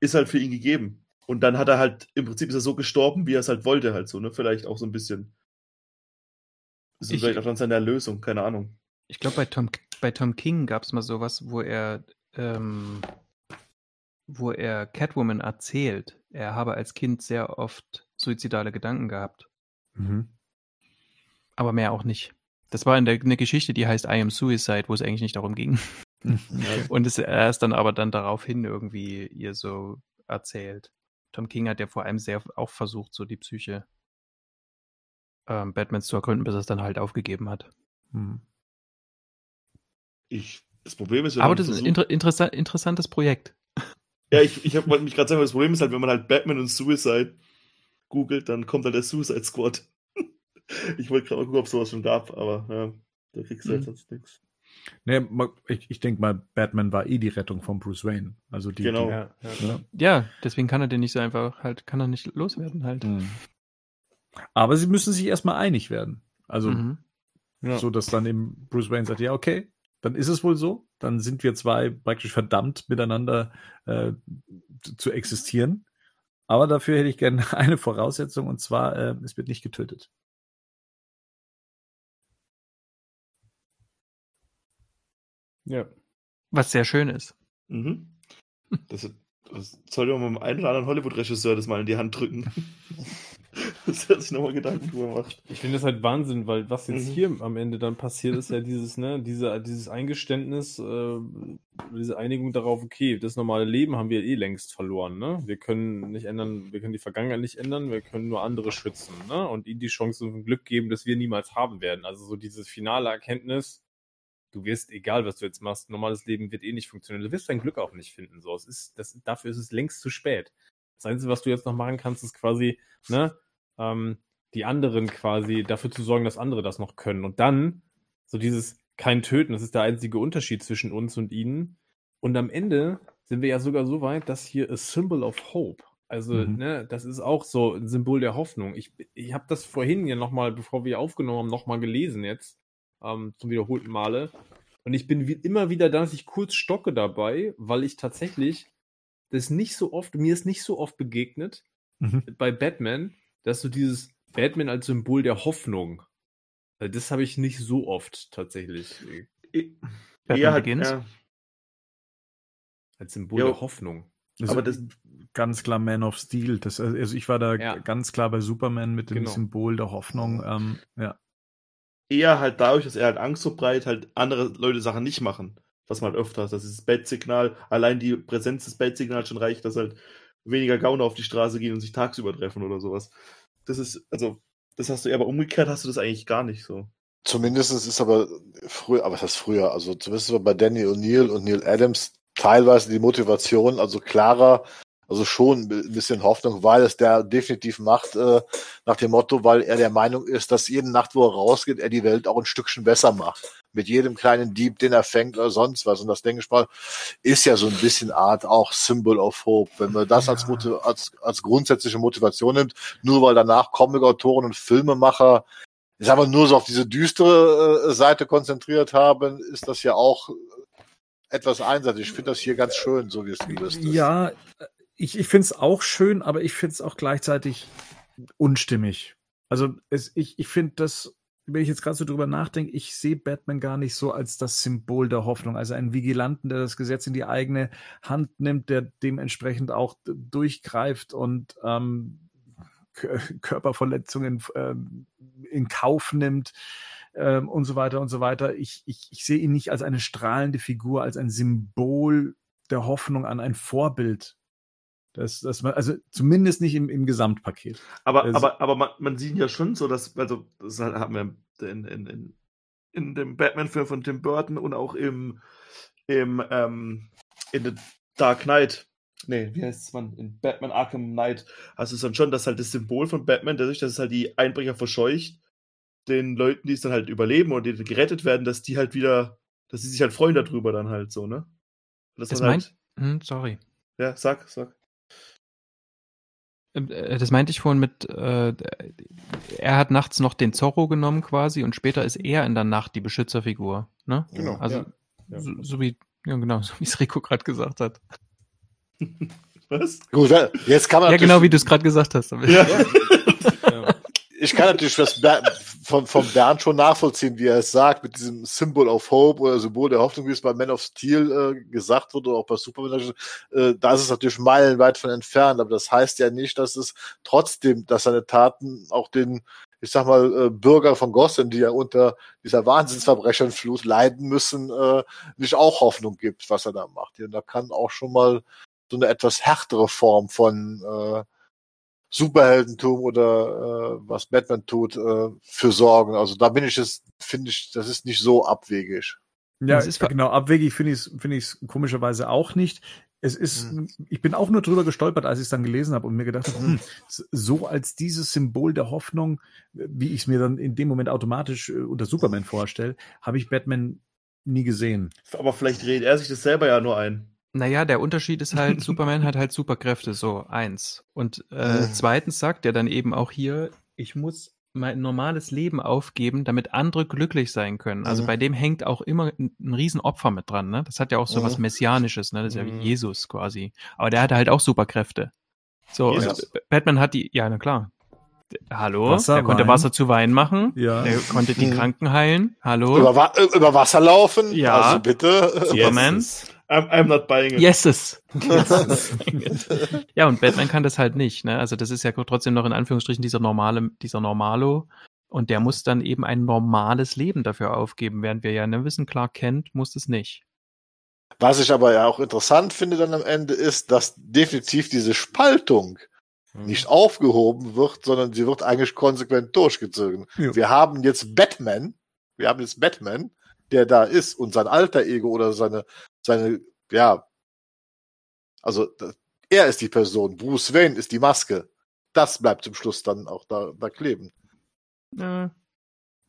Speaker 2: ist halt für ihn gegeben. Und dann hat er halt, im Prinzip ist er so gestorben, wie er es halt wollte, halt so, ne? Vielleicht auch so ein bisschen. Das ist
Speaker 5: Ich-
Speaker 2: vielleicht auch dann seine Erlösung, keine Ahnung.
Speaker 5: Ich glaube, bei Tom, bei Tom King gab es mal sowas, wo er, ähm, wo er Catwoman erzählt, er habe als Kind sehr oft suizidale Gedanken gehabt.
Speaker 1: Mhm.
Speaker 5: Aber mehr auch nicht. Das war in der, eine Geschichte, die heißt I Am Suicide, wo es eigentlich nicht darum ging. Und es, er ist dann aber dann daraufhin irgendwie ihr so erzählt. Tom King hat ja vor allem sehr auch versucht, so die Psyche ähm, Batmans zu ergründen, bis er es dann halt aufgegeben hat.
Speaker 1: Mhm.
Speaker 2: Ich, das Problem ist, wenn
Speaker 5: Aber das ist ein inter interessa interessantes Projekt.
Speaker 2: Ja, ich, ich wollte mich gerade sagen, das Problem ist halt, wenn man halt Batman und Suicide googelt, dann kommt halt der Suicide Squad. ich wollte gerade mal gucken, ob es sowas schon gab, aber ja, da kriegst du halt
Speaker 5: Mhm.
Speaker 2: sonst nichts.
Speaker 1: Nee, ich, ich denke mal, Batman war eh die Rettung von Bruce Wayne. Also die,
Speaker 2: Genau.
Speaker 4: Ja, ja.
Speaker 1: die ne?
Speaker 5: Ja, deswegen kann er den nicht so einfach halt, kann er nicht loswerden halt.
Speaker 1: Mhm. Aber sie müssen sich erstmal einig werden. Also,
Speaker 5: Mhm.
Speaker 4: Ja.
Speaker 1: so dass dann eben Bruce Wayne sagt, ja, okay, dann ist es wohl so. Dann sind wir zwei praktisch verdammt miteinander äh, zu- zu existieren. Aber dafür hätte ich gerne eine Voraussetzung und zwar, äh, es wird nicht getötet.
Speaker 4: Ja.
Speaker 5: Was sehr schön ist.
Speaker 2: Mhm. Das, das sollte man mal einem oder anderen Hollywood-Regisseur das mal in die Hand drücken. dass er sich nochmal Gedanken drüber macht.
Speaker 4: Ich finde das halt Wahnsinn, weil was jetzt
Speaker 2: Mhm.
Speaker 4: hier am Ende dann passiert, ist ja dieses, ne, diese, dieses Eingeständnis, äh, diese Einigung darauf, okay, das normale Leben haben wir eh längst verloren, ne? Wir können nicht ändern, wir können die Vergangenheit nicht ändern, wir können nur andere schützen, ne? Und ihnen die Chance und Glück geben, das wir niemals haben werden. Also so diese finale Erkenntnis, du wirst, egal was du jetzt machst, normales Leben wird eh nicht funktionieren. Du wirst dein Glück auch nicht finden. So, es ist, das, dafür ist es längst zu spät. Das Einzige, was du jetzt noch machen kannst, ist quasi, ne, ähm, die anderen quasi dafür zu sorgen, dass andere das noch können. Und dann so dieses kein Töten. Das ist der einzige Unterschied zwischen uns und ihnen. Und am Ende sind wir ja sogar so weit, dass hier a Symbol of Hope. Also,
Speaker 1: Mhm.
Speaker 4: ne, das ist auch so ein Symbol der Hoffnung. Ich, ich habe das vorhin ja nochmal, bevor wir aufgenommen haben, nochmal gelesen jetzt, ähm, zum wiederholten Male. Und ich bin wie, immer wieder da, dass ich kurz stocke dabei, weil ich tatsächlich das nicht so oft, mir ist nicht so oft begegnet
Speaker 1: Mhm.
Speaker 4: bei Batman, dass du dieses Batman als Symbol der Hoffnung, also das habe ich nicht so oft tatsächlich
Speaker 5: Batman
Speaker 2: halt,
Speaker 5: Begins?
Speaker 2: ja,
Speaker 4: als Symbol
Speaker 2: Jo.
Speaker 4: der Hoffnung.
Speaker 1: Also
Speaker 2: Aber das-
Speaker 1: ganz klar Man of Steel. Das, also ich war da
Speaker 4: Ja.
Speaker 1: ganz klar bei Superman mit dem
Speaker 4: Genau.
Speaker 1: Symbol der Hoffnung. Ähm, ja.
Speaker 2: Eher halt dadurch, dass er halt Angst so breit halt andere Leute Sachen nicht machen. Was man halt öfter hat. Das ist das Bat-Signal. Allein die Präsenz des Bat-Signals schon reicht, dass halt weniger Gauner auf die Straße gehen und sich tagsüber treffen oder sowas. Das ist, also, das hast du eher, aber umgekehrt hast du das eigentlich gar nicht so.
Speaker 3: Zumindest ist aber früher, aber was heißt früher? Also zumindest war bei Danny O'Neill und Neil Adams teilweise die Motivation, also klarer, also schon ein bisschen Hoffnung, weil es der definitiv macht, äh, nach dem Motto, weil er der Meinung ist, dass jede Nacht, wo er rausgeht, er die Welt auch ein Stückchen besser macht. Mit jedem kleinen Dieb, den er fängt oder sonst was. Und das denke ich mal, ist ja so ein bisschen Art auch Symbol of Hope. Wenn man das als,
Speaker 1: Ja.
Speaker 3: Motiv als, als grundsätzliche Motivation nimmt, nur weil danach Comic-Autoren und Filmemacher ich sag mal, nur so auf diese düstere äh, Seite konzentriert haben, ist das ja auch etwas einseitig. Ich finde das hier ganz schön, so wie es gelöst ist.
Speaker 1: Ja, ich, ich finde es auch schön, aber ich finde es auch gleichzeitig unstimmig. Also es, ich, ich finde das, wenn ich jetzt gerade so drüber nachdenke, ich sehe Batman gar nicht so als das Symbol der Hoffnung, also einen Vigilanten, der das Gesetz in die eigene Hand nimmt, der dementsprechend auch durchgreift und ähm, Kö- Körperverletzungen ähm, in Kauf nimmt ähm, und so weiter und so weiter. Ich, ich, ich sehe ihn nicht als eine strahlende Figur, als ein Symbol der Hoffnung an ein Vorbild. Das, das man, also zumindest nicht im, im Gesamtpaket.
Speaker 2: Aber,
Speaker 1: Es-
Speaker 2: aber, aber man, man sieht ja schon so, dass, also, das halt haben wir in, in, in, in dem Batman-Film von Tim Burton und auch im, im, ähm, in The Dark Knight. Nee, wie heißt es man? In Batman Arkham Knight hast du es dann schon, dass halt das Symbol von Batman, dadurch, dass es halt die Einbrecher verscheucht, den Leuten, die es dann halt überleben und die gerettet werden, dass die halt wieder, dass sie sich halt freuen darüber dann halt so, ne?
Speaker 5: Das
Speaker 2: man
Speaker 5: meint, hm, sorry.
Speaker 2: ja, sag, sag.
Speaker 5: Ähm, äh, Das meinte ich vorhin mit, äh, er hat nachts noch den Zorro genommen quasi und später ist er in der Nacht die Beschützerfigur. Ne?
Speaker 3: Genau.
Speaker 5: Also
Speaker 4: ja.
Speaker 5: So, so wie, ja genau, so wie es Rico gerade gesagt hat.
Speaker 2: Was?
Speaker 3: Gut, jetzt kann man
Speaker 5: Ja, genau wie du es gerade gesagt hast.
Speaker 2: Ja.
Speaker 4: Ja.
Speaker 3: Ich kann natürlich das Ber von, von Bernd schon nachvollziehen, wie er es sagt, mit diesem Symbol of Hope oder Symbol der Hoffnung, wie es bei Man of Steel äh, gesagt wurde, oder auch bei Superman, äh, da ist es natürlich meilenweit von entfernt, aber das heißt ja nicht, dass es trotzdem, dass seine Taten auch den, ich sag mal, äh, Bürger von Gotham, die ja unter dieser Wahnsinnsverbrechenflut leiden müssen, äh, nicht auch Hoffnung gibt, was er da macht. Und da kann auch schon mal so eine etwas härtere Form von äh, Superheldentum oder äh, was Batman tut, äh, für sorgen. Also da bin ich es, finde ich, das ist nicht so abwegig.
Speaker 1: Ja,
Speaker 5: ist
Speaker 1: genau. Abwegig finde ich es finde ich's komischerweise auch nicht. Es ist, ich bin auch nur drüber gestolpert, als ich es dann gelesen habe und mir gedacht habe, hm, so als dieses Symbol der Hoffnung, wie ich es mir dann in dem Moment automatisch äh, unter Superman vorstelle, habe ich Batman nie gesehen.
Speaker 2: Aber vielleicht redet er sich das selber ja nur ein.
Speaker 5: Naja, der Unterschied ist halt, Superman hat halt Superkräfte, so eins. Und äh,
Speaker 3: Mhm.
Speaker 5: zweitens sagt er dann eben auch hier, ich muss mein normales Leben aufgeben, damit andere glücklich sein können. Also
Speaker 3: Mhm.
Speaker 5: bei dem hängt auch immer ein, ein Riesenopfer mit dran. Ne? Das hat ja auch so
Speaker 3: Mhm.
Speaker 5: was Messianisches, ne? das ist ja
Speaker 4: Mhm.
Speaker 5: wie Jesus quasi. Aber der hatte halt auch Superkräfte. So,
Speaker 2: Jesus?
Speaker 5: Batman hat die, ja, na klar. Hallo,
Speaker 1: Wasser,
Speaker 5: er konnte
Speaker 1: Wein.
Speaker 5: Wasser zu Wein machen.
Speaker 1: Ja.
Speaker 5: Er konnte die
Speaker 3: Mhm.
Speaker 5: Kranken heilen. Hallo.
Speaker 3: Über, über Wasser laufen?
Speaker 5: Ja.
Speaker 3: Also bitte.
Speaker 5: Superman.
Speaker 2: I'm, I'm not buying it.
Speaker 5: Yeses. ja, und Batman kann das halt nicht, ne? Also das ist ja trotzdem noch in Anführungsstrichen dieser normale, dieser Normalo. Und der muss dann eben ein normales Leben dafür aufgeben, während wir ja ne, wissen, Clark Kent muss es nicht.
Speaker 3: Was ich aber ja auch interessant finde dann am Ende ist, dass definitiv diese Spaltung nicht aufgehoben wird, sondern sie wird eigentlich konsequent durchgezogen.
Speaker 1: Ja.
Speaker 3: Wir haben jetzt Batman, wir haben jetzt Batman, der da ist und sein alter Ego oder seine, seine, ja, also er ist die Person, Bruce Wayne ist die Maske. Das bleibt zum Schluss dann auch da, da kleben.
Speaker 5: Äh,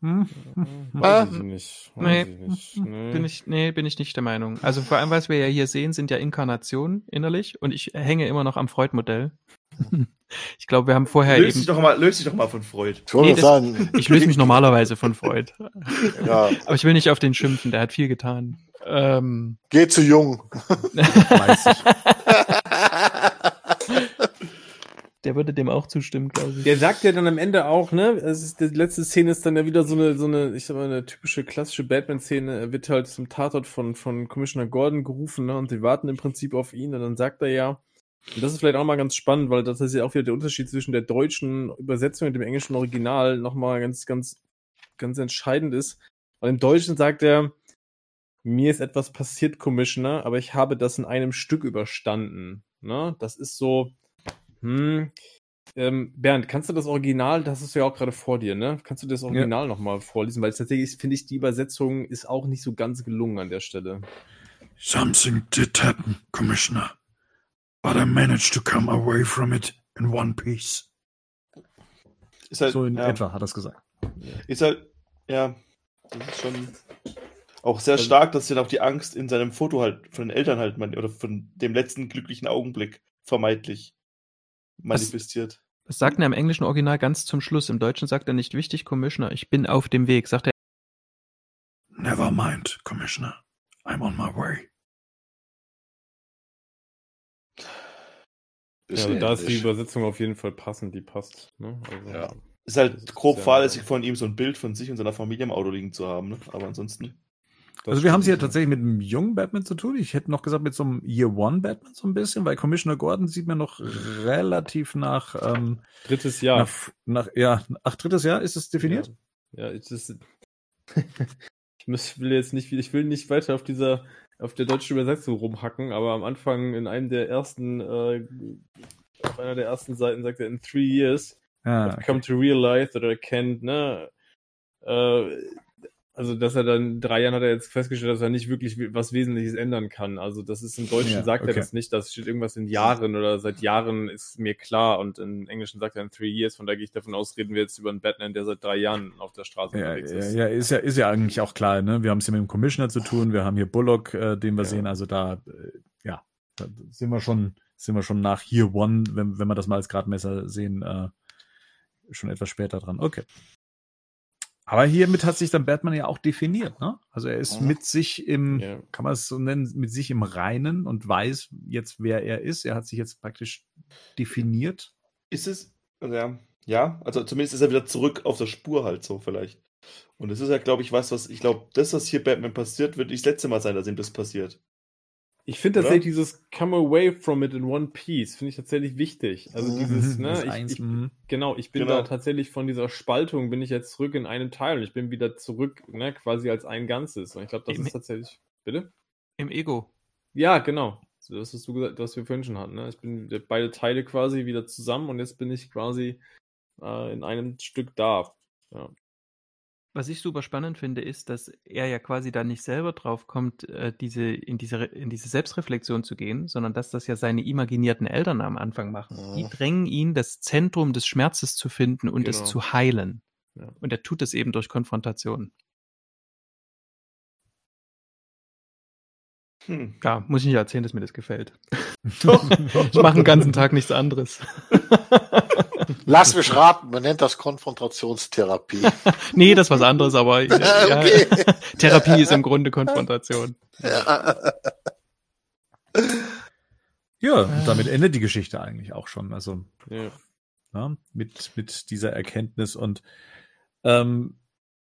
Speaker 1: Hm?
Speaker 4: Weiß ich nicht. Weiß
Speaker 5: Nee.
Speaker 4: ich nicht. Nee.
Speaker 5: Bin ich, nee, bin ich nicht der Meinung. Also vor allem, was wir ja hier sehen, sind ja Inkarnationen innerlich und ich hänge immer noch am Freud-Modell. Ich glaube, wir haben vorher
Speaker 2: Löst dich,
Speaker 5: eben.
Speaker 2: doch mal, löst dich doch mal von Freud.
Speaker 3: Ich
Speaker 5: Nee,
Speaker 3: sagen,
Speaker 5: Ich löse mich normalerweise von Freud.
Speaker 3: ja,
Speaker 5: Aber ich will nicht auf den schimpfen, der hat viel getan. Ähm,
Speaker 3: geh zu jung.
Speaker 1: Weiß ich.
Speaker 5: der würde dem auch zustimmen, glaube ich.
Speaker 4: Der sagt ja dann am Ende auch, ne? Es ist, die letzte Szene ist dann ja wieder so eine, so eine, ich sag mal, eine typische klassische Batman-Szene. Er wird halt zum Tatort von, von Commissioner Gordon gerufen, ne? Und sie warten im Prinzip auf ihn. Und dann sagt er ja, und das ist vielleicht auch mal ganz spannend, weil das ist ja auch wieder der Unterschied zwischen der deutschen Übersetzung und dem englischen Original nochmal ganz, ganz, ganz entscheidend ist. Weil im Deutschen sagt er, mir ist etwas passiert, Commissioner, aber ich habe das in einem Stück überstanden. Ne? Das ist so, hm, ähm, Bernd, kannst du das Original, das ist ja auch gerade vor dir, ne? Kannst du das Original noch nochmal vorlesen? Weil tatsächlich finde ich, die Übersetzung ist auch nicht so ganz gelungen an der Stelle.
Speaker 7: Something did happen, Commissioner. But I managed to come away from it in one piece.
Speaker 2: Ist halt,
Speaker 1: So in
Speaker 2: ja,
Speaker 1: etwa hat er es gesagt.
Speaker 2: Ist halt, ja, das ist schon auch sehr
Speaker 4: Also-
Speaker 2: stark, dass dann auch die Angst in seinem Foto halt von den Eltern halt, oder von dem letzten glücklichen Augenblick vermeintlich manifestiert.
Speaker 5: Das sagt er im englischen Original ganz zum Schluss. Im Deutschen sagt er nicht wichtig, Commissioner. Ich bin auf dem Weg. Sagt er,
Speaker 7: Never mind, Commissioner. I'm on my way.
Speaker 3: Bisschen
Speaker 4: also da ist die. Übersetzung auf jeden Fall passend, die passt. Ne? Also,
Speaker 3: Ja.
Speaker 2: Ist halt
Speaker 4: ist
Speaker 2: grob fahrlässig von ihm, so ein Bild von sich und seiner Familie im Auto liegen zu haben, ne? Aber ansonsten.
Speaker 4: das
Speaker 1: Also wir haben es hier
Speaker 4: stimmt.
Speaker 1: tatsächlich mit einem jungen Batman zu tun. Ich hätte noch gesagt mit so einem Year One Batman so ein bisschen, weil Commissioner Gordon sieht mir noch relativ nach, ähm,
Speaker 4: Drittes Jahr.
Speaker 1: nach, nach ja, ach drittes Jahr ist es definiert?
Speaker 4: Ja, ich, das, ich muss, will jetzt nicht, ich will nicht weiter auf dieser, auf der deutschen Übersetzung rumhacken, aber am Anfang in einem der ersten, äh, auf einer der ersten Seiten sagt er, in three years,
Speaker 1: Ja,
Speaker 4: I've come to realize that I can't, ne, äh, also, dass er dann, in drei Jahren hat er jetzt festgestellt, dass er nicht wirklich was Wesentliches ändern kann. Also, das ist im Deutschen
Speaker 1: Ja,
Speaker 4: sagt er
Speaker 1: okay.
Speaker 4: das nicht, das steht irgendwas in Jahren oder seit Jahren ist mir klar und im Englischen sagt er in three years, von da gehe ich davon aus, reden wir jetzt über einen Batman, der seit drei Jahren auf der Straße
Speaker 1: Ja,
Speaker 4: unterwegs ist.
Speaker 1: ja, ist ja, ist ja eigentlich auch klar, ne? Wir haben es hier mit dem Commissioner zu tun, wir haben hier Bullock, äh, den wir
Speaker 4: Ja.
Speaker 1: sehen, also da, äh, ja, da sind wir schon, sind wir schon nach Year One, wenn, wenn wir das mal als Gradmesser sehen, äh, schon etwas später dran. Okay. Aber hiermit hat sich dann Batman ja auch definiert, ne? Also er ist
Speaker 3: Mhm.
Speaker 1: mit sich im,
Speaker 4: Ja.
Speaker 1: kann man es so nennen, mit sich im Reinen und weiß jetzt, wer er ist. Er hat sich jetzt praktisch definiert.
Speaker 2: Ist es, ja, ja, also zumindest ist er wieder zurück auf der Spur halt so vielleicht. Und das ist ja, glaube ich, was, was, ich glaube, das, was hier Batman passiert, wird nicht das letzte Mal sein, dass ihm das passiert.
Speaker 4: Ich finde tatsächlich dieses Come away from it in one piece, finde ich tatsächlich wichtig. Also
Speaker 3: Mhm,
Speaker 4: dieses, ne, ich, ich,
Speaker 1: mhm.
Speaker 4: genau, ich bin
Speaker 2: Genau.
Speaker 4: da tatsächlich von dieser Spaltung, bin ich jetzt zurück in einem Teil und ich bin wieder zurück, ne, quasi als ein Ganzes. Und ich glaube, das
Speaker 5: Im-
Speaker 4: ist tatsächlich, bitte?
Speaker 5: im Ego.
Speaker 4: Ja, genau. So, Das, was du gesagt was wir vorhin schon hatten, ne? Ich bin beide Teile quasi wieder zusammen und jetzt bin ich quasi äh, in einem Stück da. Ja.
Speaker 5: Was ich super spannend finde, ist, dass er ja quasi da nicht selber drauf kommt, äh, diese, in, diese, in diese Selbstreflexion zu gehen, sondern dass das ja seine imaginierten Eltern am Anfang machen. Die
Speaker 3: Mhm.
Speaker 5: drängen ihn, das Zentrum des Schmerzes zu finden und es
Speaker 4: Genau.
Speaker 5: zu heilen.
Speaker 4: Ja.
Speaker 5: Und er tut es eben durch Konfrontation.
Speaker 2: Hm.
Speaker 5: Klar, muss ich nicht erzählen, dass mir das gefällt. ich mache den ganzen Tag nichts anderes.
Speaker 3: Lass mich raten, man nennt das Konfrontationstherapie.
Speaker 5: nee, das ist was anderes, aber ja,
Speaker 3: Okay.
Speaker 5: Therapie ist im Grunde Konfrontation.
Speaker 3: ja.
Speaker 1: Ja, und damit endet die Geschichte eigentlich auch schon. Also
Speaker 4: Ja.
Speaker 1: ja, mit, mit dieser Erkenntnis. Und ähm,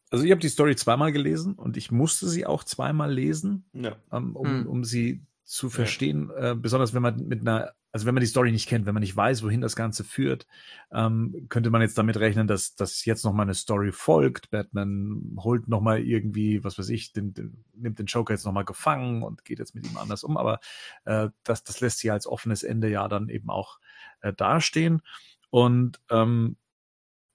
Speaker 1: also ich habe die Story zweimal gelesen und ich musste sie auch zweimal lesen,
Speaker 2: Ja.
Speaker 1: ähm, um,
Speaker 5: Hm.
Speaker 1: um sie zu verstehen, äh, besonders wenn man mit einer, also wenn man die Story nicht kennt, wenn man nicht weiß, wohin das Ganze führt, ähm, könnte man jetzt damit rechnen, dass, dass jetzt noch mal eine Story folgt. Batman holt noch mal irgendwie, was weiß ich, den, den, nimmt den Joker jetzt noch mal gefangen und geht jetzt mit ihm anders um. Aber äh, das, das lässt sich als offenes Ende ja dann eben auch äh, dastehen. Und ähm,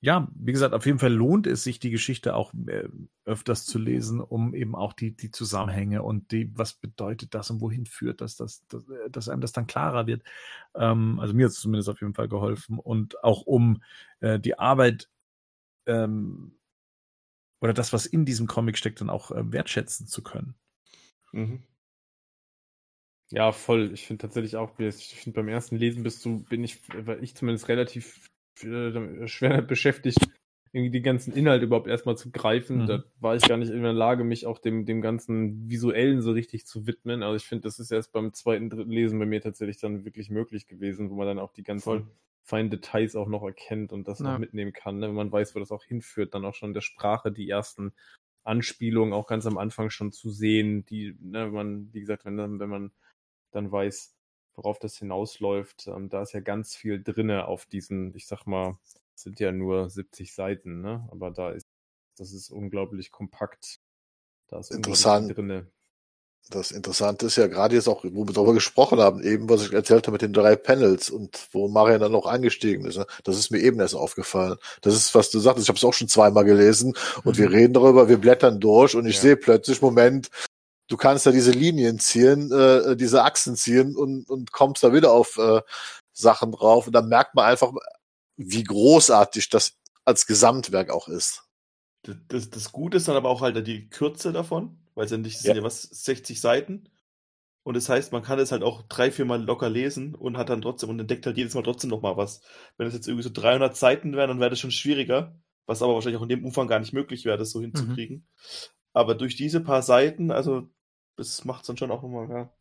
Speaker 1: ja, wie gesagt, auf jeden Fall lohnt es sich, die Geschichte auch äh, öfters zu lesen, um eben auch die, die Zusammenhänge und die, was bedeutet das und wohin führt das, dass, dass, äh, dass einem das dann klarer wird. Ähm, also mir hat es zumindest auf jeden Fall geholfen und auch um äh, die Arbeit ähm, oder das, was in diesem Comic steckt, dann auch äh, wertschätzen zu können.
Speaker 2: Mhm.
Speaker 4: Ja, voll. Ich finde tatsächlich auch, ich finde beim ersten Lesen bist du, bin ich, war ich zumindest relativ äh, schwer beschäftigt, irgendwie die ganzen Inhalte überhaupt erstmal zu greifen.
Speaker 1: Mhm.
Speaker 4: Da war ich gar nicht in der Lage, mich auch dem, dem ganzen Visuellen so richtig zu widmen. Also ich finde, das ist erst beim zweiten, dritten Lesen bei mir tatsächlich dann wirklich möglich gewesen, wo man dann auch die ganzen
Speaker 2: Voll.
Speaker 4: feinen Details auch noch erkennt und das
Speaker 5: Ja.
Speaker 4: auch mitnehmen kann, ne? wenn man weiß, wo das auch hinführt, dann auch schon in der Sprache die ersten Anspielungen auch ganz am Anfang schon zu sehen, die, ne, wenn man, wie gesagt, wenn, wenn man dann weiß, worauf das hinausläuft, ähm, da ist ja ganz viel drinne auf diesen, ich sag mal, sind ja nur 70 Seiten, ne? Aber da ist, das ist unglaublich kompakt. Da ist
Speaker 3: Interessant.
Speaker 4: drinne.
Speaker 3: Das Interessante ist ja gerade jetzt auch, wo wir darüber gesprochen haben, eben, was ich erzählt habe mit den drei Panels und wo Marian dann auch eingestiegen ist. ne? Das ist mir eben erst aufgefallen. Das ist, was du sagtest, ich habe es auch schon zweimal gelesen und wir reden darüber, wir blättern durch und ich
Speaker 4: Ja.
Speaker 3: sehe plötzlich, Moment, du kannst da diese Linien ziehen, äh, diese Achsen ziehen und, und kommst da wieder auf äh, Sachen drauf und dann merkt man einfach, wie großartig das als Gesamtwerk auch ist.
Speaker 2: Das, das, das Gute ist dann aber auch halt die Kürze davon, weil es ja nicht,
Speaker 3: Ja.
Speaker 2: ja was, 60 Seiten. Und das heißt, man kann es halt auch drei, vier Mal locker lesen und hat dann trotzdem und entdeckt halt jedes Mal trotzdem noch mal was. Wenn es jetzt irgendwie so 300 Seiten wären, dann wäre das schon schwieriger, was aber wahrscheinlich auch in dem Umfang gar nicht möglich wäre, das so hinzukriegen. Aber durch diese paar Seiten, also das macht es dann schon auch nochmal, ja.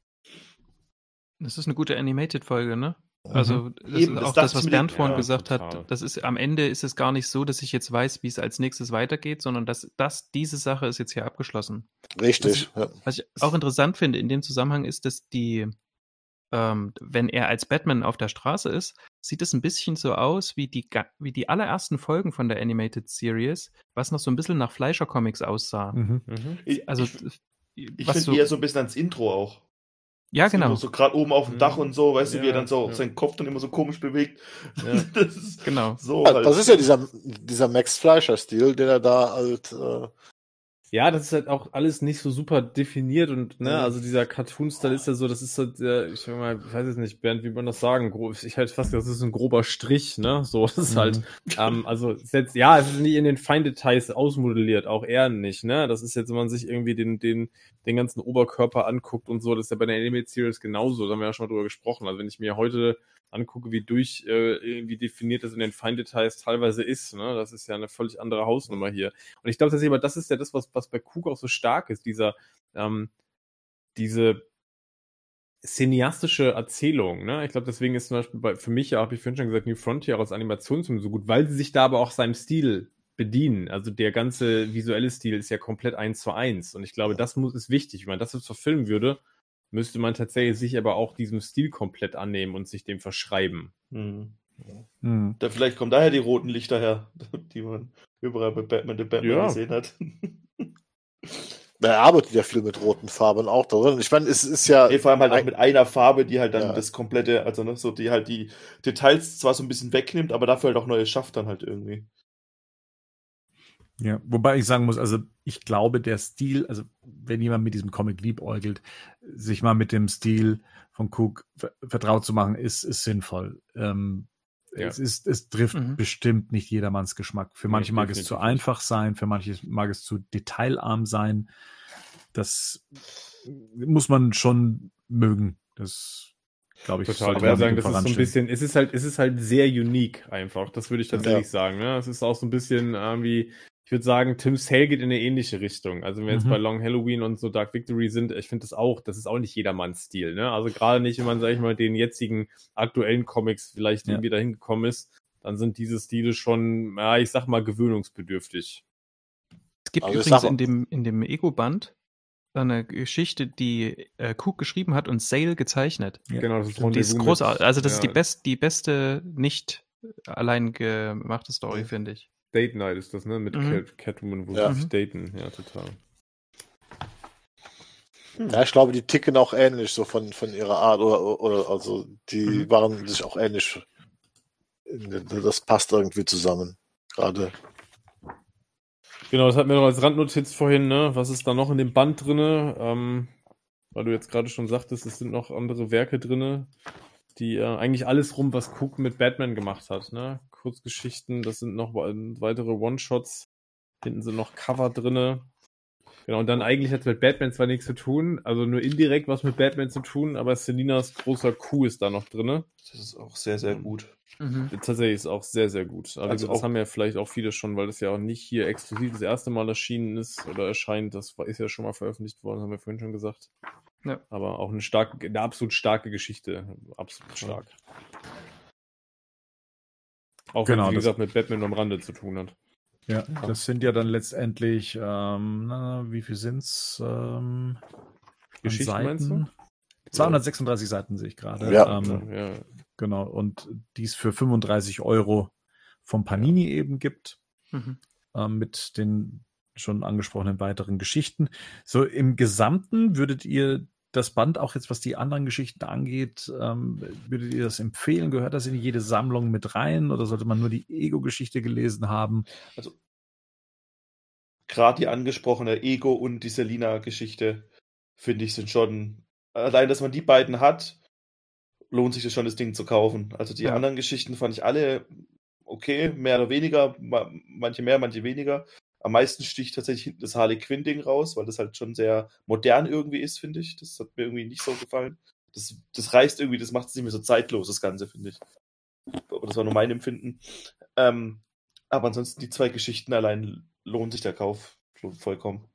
Speaker 5: Das ist eine gute Animated-Folge, ne? Also das
Speaker 2: Mhm. Eben,
Speaker 5: ist
Speaker 2: das
Speaker 5: auch
Speaker 2: dachte
Speaker 5: das, was Bernd vorhin
Speaker 2: ja,
Speaker 5: gesagt
Speaker 4: total.
Speaker 5: hat. Das ist am Ende ist es gar nicht so, dass ich jetzt weiß, wie es als nächstes weitergeht, sondern dass das diese Sache ist jetzt hier abgeschlossen.
Speaker 3: Richtig. Ja.
Speaker 5: Was ich auch interessant finde in dem Zusammenhang ist, dass die, ähm, wenn er als Batman auf der Straße ist, sieht es ein bisschen so aus wie die, wie die allerersten Folgen von der Animated Series, was noch so ein bisschen nach Fleischer Comics aussah.
Speaker 1: Mhm.
Speaker 4: Mhm.
Speaker 2: Ich,
Speaker 5: Also,
Speaker 2: ich, ich finde
Speaker 5: so,
Speaker 2: eher so ein bisschen ans Intro auch.
Speaker 5: ja,
Speaker 2: Das
Speaker 5: genau,
Speaker 2: So gerade oben auf dem
Speaker 4: Mhm.
Speaker 2: Dach und so, weißt du, wie er
Speaker 4: Ja,
Speaker 2: dann so
Speaker 4: ja.
Speaker 2: seinen Kopf dann immer so komisch bewegt.
Speaker 4: Ja.
Speaker 2: Das ist
Speaker 5: genau.
Speaker 2: so
Speaker 3: Ja,
Speaker 2: halt.
Speaker 3: das ist ja dieser, dieser Max Fleischer-Stil, den er da halt, äh,
Speaker 4: Ja, das ist halt auch alles nicht so super definiert und, ne,
Speaker 3: Ja.
Speaker 4: also dieser Cartoon-Style ist ja so, das ist so, der, ich mal, ich weiß jetzt nicht, Bernd, wie man das sagen, ich halt fast, das ist ein grober Strich, ne, so, das ist halt, ähm, also, es ist jetzt, ja, es ist nicht in den Feindetails ausmodelliert, auch er nicht, ne, das ist jetzt, wenn man sich irgendwie den, den, den ganzen Oberkörper anguckt und so, das ist ja bei der Animated Series genauso, da haben wir ja schon mal drüber gesprochen, also wenn ich mir heute angucke, wie durch äh, irgendwie definiert das in den Feindetails teilweise ist, ne, das ist ja eine völlig andere Hausnummer hier. Und ich glaube tatsächlich, aber das ist ja das, was, was bei Cook auch so stark ist, dieser, ähm, diese cineastische Erzählung, ne? Ich glaube, deswegen ist zum Beispiel bei, für mich ja, habe ich vorhin schon gesagt, New Frontier als Animationsfilm so gut, weil sie sich da aber auch seinem Stil bedienen. Also der ganze visuelle Stil ist ja komplett eins zu eins. Und ich glaube, das muss, ist wichtig. Wenn man das jetzt verfilmen würde, müsste man tatsächlich sich aber auch diesem Stil komplett annehmen und sich dem verschreiben.
Speaker 2: Mhm.
Speaker 1: Mhm.
Speaker 2: Da, vielleicht kommen daher die roten Lichter her, die man überall bei Batman the Batman
Speaker 4: Ja.
Speaker 2: gesehen hat.
Speaker 3: er arbeitet ja viel mit roten Farben auch drin. Ich meine, es ist ja,
Speaker 2: Nee, vor allem halt auch mit einer Farbe, die halt dann
Speaker 3: Ja.
Speaker 2: das komplette, also ne, so die halt die Details zwar so ein bisschen wegnimmt, aber dafür halt auch neue schafft dann halt irgendwie.
Speaker 1: Ja, wobei ich sagen muss, also ich glaube, der Stil, also wenn jemand mit diesem Comic liebäugelt, sich mal mit dem Stil von Cook ver- vertraut zu machen, ist, ist sinnvoll. Ähm,
Speaker 4: Ja.
Speaker 1: Es ist, es trifft
Speaker 5: Mhm.
Speaker 1: bestimmt nicht jedermanns Geschmack. Für
Speaker 4: Nee,
Speaker 1: manche mag es zu einfach sein, für manche mag es zu detailarm sein. Das muss man schon mögen. Das glaube ich.
Speaker 4: Total. Ich würde sagen, das ist so ein bisschen, es ist halt, es ist halt sehr unique einfach. Das würde ich tatsächlich
Speaker 3: Ja.
Speaker 4: sagen. Ne? Es ist auch so ein bisschen irgendwie, ich würde sagen, Tim Sale geht in eine ähnliche Richtung. Also wenn wir jetzt
Speaker 1: Mhm.
Speaker 4: bei Long Halloween und so Dark Victory sind, ich finde das auch, das ist auch nicht jedermanns Stil. Ne? Also gerade nicht, wenn man, sag ich mal, den jetzigen aktuellen Comics vielleicht
Speaker 1: Ja.
Speaker 4: irgendwie dahin gekommen ist, dann sind diese Stile schon, ja, ich sag mal, gewöhnungsbedürftig.
Speaker 5: Es gibt
Speaker 3: Also
Speaker 5: übrigens in dem, in dem Ego-Band eine Geschichte, die äh, Cook geschrieben hat und Sale gezeichnet.
Speaker 1: Ja.
Speaker 4: Genau, das ist
Speaker 5: Die ist großartig. Also das ist die,
Speaker 4: ja,
Speaker 5: best, die beste nicht allein gemachte Story,
Speaker 3: Mhm.
Speaker 5: finde ich.
Speaker 4: Date Night ist das, ne? Mit
Speaker 5: Mhm.
Speaker 4: Cat, Catwoman, wo
Speaker 3: Ja.
Speaker 4: sie sich daten. Ja, total.
Speaker 3: ja, ich glaube, die ticken auch ähnlich, so von, von ihrer Art, oder, oder also, die
Speaker 5: Mhm.
Speaker 3: waren sich auch ähnlich. Das passt irgendwie zusammen. Gerade.
Speaker 4: Genau, das hatten wir noch als Randnotiz vorhin, ne? Was ist da noch in dem Band drinne? Ähm, weil du jetzt gerade schon sagtest, es sind noch andere Werke drinne, die äh, eigentlich alles rum, was Cook mit Batman gemacht hat, ne? Kurzgeschichten, das sind noch we- weitere One-Shots. Hinten sind noch Cover drinne. Genau, und dann eigentlich hat es mit Batman zwar nichts zu tun, also nur indirekt was mit Batman zu tun, aber Selinas großer Coup ist da noch drinne.
Speaker 2: Das ist auch sehr, sehr gut.
Speaker 5: Mhm.
Speaker 4: Tatsächlich ist auch sehr, sehr gut. Also,
Speaker 2: Also
Speaker 4: das
Speaker 2: auch-
Speaker 4: haben ja vielleicht auch viele schon, weil das ja auch nicht hier exklusiv das erste Mal erschienen ist oder erscheint. Das ist ja schon mal veröffentlicht worden, haben wir vorhin schon gesagt.
Speaker 5: Ja.
Speaker 4: Aber auch eine starke, eine absolut starke Geschichte. Absolut stark. Auch
Speaker 1: Genau,
Speaker 4: wenn sie, wie
Speaker 1: das-
Speaker 4: gesagt, mit Batman am Rande zu tun hat.
Speaker 1: Ja, das sind ja dann letztendlich, ähm, na, wie viel sind's? Ähm,
Speaker 4: Geschichten meinst du?
Speaker 1: 236 Seiten sehe ich gerade.
Speaker 3: Ja.
Speaker 1: Ähm,
Speaker 4: Ja,
Speaker 1: Genau. Und dies für 35 Euro vom Panini eben gibt,
Speaker 5: Mhm.
Speaker 1: ähm, mit den schon angesprochenen weiteren Geschichten. So im Gesamten würdet ihr das Band auch jetzt, was die anderen Geschichten angeht, ähm, würdet ihr das empfehlen? Gehört das in jede Sammlung mit rein oder sollte man nur die Ego-Geschichte gelesen haben?
Speaker 2: Gerade die angesprochene Ego und die Selina-Geschichte, finde ich, sind schon. Allein, dass man die beiden hat, lohnt sich das schon, das Ding zu kaufen. Also die
Speaker 5: Ja.
Speaker 2: anderen Geschichten fand ich alle okay, mehr oder weniger, ma- manche mehr, manche weniger. Am meisten sticht tatsächlich hinten das Harley Quinn-Ding raus, weil das halt schon sehr modern irgendwie ist, finde ich. Das hat mir irgendwie nicht so gefallen. Das, das reißt irgendwie, das macht es nicht mehr so zeitlos, das Ganze, finde ich. Aber das war nur mein Empfinden. Ähm, aber ansonsten die zwei Geschichten allein lohnt sich der Kauf vollkommen.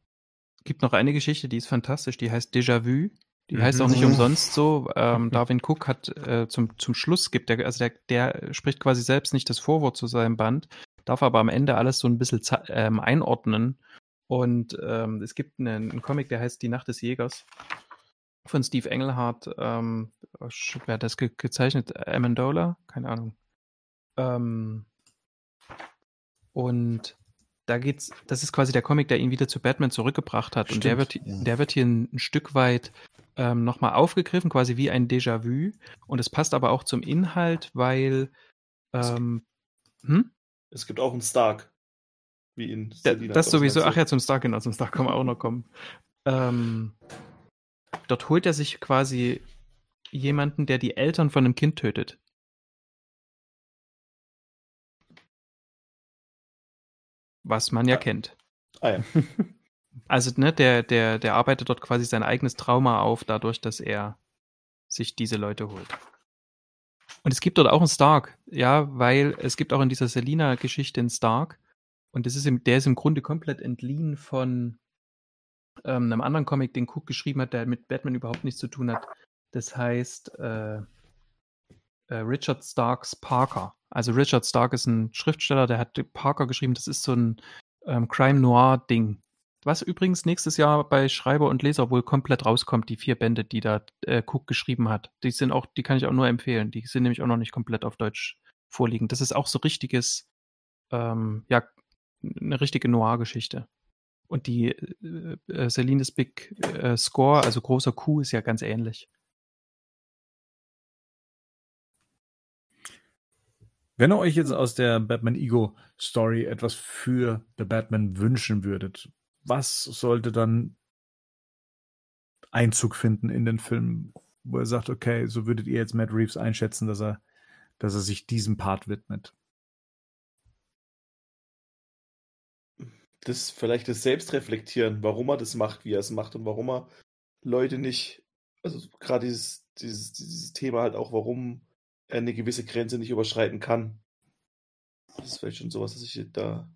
Speaker 5: gibt noch eine Geschichte, die ist fantastisch, die heißt Déjà-vu. Die
Speaker 1: Mhm.
Speaker 5: heißt auch nicht umsonst so. Ähm, Darwin Cook hat äh, zum, zum Schluss gibt der, also der, der spricht quasi selbst nicht das Vorwort zu seinem Band, darf aber am Ende alles so ein bisschen ähm, einordnen. Und ähm, es gibt einen, einen Comic, der heißt Die Nacht des Jägers von Steve Engelhardt. Ähm, wer hat das ge gezeichnet? Amendola? Keine Ahnung. Ähm, und da geht's, das ist quasi der Comic, der ihn wieder zu Batman zurückgebracht hat. Und der wird,
Speaker 3: Stimmt, ja.
Speaker 5: der wird hier ein, ein Stück weit ähm, nochmal aufgegriffen, quasi wie ein Déjà-vu. Und es passt aber auch zum Inhalt, weil ähm, hm?
Speaker 2: Es gibt auch einen Stark. Wie in Selina,
Speaker 5: das sowieso, ach ja, zum Star, genau, zum Star kann man auch noch kommen. Ähm, dort holt er sich quasi jemanden, der die Eltern von einem Kind tötet. Was man ja
Speaker 2: Ja.
Speaker 5: kennt.
Speaker 2: Ah ja.
Speaker 5: Also, ne, der, der, der arbeitet dort quasi sein eigenes Trauma auf, dadurch, dass er sich diese Leute holt. Und es gibt dort auch einen Stark, ja, weil es gibt auch in dieser Selina-Geschichte einen Stark. Und das ist im, der ist im Grunde komplett entliehen von ähm, einem anderen Comic, den Cook geschrieben hat, der mit Batman überhaupt nichts zu tun hat. Das heißt äh, äh, Richard Starks Parker. Also Richard Stark ist ein Schriftsteller, der hat Parker geschrieben. Das ist so ein ähm, Crime Noir-Ding. Was übrigens nächstes Jahr bei Schreiber und Leser wohl komplett rauskommt, die vier Bände, die da äh, Cook geschrieben hat. Die sind auch, die kann ich auch nur empfehlen. Die sind nämlich auch noch nicht komplett auf Deutsch vorliegen. Das ist auch so richtiges, ähm, ja, eine richtige Noir-Geschichte. Und die äh, äh, Celines Big äh, Score, also großer Coup, ist ja ganz ähnlich.
Speaker 1: Wenn ihr euch jetzt aus der Batman Ego Story etwas für The Batman wünschen würdet, was sollte dann Einzug finden in den Film, wo er sagt, okay, so würdet ihr jetzt Matt Reeves einschätzen, dass er, dass er sich diesem Part widmet?
Speaker 2: Das vielleicht das Selbstreflektieren, warum er das macht, wie er es macht und warum er Leute nicht, also gerade dieses, dieses, dieses Thema halt auch, warum er eine gewisse Grenze nicht überschreiten kann. Das ist vielleicht schon sowas, dass ich da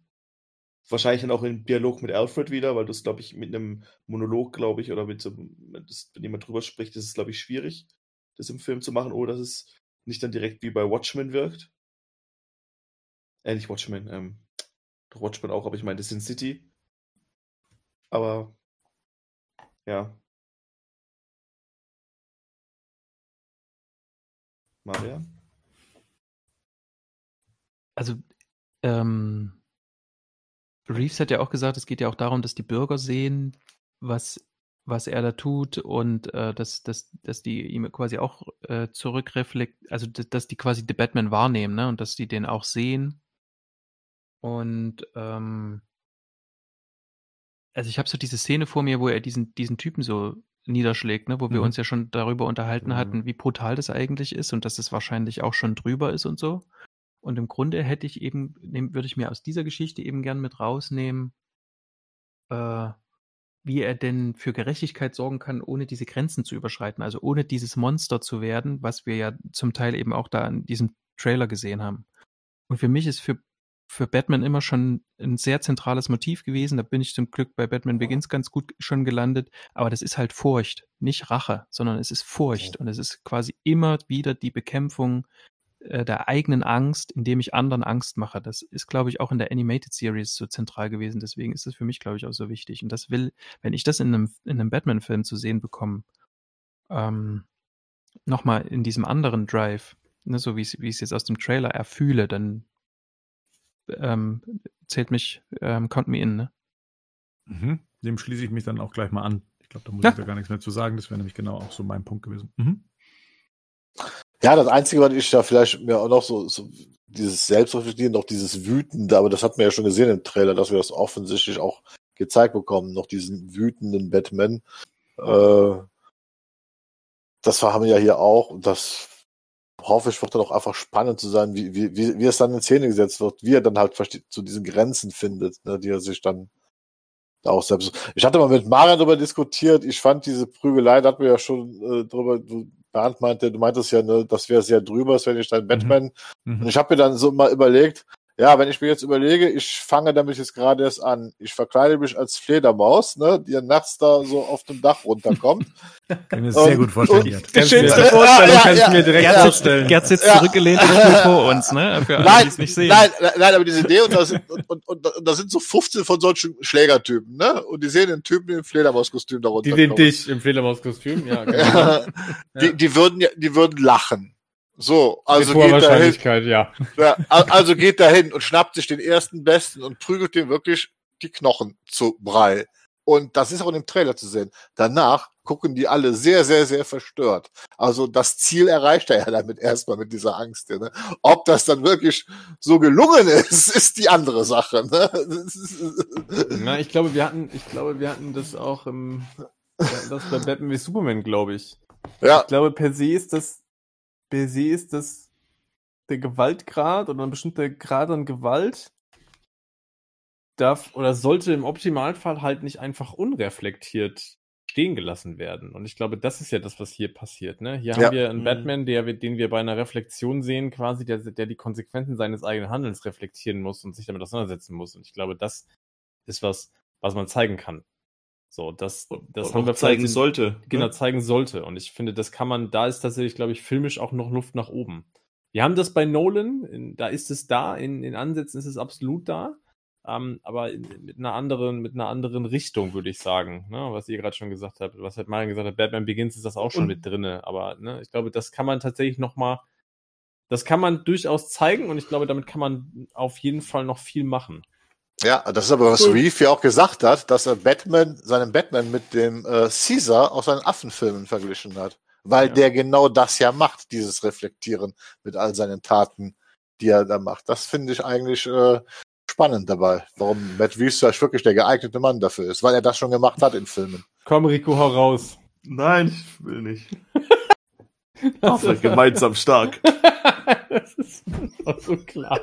Speaker 2: wahrscheinlich dann auch im Dialog mit Alfred wieder, weil das, glaube ich, mit einem Monolog, glaube ich, oder mit so, wenn jemand drüber spricht, ist es, glaube ich, schwierig, das im Film zu machen, oder dass es nicht dann direkt wie bei Watchmen wirkt. Äh, nicht Watchmen, ähm, doch Watchmen auch, aber ich meine Sin City. Aber ja. Maria?
Speaker 5: Also, ähm, Reeves hat ja auch gesagt, es geht ja auch darum, dass die Bürger sehen, was, was er da tut und äh, dass, dass, dass die ihm quasi auch äh, zurückreflekt, also dass, dass die quasi The Batman wahrnehmen, ne? Und dass die den auch sehen. Und ähm, also ich habe so diese Szene vor mir, wo er diesen, diesen Typen so niederschlägt, ne? wo wir
Speaker 1: Mhm.
Speaker 5: uns ja schon darüber unterhalten
Speaker 2: Mhm.
Speaker 5: hatten, wie brutal das eigentlich ist und dass es wahrscheinlich auch schon drüber ist und so. Und im Grunde hätte ich eben, nehm, würde ich mir aus dieser Geschichte eben gern mit rausnehmen, äh, wie er denn für Gerechtigkeit sorgen kann, ohne diese Grenzen zu überschreiten, also ohne dieses Monster zu werden, was wir ja zum Teil eben auch da in diesem Trailer gesehen haben. Und für mich ist für, für Batman immer schon ein sehr zentrales Motiv gewesen. Da bin ich zum Glück bei Batman Begins ganz gut schon gelandet. Aber das ist halt Furcht, nicht Rache, sondern es ist Furcht. Und es ist quasi immer wieder die Bekämpfung äh, der eigenen Angst, indem ich anderen Angst mache. Das ist, glaube ich, auch in der Animated Series so zentral gewesen. Deswegen ist es für mich, glaube ich, auch so wichtig. Und das will, wenn ich das in einem, in einem Batman-Film zu sehen bekomme, ähm, nochmal in diesem anderen Drive, ne, so wie ich es jetzt aus dem Trailer erfühle, dann ähm, zählt mich, ähm, count me in. Ne?
Speaker 1: Mhm. Dem schließe ich mich dann auch gleich mal an. Ich glaube, da muss
Speaker 5: Ja.
Speaker 1: ich da gar nichts mehr zu sagen. Das wäre nämlich genau auch so mein Punkt gewesen. Mhm.
Speaker 3: Ja, das Einzige, was ich da vielleicht mir auch noch so, so dieses Selbstreflektieren, noch dieses Wütende, aber das hat man ja schon gesehen im Trailer, dass wir das offensichtlich auch gezeigt bekommen, noch diesen wütenden Batman. Äh, das haben wir ja hier auch und das hoffe ich, wird dann auch einfach spannend zu sein, wie, wie, wie, wie es dann in Szene gesetzt wird, wie er dann halt zu diesen Grenzen findet, ne, die er sich dann da auch selbst. Ich hatte mal mit Marian darüber diskutiert, ich fand diese Prügelei, da hatten wir ja schon äh, drüber, du, Bernd meinte, du meintest ja, ne, das wäre sehr drüber, wenn ich dann Batman
Speaker 1: Mhm.
Speaker 3: und ich habe mir dann so mal überlegt, ja, wenn ich mir jetzt überlege, ich fange damit jetzt gerade erst an, ich verkleide mich als Fledermaus, ne, die nachts da so auf dem Dach runterkommt.
Speaker 1: Kann ich mir sehr
Speaker 3: Und-
Speaker 1: gut vorstellen.
Speaker 3: und-
Speaker 1: Gerd.
Speaker 4: Die schönste Vorstellung
Speaker 3: ja,
Speaker 4: kann ich
Speaker 3: ja,
Speaker 4: mir direkt
Speaker 3: ja.
Speaker 4: vorstellen.
Speaker 5: Gerd sitzt
Speaker 3: Ja.
Speaker 5: zurückgelehnt steht vor uns, ne? Für alle, die
Speaker 3: Nein,
Speaker 5: es nicht sehen.
Speaker 3: nein, nein, aber diese Idee, und da sind, und, und, und, und da sind so 15 von solchen Schlägertypen, ne, und die sehen den Typen im Fledermauskostüm da
Speaker 4: Die sehen dich im Fledermauskostüm, ja. Genau.
Speaker 3: Ja, die, die würden ja, die würden lachen. So, also geht dahin,
Speaker 4: Wahrscheinlichkeit, ja.
Speaker 3: ja, al- also geht dahin und schnappt sich den ersten Besten und prügelt dem wirklich die Knochen zu Brei. Und das ist auch in dem Trailer zu sehen. Danach gucken die alle sehr, sehr, sehr verstört. Also das Ziel erreicht er ja damit erstmal mit dieser Angst. Ja, ne? Ob das dann wirklich so gelungen ist, ist die andere Sache. Ne?
Speaker 4: Na, ich glaube, wir hatten, ich glaube, wir hatten das auch im, wir hatten das bei Batman wie Superman, glaube ich.
Speaker 3: Ja,
Speaker 4: Ich glaube, per se ist das, per se ist das der Gewaltgrad oder ein bestimmter Grad an Gewalt darf oder sollte im Optimalfall halt nicht einfach unreflektiert stehen gelassen werden. Und ich glaube, das ist ja das, was hier passiert. Ne? Hier
Speaker 3: Ja.
Speaker 4: haben wir einen
Speaker 2: Mhm.
Speaker 4: Batman, der, den wir bei einer Reflexion sehen, quasi, der, der die Konsequenzen seines eigenen Handelns reflektieren muss und sich damit auseinandersetzen muss. Und ich glaube, das ist was, was man zeigen kann. So, das, das haben wir
Speaker 2: zeigen
Speaker 4: vielleicht
Speaker 2: sollte.
Speaker 4: genau
Speaker 2: ne?
Speaker 4: zeigen sollte. Und ich finde, das kann man, da ist tatsächlich, glaube ich, filmisch auch noch Luft nach oben. Wir haben das bei Nolan, in, da ist es da, in, in Ansätzen ist es absolut da, ähm, aber in, mit einer anderen, mit einer anderen Richtung, würde ich sagen, ne? was ihr gerade schon gesagt habt, was halt Marian gesagt hat, Batman Begins ist das auch schon
Speaker 2: Und-
Speaker 4: mit drinne, aber ne, ich glaube, das kann man tatsächlich noch mal, das kann man durchaus zeigen und ich glaube, damit kann man auf jeden Fall noch viel machen.
Speaker 3: Ja, das ist aber was Reeve ja auch gesagt hat, dass er Batman, seinen Batman mit dem äh, Caesar aus seinen Affenfilmen verglichen hat. Weil
Speaker 4: Ja.
Speaker 3: der genau das ja macht, dieses Reflektieren mit all seinen Taten, die er da macht. Das finde ich eigentlich äh, spannend dabei, warum Matt Reeves vielleicht wirklich der geeignete Mann dafür ist, weil er das schon gemacht hat in Filmen.
Speaker 4: Komm, Rico, hau raus.
Speaker 2: Nein, ich will nicht. Waffe, gemeinsam stark.
Speaker 4: das ist auch so klar.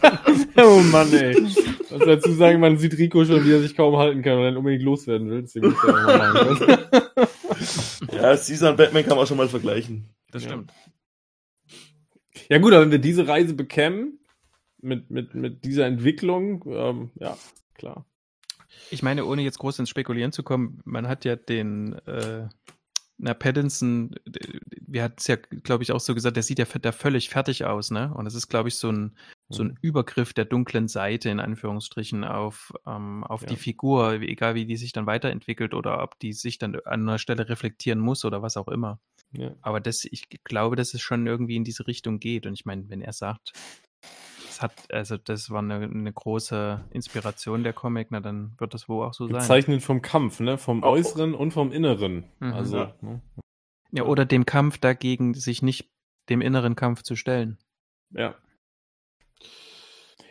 Speaker 4: oh Mann, ey. Was dazu sagen, man sieht Rico schon, wie er sich kaum halten kann und dann unbedingt loswerden will. Deswegen machen.
Speaker 2: Ja, Caesar und Batman kann man auch schon mal vergleichen.
Speaker 5: Das
Speaker 4: Ja.
Speaker 5: stimmt.
Speaker 4: ja gut, aber wenn wir diese Reise bekämen, mit, mit, mit dieser Entwicklung, ähm, ja, klar.
Speaker 5: Ich meine, ohne jetzt groß ins Spekulieren zu kommen, man hat ja den, äh, na, Pattinson, wir hatten es ja, glaube ich, auch so gesagt, der sieht ja da völlig fertig aus, ne? Und das ist, glaube ich, so ein, so ein Übergriff der dunklen Seite, in Anführungsstrichen, auf, ähm, auf die
Speaker 4: Ja.
Speaker 5: Figur, wie- egal wie die sich dann weiterentwickelt oder ob die sich dann an einer Stelle reflektieren muss oder was auch immer.
Speaker 4: Ja.
Speaker 5: Aber das, ich glaube, dass es schon irgendwie in diese Richtung geht. Und ich meine, wenn er sagt, hat, also das war eine, eine große Inspiration der Comic, na dann wird das wohl auch so sein.
Speaker 4: Gezeichnet vom Kampf, ne? Vom
Speaker 2: Oh.
Speaker 4: Äußeren und vom Inneren.
Speaker 5: Mhm.
Speaker 4: Also,
Speaker 2: Ja.
Speaker 4: ne?
Speaker 5: Ja, oder dem Kampf dagegen, sich nicht dem inneren Kampf zu stellen.
Speaker 4: Ja.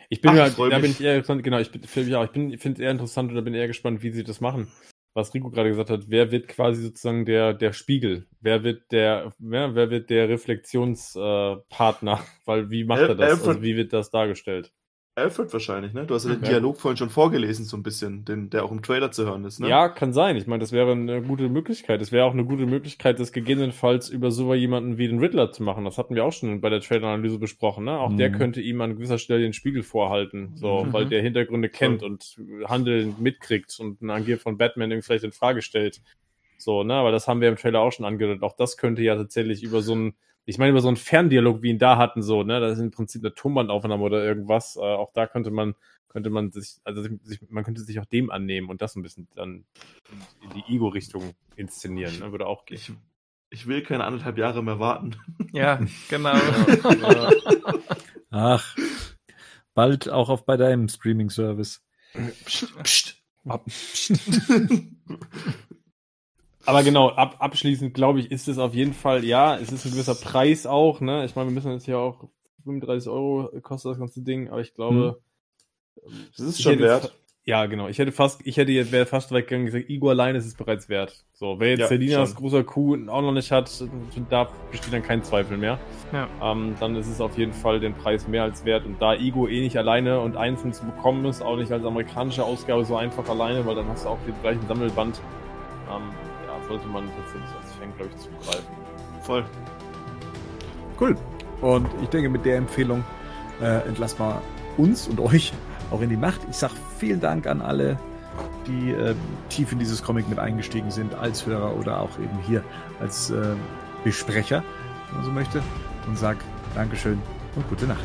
Speaker 4: Ich bin
Speaker 2: Ach,
Speaker 4: ja, da bin ich eher gespannt, genau, ich bin, finde ja, ich bin, finde es eher interessant oder bin eher gespannt, wie sie das machen. Was Rico gerade gesagt hat, wer wird quasi sozusagen der, der Spiegel? Wer wird der, wer, wer wird der Reflexionspartner? Äh? Weil wie macht er das? Also wie wird das dargestellt?
Speaker 2: Alfred wahrscheinlich, ne? Du hast ja den. Dialog vorhin schon vorgelesen, so ein bisschen, den, der auch im Trailer zu hören ist, ne?
Speaker 4: Ja, kann sein. Ich meine, das wäre eine gute Möglichkeit. Es wäre auch eine gute Möglichkeit, das gegebenenfalls über so jemanden wie den Riddler zu machen. Das hatten wir auch schon bei der Trailer-Analyse besprochen. Ne? Auch der
Speaker 1: Mhm.
Speaker 4: könnte ihm an gewisser Stelle den Spiegel vorhalten, so,
Speaker 5: Mhm.
Speaker 4: weil der Hintergründe kennt und Handeln mitkriegt und ein Agier von Batman irgendwie vielleicht in Frage stellt. So, ne, aber das haben wir im Trailer auch schon angedeutet. Auch das könnte ja tatsächlich über so ein, ich meine, über so einen Ferndialog, wie ihn da hatten, so, ne, das ist im Prinzip eine Tonbandaufnahme oder irgendwas. Äh, auch da könnte man, könnte man sich, also sich, man könnte sich auch dem annehmen und das ein bisschen dann in die Ego-Richtung inszenieren, ne, würde auch gehen.
Speaker 2: Ich, ich will keine anderthalb Jahre mehr warten.
Speaker 5: Ja, genau.
Speaker 1: Ach, bald auch auf bei deinem Streaming-Service.
Speaker 2: Psst, psst.
Speaker 4: Ab- Aber genau, ab, abschließend glaube ich, ist es auf jeden Fall, ja, es ist ein gewisser Preis auch, ne? Ich meine, wir müssen jetzt ja auch 35 Euro kostet das ganze Ding, aber ich glaube,
Speaker 2: Das ist schon
Speaker 4: hätte
Speaker 2: wert.
Speaker 4: Ja, genau. Ich hätte fast, ich hätte jetzt, wäre fast weit gegangen und gesagt, Igor allein ist es bereits wert. So, wer jetzt
Speaker 2: Ja,
Speaker 4: Selinas großer Kuh auch noch nicht hat, da besteht dann kein Zweifel mehr.
Speaker 5: Ja.
Speaker 4: Ähm, dann ist es auf jeden Fall den Preis mehr als wert. Und da Igo eh nicht alleine und einzeln zu bekommen ist, auch nicht als amerikanische Ausgabe so einfach alleine, weil dann hast du auch den gleichen Sammelband. Ähm, sollte man tatsächlich als Fan, glaube ich, zugreifen.
Speaker 2: Voll.
Speaker 1: Cool. Und ich denke, mit der Empfehlung äh, entlassen wir uns und euch auch in die Nacht. Ich sage vielen Dank an alle, die äh, tief in dieses Comic mit eingestiegen sind, als Hörer oder auch eben hier als äh, Besprecher, wenn man so möchte. Und sag Dankeschön und gute Nacht.